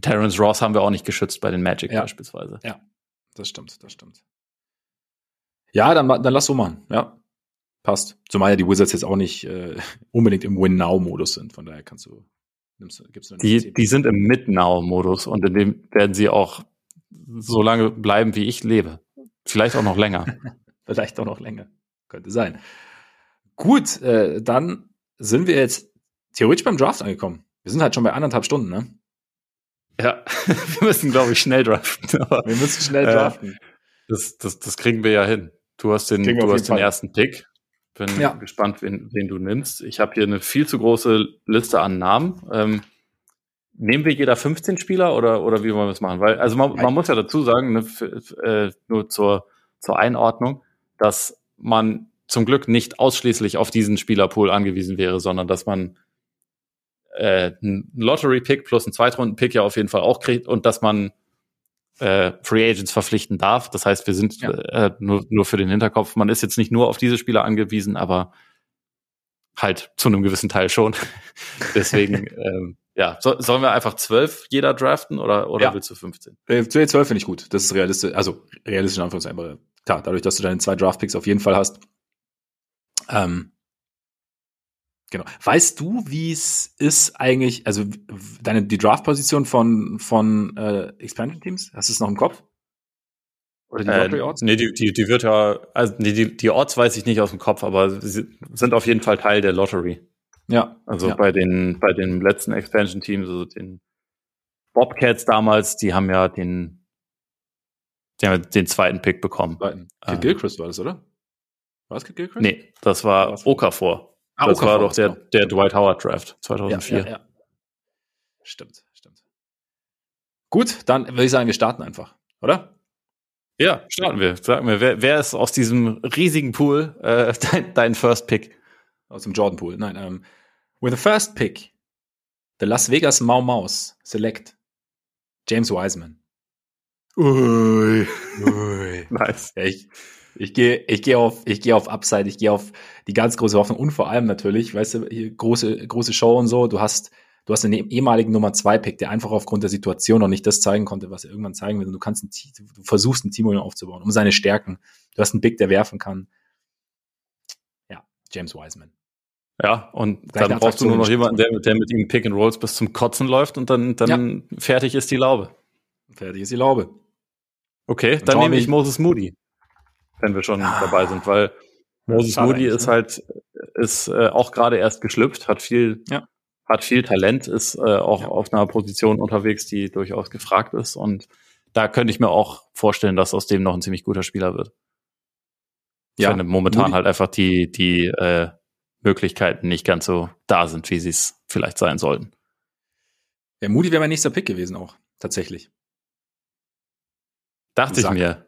Terrence Ross haben wir auch nicht geschützt bei den Magic Ja. beispielsweise. Das stimmt, das stimmt. Ja, dann, dann lass so machen. Ja. Passt. Zumal ja die Wizards jetzt auch nicht äh, unbedingt im Win-Now-Modus sind. Von daher kannst du, nimmst, gibst du Die, die sind im Mid-Now-Modus und in dem werden sie auch so lange bleiben, wie ich lebe. Vielleicht auch noch länger. Vielleicht auch noch länger. Könnte sein. Gut, äh, dann sind wir jetzt theoretisch beim Draft angekommen. Wir sind halt schon bei anderthalb Stunden, ne? Ja, wir müssen, glaube ich, schnell draften. Aber Wir müssen schnell Äh, draften. das, das, das kriegen wir ja hin. Du hast den, du hast den Fall. ersten Pick. Bin Ja. gespannt, wen, wen du nimmst. Ich habe hier eine viel zu große Liste an Namen. Ähm, nehmen wir jeder 15 Spieler oder, oder wie wollen wir es machen? Weil, also man, man muss ja dazu sagen, ne, f- f- äh, nur zur, zur Einordnung, dass man zum Glück nicht ausschließlich auf diesen Spielerpool angewiesen wäre, sondern dass man äh, einen Lottery-Pick plus einen Zweitrunden-Pick ja auf jeden Fall auch kriegt und dass man äh, Free Agents verpflichten darf. Das heißt, wir sind Ja. äh, nur, nur für den Hinterkopf, man ist jetzt nicht nur auf diese Spieler angewiesen, aber halt zu einem gewissen Teil schon. Deswegen, ähm, ja, so, sollen wir einfach zwölf jeder draften oder, oder Ja. willst du 15? Äh, den 12 finde ich gut. Das ist realistisch. Also realistisch in Anführungszeichen. Klar, dadurch, dass du deine zwei Draft-Picks auf jeden Fall hast. Ähm, genau. Weißt du, wie es ist eigentlich, also deine die Draft-Position von, von äh, Expansion-Teams? Hast du es noch im Kopf? Oder die Äh, Lottery-Odds? nee, die, die, die wird ja, also nee, die, die Odds weiß ich nicht aus dem Kopf, aber sie sind auf jeden Fall Teil der Lottery. Ja. Also ja. bei den, bei den letzten Expansion-Teams, also den Bobcats damals, die haben ja den, die haben ja den zweiten Pick bekommen. Kid ähm, Gilchrist war das, oder? War es Kid Gilchrist? Nee, das war? Okafor. Ah, das Okafor war doch der, genau. der Dwight Howard Draft ja, 2004. ja, ja. Stimmt, stimmt. Gut, dann würde ich sagen, wir starten einfach, oder? Ja, starten wir. Sag mir, wer, wer ist aus diesem riesigen Pool äh, dein, dein First Pick? Aus dem Jordan Pool. Nein, ähm, with the first pick, the Las Vegas Mau Maus select James Wiseman. Ui. Ui. Nice. Ja, ich ich gehe ich gehe auf ich gehe auf Upside, ich gehe auf die ganz große Hoffnung und vor allem natürlich, weißt du, hier große große Show und so, du hast du hast einen ehemaligen Nummer zwei Pick, der einfach aufgrund der Situation noch nicht das zeigen konnte, was er irgendwann zeigen will und du kannst ein, du versuchst ein Team aufzubauen, um seine Stärken. Du hast einen Pick, der werfen kann. Ja, James Wiseman. Ja, und Gleich dann brauchst du nur noch jemanden, der, der mit ihm Pick and Rolls bis zum Kotzen läuft und dann, dann fertig ist die Laube. Fertig ist die Laube. Okay, Dann dann nehme ich Moses Moody, wenn wir schon Ah. dabei sind, weil Moses Moody ist ne? halt ist äh, auch gerade erst geschlüpft, hat viel Ja. hat viel Talent, ist äh, auch Ja. auf einer Position unterwegs, die durchaus gefragt ist und da könnte ich mir auch vorstellen, dass aus dem noch ein ziemlich guter Spieler wird. Ich Ja, finde momentan Moody- halt einfach die die äh, Möglichkeiten nicht ganz so da sind, wie sie es vielleicht sein sollten. Ja, Moody wäre mein nächster Pick gewesen auch, tatsächlich. Dachte ich mir.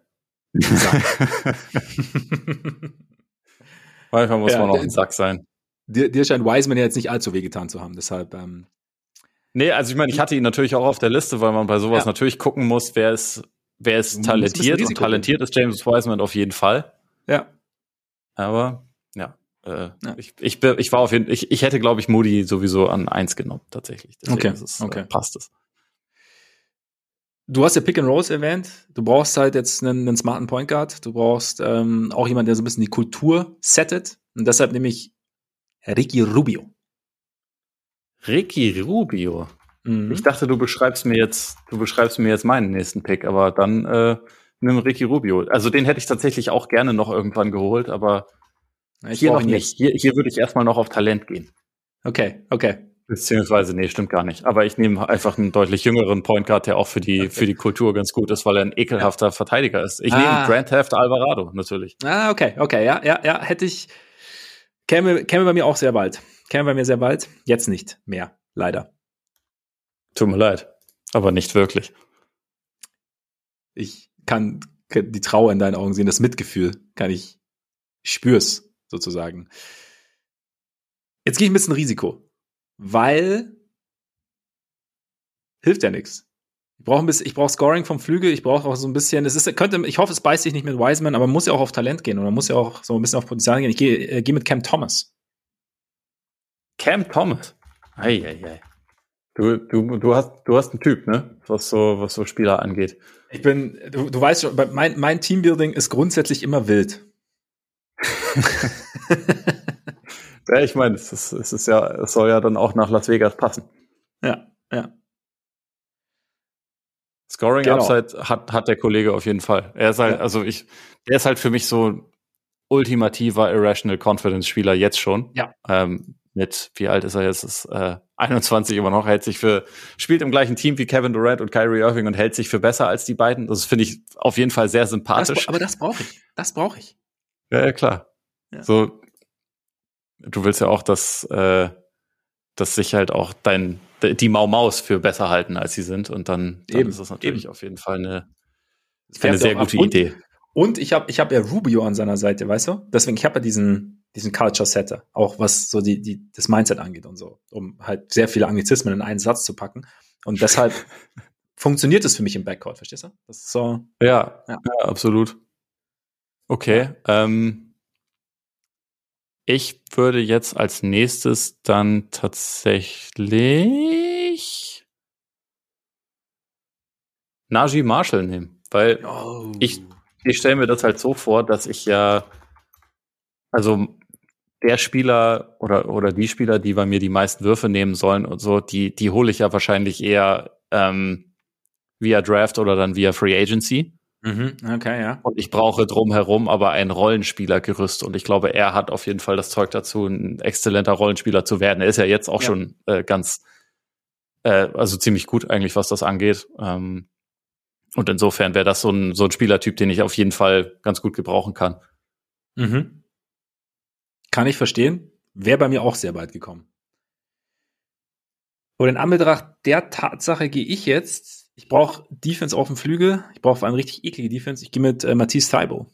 Sack. Manchmal muss Ja, man auch ein Sack sein. dir, dir scheint Wiseman ja jetzt nicht allzu wehgetan zu haben, deshalb ähm, Nee, also ich meine, ich hatte ihn natürlich auch auf der Liste, weil man bei sowas Ja. natürlich gucken muss, wer ist, wer ist talentiert. Und talentiert ist James Wiseman auf jeden Fall. ja. Aber ja, äh, Ja. Ich, ich, ich war auf jeden ich, ich hätte, glaube ich, Moody sowieso an eins genommen, tatsächlich. Deswegen Okay, es, okay. Äh, passt es. Du hast ja Pick and Rolls erwähnt. Du brauchst halt jetzt einen, einen smarten Point Guard. Du brauchst ähm, auch jemanden, der so ein bisschen die Kultur settet. Und deshalb nehme ich Ricky Rubio. Ricky Rubio. Mhm. Ich dachte, du beschreibst mir jetzt, du beschreibst mir jetzt meinen nächsten Pick, aber dann äh, nimm Ricky Rubio. Also den hätte ich tatsächlich auch gerne noch irgendwann geholt, aber ich hier noch nicht. Hier, hier würde ich erstmal noch auf Talent gehen. Okay, okay. Beziehungsweise, nee, stimmt gar nicht. Aber ich nehme einfach einen deutlich jüngeren Point Guard, der auch für die, Okay. für die Kultur ganz gut ist, weil er ein ekelhafter Verteidiger ist. Ich Ah. nehme Grand Theft Alvarado, natürlich. Ah, okay, okay, ja, ja, ja, hätte ich, käme, käme bei mir auch sehr bald. Käme bei mir sehr bald. Jetzt nicht mehr, leider. Tut mir leid. Aber nicht wirklich. Ich kann die Trauer in deinen Augen sehen, das Mitgefühl kann ich, ich spür's sozusagen. Jetzt gehe ich ein bisschen Risiko, weil hilft ja nichts. Ich brauche ein bisschen, ich brauche Scoring vom Flügel, ich brauche auch so ein bisschen, es ist, könnte, ich hoffe, es beißt sich nicht mit Wiseman, aber man muss ja auch auf Talent gehen und man muss ja auch so ein bisschen auf Potenzial gehen. Ich gehe, äh, gehe mit Cam Thomas. Cam Thomas? Eieiei. Du, du, du hast, du hast einen Typ, ne? Was so, was so Spieler angeht. Ich bin, du, du weißt schon, mein, mein Teambuilding ist grundsätzlich immer wild. ja, ich meine, es ist, es ist ja, es soll ja dann auch nach Las Vegas passen. Ja, ja. Scoring genau. Upside hat, hat der Kollege auf jeden Fall. Er ist halt, ja. also ich, der ist halt für mich so ultimativer Irrational Confidence Spieler jetzt schon. Ja. Ähm, mit, wie alt ist er jetzt? Ist, äh, 21 immer noch, hält sich für, spielt im gleichen Team wie Kevin Durant und Kyrie Irving und hält sich für besser als die beiden. Das finde ich auf jeden Fall sehr sympathisch. Das, aber das brauche ich. Das brauche ich. Ja, ja klar. Ja. So, du willst ja auch, dass, äh, dass sich halt auch dein, die Mau Maus für besser halten, als sie sind. Und dann, dann eben, ist das natürlich eben. auf jeden Fall eine, eine sehr gute Idee. Und ich habe ich hab ja Rubio an seiner Seite, weißt du? Deswegen, ich habe ja diesen, diesen Culture Setter, auch was so die, die, das Mindset angeht und so, um halt sehr viele Anglizismen in einen Satz zu packen. Und deshalb funktioniert es für mich im Backcourt, verstehst du? Das ist so. Ja, ja. ja absolut. Okay. Ähm, ich würde jetzt als nächstes dann tatsächlich Najee Marshall nehmen, weil oh. ich, ich stelle mir das halt so vor, dass ich ja, also der Spieler oder, oder die Spieler, die bei mir die meisten Würfe nehmen sollen und so, die, die hole ich ja wahrscheinlich eher ähm, via Draft oder dann via Free Agency. Mhm, okay, ja. Und ich brauche drumherum aber ein Rollenspielergerüst. Und ich glaube, er hat auf jeden Fall das Zeug dazu, ein exzellenter Rollenspieler zu werden. Er ist ja jetzt auch ja. schon äh, ganz, äh, also ziemlich gut eigentlich, was das angeht. Ähm, und insofern wäre das so ein, so ein Spielertyp, den ich auf jeden Fall ganz gut gebrauchen kann. Mhm. Kann ich verstehen. Wäre bei mir auch sehr weit gekommen. Und in Anbetracht der Tatsache gehe ich jetzt ich brauche Defense auf dem Flügel. Ich brauche vor allem richtig eklige Defense. Ich gehe mit äh, Matisse Thaibo.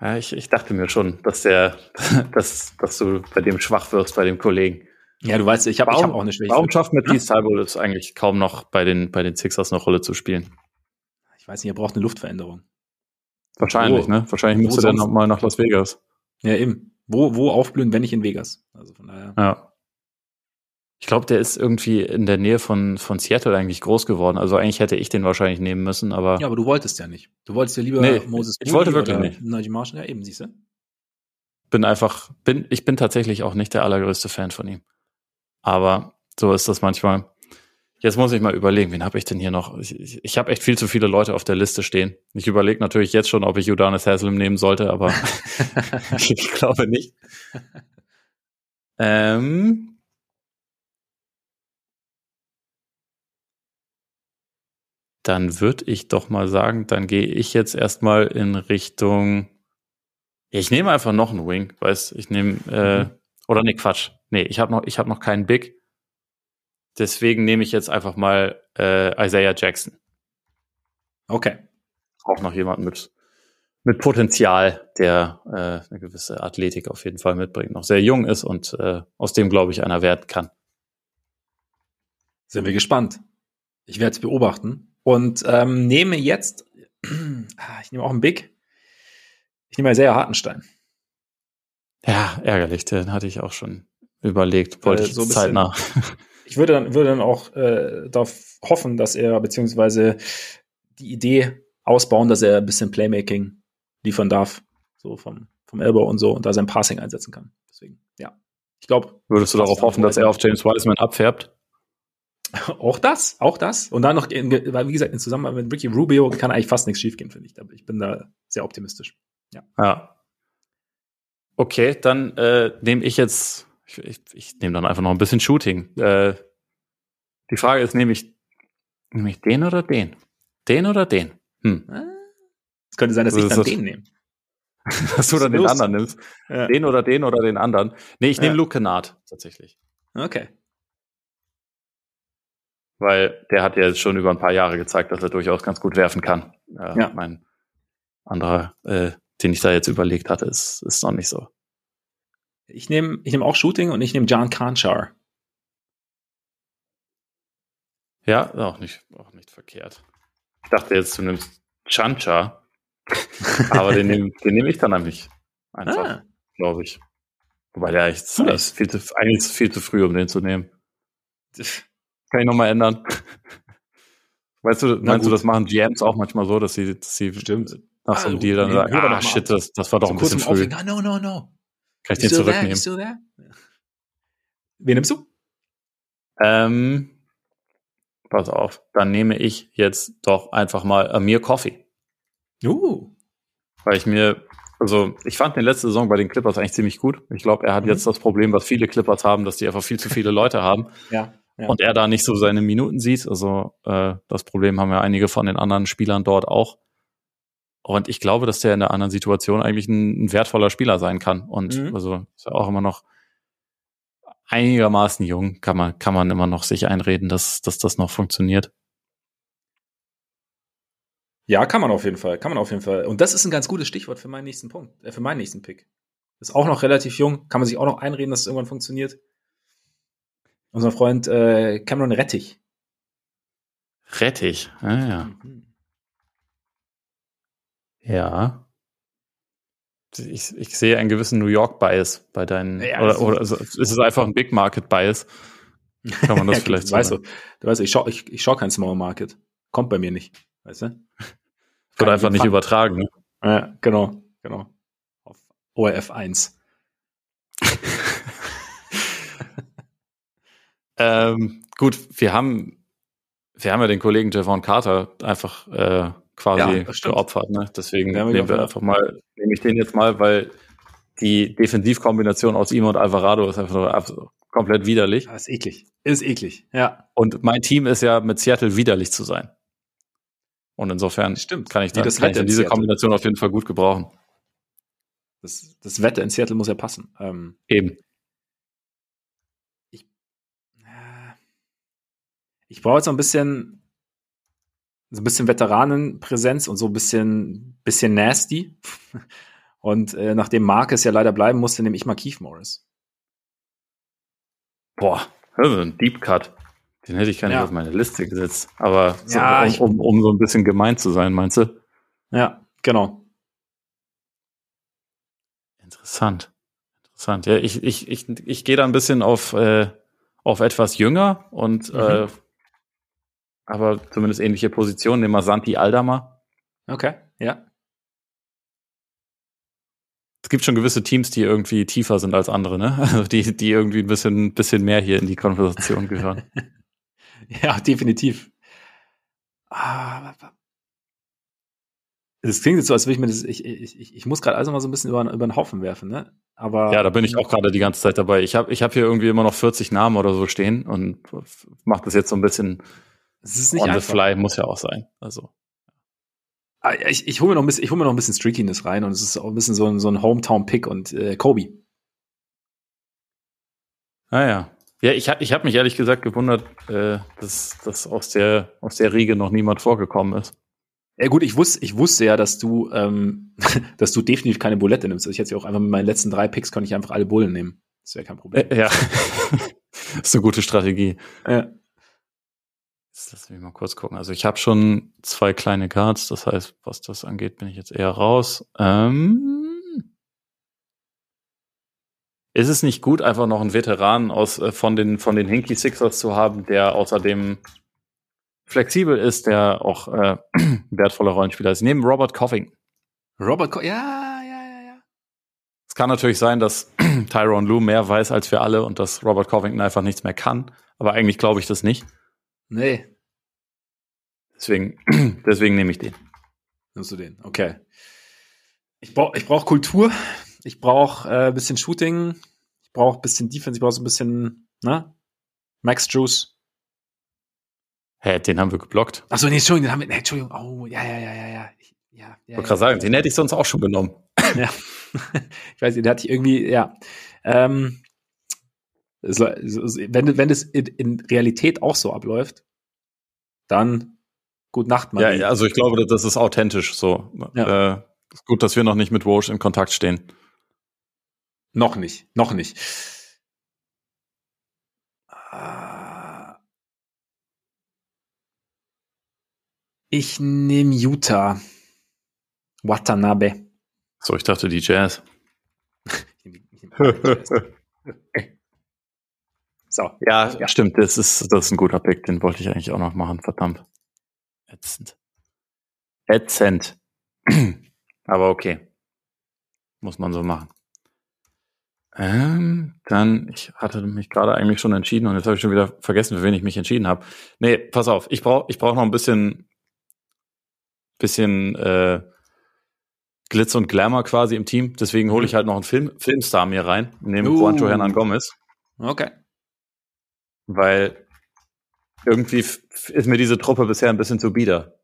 Ja, ich, ich dachte mir schon, dass der, dass, dass du bei dem schwach wirst, bei dem Kollegen. Ja, du weißt, ich habe hab auch eine Schwäche. Warum schafft Matisse? Thaibo es eigentlich kaum noch bei den, bei den Sixers eine Rolle zu spielen? Ich weiß nicht, er braucht eine Luftveränderung. Wahrscheinlich, wo, ne? Wahrscheinlich müsste er noch mal nach Las Vegas. Ja, eben. Wo, wo aufblühen, wenn nicht in Vegas? Also von daher. Ja. Ich glaube, der ist irgendwie in der Nähe von, von Seattle eigentlich groß geworden. Also eigentlich hätte ich den wahrscheinlich nehmen müssen, aber. Ja, aber du wolltest ja nicht. Du wolltest ja lieber nee, Moses Ich wollte wirklich nicht. Najee Marshall, ja, eben, siehst du? Bin einfach, bin, ich bin tatsächlich auch nicht der allergrößte Fan von ihm. Aber so ist das manchmal. Jetzt muss ich mal überlegen, wen habe ich denn hier noch? Ich, ich, ich habe echt viel zu viele Leute auf der Liste stehen. Ich überlege natürlich jetzt schon, ob ich Udanis Haslam nehmen sollte, aber ich glaube nicht. Ähm, dann würde ich doch mal sagen, dann gehe ich jetzt erstmal in Richtung. Ich nehme einfach noch einen Wing, weißt ich nehme äh, mhm. oder nee, Quatsch. Nee, ich habe noch, ich habe noch keinen Big. Deswegen nehme ich jetzt einfach mal äh, Isaiah Jackson. Okay. Auch noch jemand mit, mit Potenzial, der äh, eine gewisse Athletik auf jeden Fall mitbringt, noch sehr jung ist und äh, aus dem, glaube ich, einer werden kann. Sind wir gespannt. Ich werde es beobachten und ähm, nehme jetzt, ich nehme auch einen Big, ich nehme sehr Hartenstein. Ja, ärgerlich, den hatte ich auch schon überlegt, wollte äh, ich so zeitnah. Ich würde dann, würde dann auch äh, darauf hoffen, dass er, beziehungsweise die Idee ausbauen, dass er ein bisschen Playmaking liefern darf, so vom, vom Elbow und so, und da sein Passing einsetzen kann. Deswegen, ja. Ich glaube. Würdest du darauf hoffen, dass er auf James Wiseman abfärbt? Auch das, auch das. Und dann noch, weil wie gesagt, in Zusammenarbeit mit Ricky Rubio kann eigentlich fast nichts schiefgehen, finde ich. Aber ich bin da sehr optimistisch. Ja. ja. Okay, dann äh, nehme ich jetzt, ich, ich, ich nehme dann einfach noch ein bisschen Shooting. Äh, die Frage ist, nehme ich, nehme ich den oder den? Den oder den? Hm. Es könnte sein, dass das ich dann den nehme. dass du dann den anderen nimmst. Ja. Den oder den oder den anderen. Nee, ich nehme Ja. Luke Kennard tatsächlich. Okay. Weil der hat ja jetzt schon über ein paar Jahre gezeigt, dass er durchaus ganz gut werfen kann. Äh, Ja. Mein anderer, äh, den ich da jetzt überlegt hatte, ist, ist noch nicht so. Ich nehme ich nehm auch Shooting und ich nehme John Conchar. Ja, auch nicht, auch nicht verkehrt. Ich dachte jetzt, du nimmst Chancha, aber den nehme den nehm ich dann nämlich einfach, Ah, glaube ich. Wobei der eigentlich, Cool. ist viel zu, eigentlich ist es viel zu früh, um den zu nehmen. Kann ich nochmal ändern. Weißt du, meinst du, das machen GMs auch manchmal so, dass sie, dass sie Stimmt. nach so einem Ah, Deal dann nee, sagen, ah, shit, das, das war doch So ein bisschen früh. Ah, no, no, no. Kann ich den zurücknehmen? there? Wen nimmst du? Ähm, pass auf, dann nehme ich jetzt doch einfach mal Amir Coffee. Uh. Weil ich mir, also ich fand den letzte Saison bei den Clippers eigentlich ziemlich gut. Ich glaube, er hat Mhm. jetzt das Problem, was viele Clippers haben, dass die einfach viel zu viele Leute haben Ja. Ja. und er da nicht so seine Minuten sieht. Also äh, das Problem haben ja einige von den anderen Spielern dort auch. Und ich glaube, dass der in der anderen Situation eigentlich ein, ein wertvoller Spieler sein kann. Und Mhm. also ist ja auch immer noch einigermaßen jung, kann man, kann man immer noch sich einreden, dass, dass das noch funktioniert. Ja, kann man auf jeden Fall, kann man auf jeden Fall. Und das ist ein ganz gutes Stichwort für meinen nächsten Punkt, äh, für meinen nächsten Pick. Ist auch noch relativ jung, kann man sich auch noch einreden, dass es irgendwann funktioniert. Unser Freund äh, Cameron Rettich. Rettich. Ah, ja. Mhm. Ja. Ich, ich sehe einen gewissen New York Bias bei deinen, Ja, oder, oder also, ist es einfach ein Big Market Bias? Kann man das vielleicht du so weißt sagen? du, du weißt, ich schau, ich, ich schau kein Small Market. Kommt bei mir nicht, weißt du? Wird einfach nicht Fun. übertragen. Ne? Ja, genau, genau. Auf ORF 1. Ähm, gut, wir haben, wir haben ja den Kollegen Javon Carter einfach äh, quasi Ja, geopfert. Ne? Deswegen wir nehmen wir einfach mal, nehme ich den jetzt mal, weil die Defensivkombination aus ihm und Alvarado ist einfach nur komplett widerlich. Das ist eklig. Ist eklig. Ja, Und mein Team ist ja mit Seattle widerlich zu sein. Und insofern stimmt. kann ich, Wie da, das kann ich diese Seattle. Kombination auf jeden Fall gut gebrauchen. Das, das Wetter in Seattle muss ja passen. Ähm, Eben. Ich brauche jetzt noch ein bisschen, so ein bisschen Veteranenpräsenz und so ein bisschen, bisschen nasty. Und äh, nachdem Marcus ja leider bleiben musste, nehme ich mal Keith Morris. Boah, das ist ein Deep Cut. Den hätte ich gar nicht Ja. auf meine Liste gesetzt. Aber so, Ja, um, um, um so ein bisschen gemein zu sein, meinst du? Ja, genau. Interessant. Interessant. Ja, ich, ich, ich, ich gehe da ein bisschen auf, äh, auf etwas jünger und Mhm. äh, aber zumindest ähnliche Positionen. Nehmen wir Santi Aldama. Okay, ja. Es gibt schon gewisse Teams, die irgendwie tiefer sind als andere, ne? Also die, die irgendwie ein bisschen, bisschen mehr hier in die Konversation gehören. Ja, definitiv. Ah, es klingt jetzt so, als würde ich mir das, ich, ich, ich, ich muss gerade also mal so ein bisschen über, über den Haufen werfen, ne? Aber. Ja, da bin ich auch gerade die ganze Zeit dabei. Ich habe ich hab hier irgendwie immer noch 40 Namen oder so stehen und mache das jetzt so ein bisschen Es ist nicht on the einfach. fly, muss ja auch sein. Also. Ah, Ich, ich hole mir noch ein bisschen, ich hole mir noch ein bisschen Streakiness rein und es ist auch ein bisschen so ein, so ein Hometown-Pick und äh, Kobe. Ah ja. Ja, ich, hab- ich habe mich ehrlich gesagt gewundert, äh, dass, dass aus, der, aus der Riege noch niemand vorgekommen ist. Ja gut, ich wusste, ich wusste ja, dass du, ähm, dass du definitiv keine Bulette nimmst. Also ich hätte ja auch einfach mit meinen letzten drei Picks könnte ich einfach alle Bullen nehmen. Das wäre kein Problem. Äh, ja. ist eine gute Strategie. Ja. Jetzt lass mich mal kurz gucken. Also ich habe schon zwei kleine Cards, das heißt, was das angeht, bin ich jetzt eher raus. Ähm, ist es nicht gut, einfach noch einen Veteran aus äh, von den von den Hinky Sixers zu haben, der außerdem flexibel ist, der auch äh, ein wertvoller Rollenspieler ist? Neben Robert Covington. Robert, Co ja, ja, ja, ja. Es kann natürlich sein, dass Tyrone Lue mehr weiß als wir alle und dass Robert Covington einfach nichts mehr kann. Aber eigentlich glaube ich das nicht. Nee, Deswegen, deswegen nehme ich den. nimmst du den. Okay. Ich brauche ich brauch Kultur. Ich brauche äh, bisschen Shooting. Ich brauche bisschen Defense. Ich brauche so ein bisschen, ne? Max Juice. Hä, den haben wir geblockt. Achso, nee, Entschuldigung, den haben wir, nee, Entschuldigung. Oh, ja, ja, ja, ja, ja. Ich, ja, ja, Ich wollte gerade sagen, den hätte ich sonst auch schon genommen. ja. Ich weiß nicht, der hat sich irgendwie, ja. Ähm, wenn, wenn es in, in Realität auch so abläuft, dann gut Nacht, Marie. Ja, also ich glaube, das ist authentisch so. Ja. Äh, ist gut, dass wir noch nicht mit Walsh in Kontakt stehen. Noch nicht, noch nicht. Ah. Ich nehme Utah. Watanabe. So, ich dachte die Jazz. so. Ja, ja, stimmt. Das ist, das ist ein guter Pick. Den wollte ich eigentlich auch noch machen. Verdammt. Ätzend. Ätzend. Aber okay. Muss man so machen. Ähm, dann, ich hatte mich gerade eigentlich schon entschieden und jetzt habe ich schon wieder vergessen, für wen ich mich entschieden habe. Nee, pass auf, ich brauche ich brauch noch ein bisschen, bisschen äh, Glitz und Glamour quasi im Team. Deswegen hole ich mhm. halt noch einen Film, Filmstar mir rein, nehme uh. Juancho Hernan Gomez. Okay. Weil irgendwie ist mir diese Truppe bisher ein bisschen zu bieder.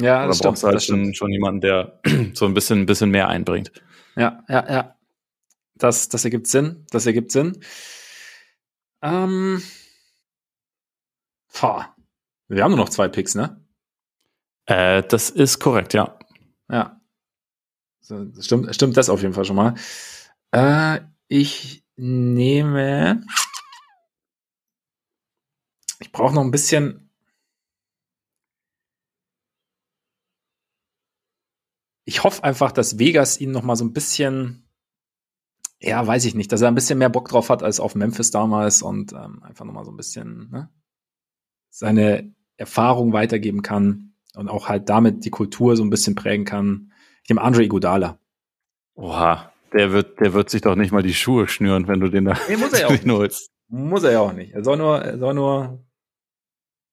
Ja, das da brauchst du halt schon, schon jemanden, der so ein bisschen, ein bisschen mehr einbringt. Ja, ja, ja. Das, das ergibt Sinn. Das ergibt Sinn. Ähm. Pah. Wir haben nur noch zwei Picks, ne? Äh, das ist korrekt, ja. Ja. So, stimmt, stimmt das auf jeden Fall schon mal. Äh, ich nehme. Ich brauche noch ein bisschen. Ich hoffe einfach, dass Vegas ihn noch mal so ein bisschen, ja, weiß ich nicht, dass er ein bisschen mehr Bock drauf hat als auf Memphis damals und ähm, einfach noch mal so ein bisschen ne, seine Erfahrung weitergeben kann und auch halt damit die Kultur so ein bisschen prägen kann. Ich nehme Andre Iguodala. Oha, der wird, der wird sich doch nicht mal die Schuhe schnüren, wenn du den da nee, muss er ja auch nicht. Muss er ja auch nicht. Er soll nur, er soll nur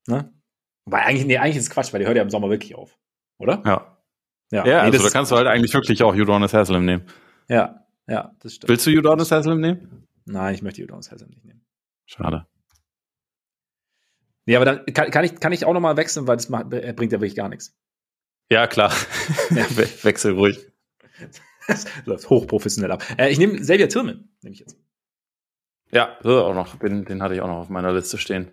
Ne? Weil eigentlich, nee, eigentlich ist es Quatsch, weil die hört ja im Sommer wirklich auf. Oder? Ja. Ja, ja nee, also da kannst du halt eigentlich wirklich auch Udonis Haslam nehmen. Ja, ja, das stimmt. Willst du Udonis Haslam nehmen? Nein, ich möchte Udonis Haslam nicht nehmen. Schade. Nee, aber dann kann, kann, ich, kann ich auch nochmal wechseln, weil das macht, bringt ja wirklich gar nichts. Ja, klar. Ja. Wechsel ruhig. Das läuft hochprofessionell ab. Äh, ich nehme Xavier Tillman, nehme ich jetzt. Ja, auch noch. Den, den hatte ich auch noch auf meiner Liste stehen.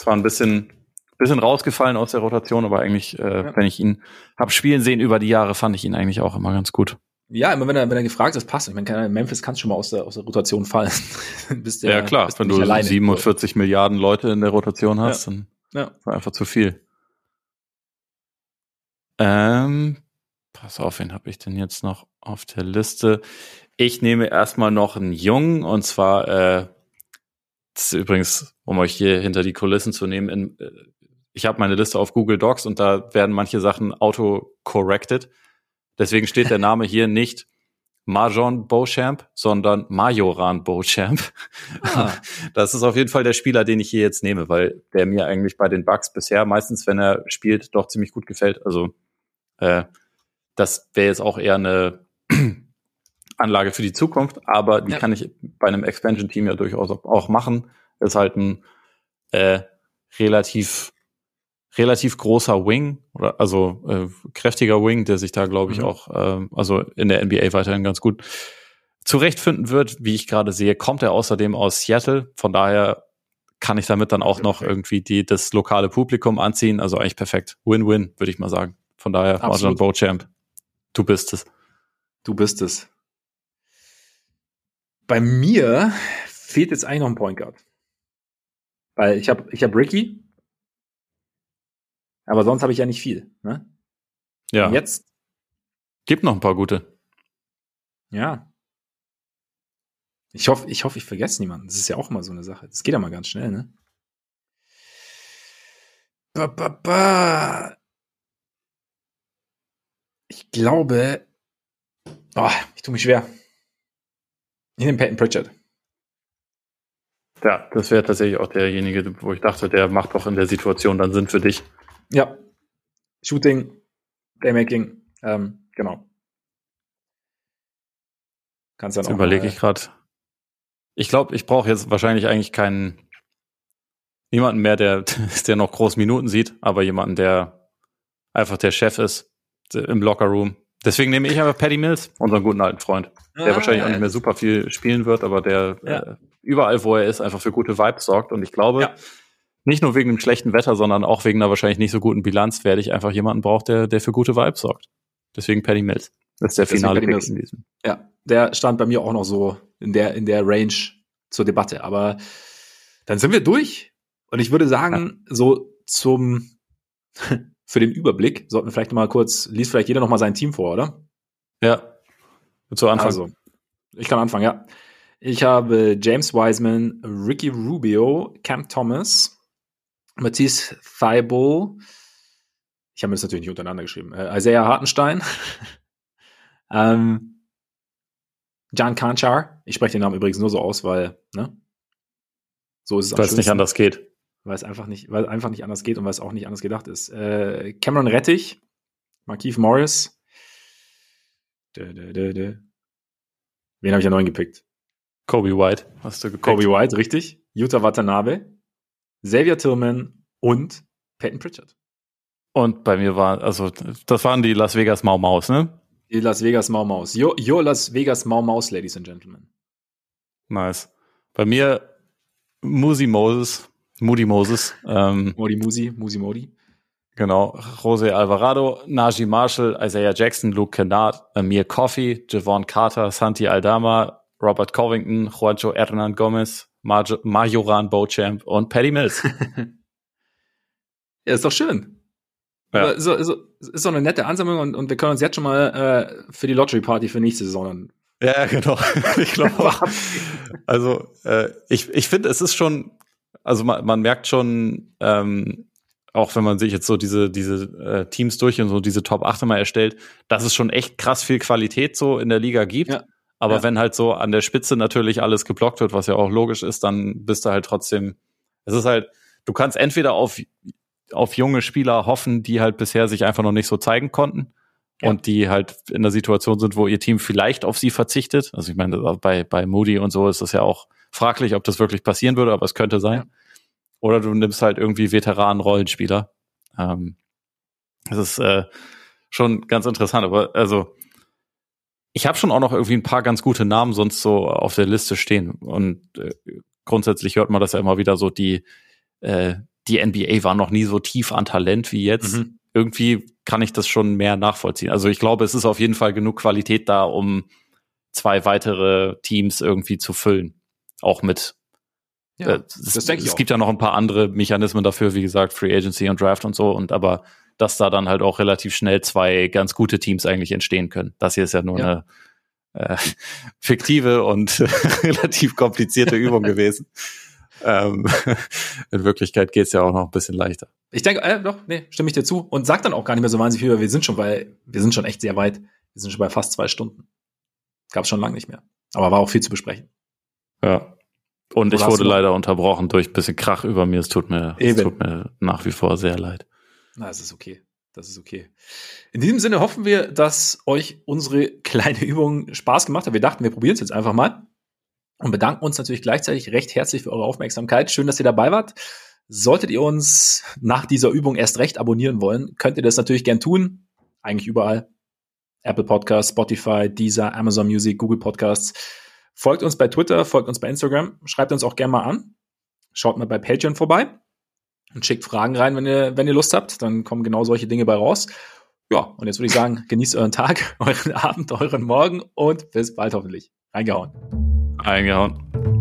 Zwar ein bisschen, bisschen rausgefallen aus der Rotation, aber eigentlich, äh, ja. wenn ich ihn habe spielen sehen über die Jahre, fand ich ihn eigentlich auch immer ganz gut. Ja, immer wenn er, wenn er gefragt ist, passt. Ich meine, Memphis kann schon mal aus der, aus der Rotation fallen. bist der, ja, klar. Wenn du alleine. 47 Milliarden Leute in der Rotation hast, ja. dann ja. war einfach zu viel. Ähm, pass auf, wen habe ich denn jetzt noch auf der Liste? Ich nehme erstmal noch einen Jungen, und zwar äh, das ist übrigens, um euch hier hinter die Kulissen zu nehmen, in, äh, ich habe meine Liste auf Google Docs und da werden manche Sachen auto-corrected. Deswegen steht der Name hier nicht Marjon Beauchamp, sondern Majoran Beauchamp. Ah. Das ist auf jeden Fall der Spieler, den ich hier jetzt nehme, weil der mir eigentlich bei den Bugs bisher meistens, wenn er spielt, doch ziemlich gut gefällt. Also äh, das wäre jetzt auch eher eine Anlage für die Zukunft, aber die ja. kann ich bei einem Expansion-Team ja durchaus auch machen. Ist halt ein äh, relativ relativ großer Wing, oder also äh, kräftiger Wing, der sich da, glaube ich, mhm. auch äh, also in der NBA weiterhin ganz gut zurechtfinden wird. Wie ich gerade sehe, kommt er außerdem aus Seattle. Von daher kann ich damit dann auch okay. noch irgendwie die, das lokale Publikum anziehen. Also eigentlich perfekt. Win-win, würde ich mal sagen. Von daher, Marjan Beauchamp, du bist es. Du bist es. Bei mir fehlt jetzt eigentlich noch ein Point Guard. Weil ich habe ich hab Ricky, aber sonst habe ich ja nicht viel. Ne? Ja. Und jetzt. Gibt noch ein paar gute. Ja. Ich hoffe, ich hoffe, ich vergesse niemanden. Das ist ja auch immer so eine Sache. Das geht ja mal ganz schnell, ne? Ba, ba, ba. Ich glaube, oh, ich tue mich schwer. Ich nehme Peyton Pritchard. Ja, das wäre tatsächlich auch derjenige, wo ich dachte, der macht doch in der Situation dann Sinn für dich. Ja. Shooting, Playmaking, ähm, genau. Kannst dann jetzt auch überlege ich gerade. Ich glaube, ich brauche jetzt wahrscheinlich eigentlich keinen niemanden mehr, der, der noch groß Minuten sieht, aber jemanden, der einfach der Chef ist im Lockerroom, Deswegen nehme ich einfach Paddy Mills, unseren guten alten Freund, der ah, wahrscheinlich auch nicht mehr super viel spielen wird, aber der ja. äh, überall, wo er ist, einfach für gute Vibes sorgt. Und ich glaube, ja. nicht nur wegen dem schlechten Wetter, sondern auch wegen einer wahrscheinlich nicht so guten Bilanz, werde ich einfach jemanden brauchen, der, der für gute Vibes sorgt. Deswegen Paddy Mills. Das ist der finale Pick in diesem. Ja, der stand bei mir auch noch so in der, in der Range zur Debatte. Aber dann sind wir durch. Und ich würde sagen, ja. so zum, für den Überblick sollten wir vielleicht mal kurz, liest vielleicht jeder noch mal sein Team vor, oder? Ja. Zu Anfang. Also, ich kann anfangen, ja. Ich habe James Wiseman, Ricky Rubio, Cam Thomas, Matisse Thibault, ich habe mir das natürlich nicht untereinander geschrieben, äh, Isaiah Hartenstein, ähm, Jan Kanchar, ich spreche den Namen übrigens nur so aus, weil, ne? So ist es Weil es nicht anders geht. Weil es einfach nicht, weil einfach nicht anders geht und weil es auch nicht anders gedacht ist. Äh, Cameron Rettich, Markeith Morris, dö, dö, dö, Wen habe ich ja neuen gepickt? Kobe White hast du gepickt. Kobe White, richtig. Yuta Watanabe, Xavier Tillman und Peyton Pritchard. Und bei mir war, also das waren die Las Vegas Mau Maus, ne? Die Las Vegas Mau Maus. Your, your Las Vegas Mau Maus, Ladies and Gentlemen. Nice. Bei mir Musi Moses, Moody Moses. Ähm, Modi Musi, Musi Modi. Genau. Jose Alvarado, Najee Marshall, Isaiah Jackson, Luke Kennard, Amir Coffey, Javon Carter, Santi Aldama, Robert Covington, Juancho Hernan Gomez, Majoran Beauchamp und Paddy Mills. ja, ist doch schön. Ja. So, so, ist doch eine nette Ansammlung und, und wir können uns jetzt schon mal äh, für die Lottery Party für nächste Saison dann. Ja, genau. ich glaube Also äh, ich, ich finde, es ist schon, also man, man merkt schon, ähm, auch wenn man sich jetzt so diese, diese äh, Teams durch und so diese Top 8 mal erstellt, dass es schon echt krass viel Qualität so in der Liga gibt. Ja. Aber ja. wenn halt so an der Spitze natürlich alles geblockt wird, was ja auch logisch ist, dann bist du halt trotzdem, es ist halt, du kannst entweder auf, auf junge Spieler hoffen, die halt bisher sich einfach noch nicht so zeigen konnten ja. und die halt in der Situation sind, wo ihr Team vielleicht auf sie verzichtet. Also ich meine, bei, bei Moody und so ist das ja auch fraglich, ob das wirklich passieren würde, aber es könnte sein. Ja. Oder du nimmst halt irgendwie Veteranen Rollenspieler. Ähm, das ist äh, schon ganz interessant, aber also ich habe schon auch noch irgendwie ein paar ganz gute Namen sonst so auf der Liste stehen. Und äh, grundsätzlich hört man das ja immer wieder so, die, äh, die NBA war noch nie so tief an Talent wie jetzt. Mhm. Irgendwie kann ich das schon mehr nachvollziehen. Also ich glaube, es ist auf jeden Fall genug Qualität da, um zwei weitere Teams irgendwie zu füllen. Auch mit ja, äh, es, das denke ich es gibt ja noch ein paar andere Mechanismen dafür, wie gesagt, Free Agency und Draft und so. Und aber dass da dann halt auch relativ schnell zwei ganz gute Teams eigentlich entstehen können. Das hier ist ja nur ja. eine äh, fiktive und relativ komplizierte Übung gewesen. Ähm, in Wirklichkeit geht's ja auch noch ein bisschen leichter. Ich denke, äh, doch, nee, stimme ich dir zu. Und sag dann auch gar nicht mehr so wahnsinnig viel, weil wir sind schon bei, wir sind schon echt sehr weit. Wir sind schon bei fast zwei Stunden. Gab's schon lange nicht mehr. Aber war auch viel zu besprechen. Ja. Und Oder ich wurde leider unterbrochen durch ein bisschen Krach über mir. Es tut mir, es tut mir nach wie vor sehr leid. Na, es ist okay. Das ist okay. In diesem Sinne hoffen wir, dass euch unsere kleine Übung Spaß gemacht hat. Wir dachten, wir probieren es jetzt einfach mal und bedanken uns natürlich gleichzeitig recht herzlich für eure Aufmerksamkeit. Schön, dass ihr dabei wart. Solltet ihr uns nach dieser Übung erst recht abonnieren wollen, könnt ihr das natürlich gern tun. Eigentlich überall. Apple Podcasts, Spotify, Deezer, Amazon Music, Google Podcasts. Folgt uns bei Twitter, folgt uns bei Instagram, schreibt uns auch gerne mal an. Schaut mal bei Patreon vorbei und schickt Fragen rein, wenn ihr, wenn ihr Lust habt. Dann kommen genau solche Dinge bei raus. Ja, und jetzt würde ich sagen, genießt euren Tag, euren Abend, euren Morgen und bis bald hoffentlich. Reingehauen. Eingehauen.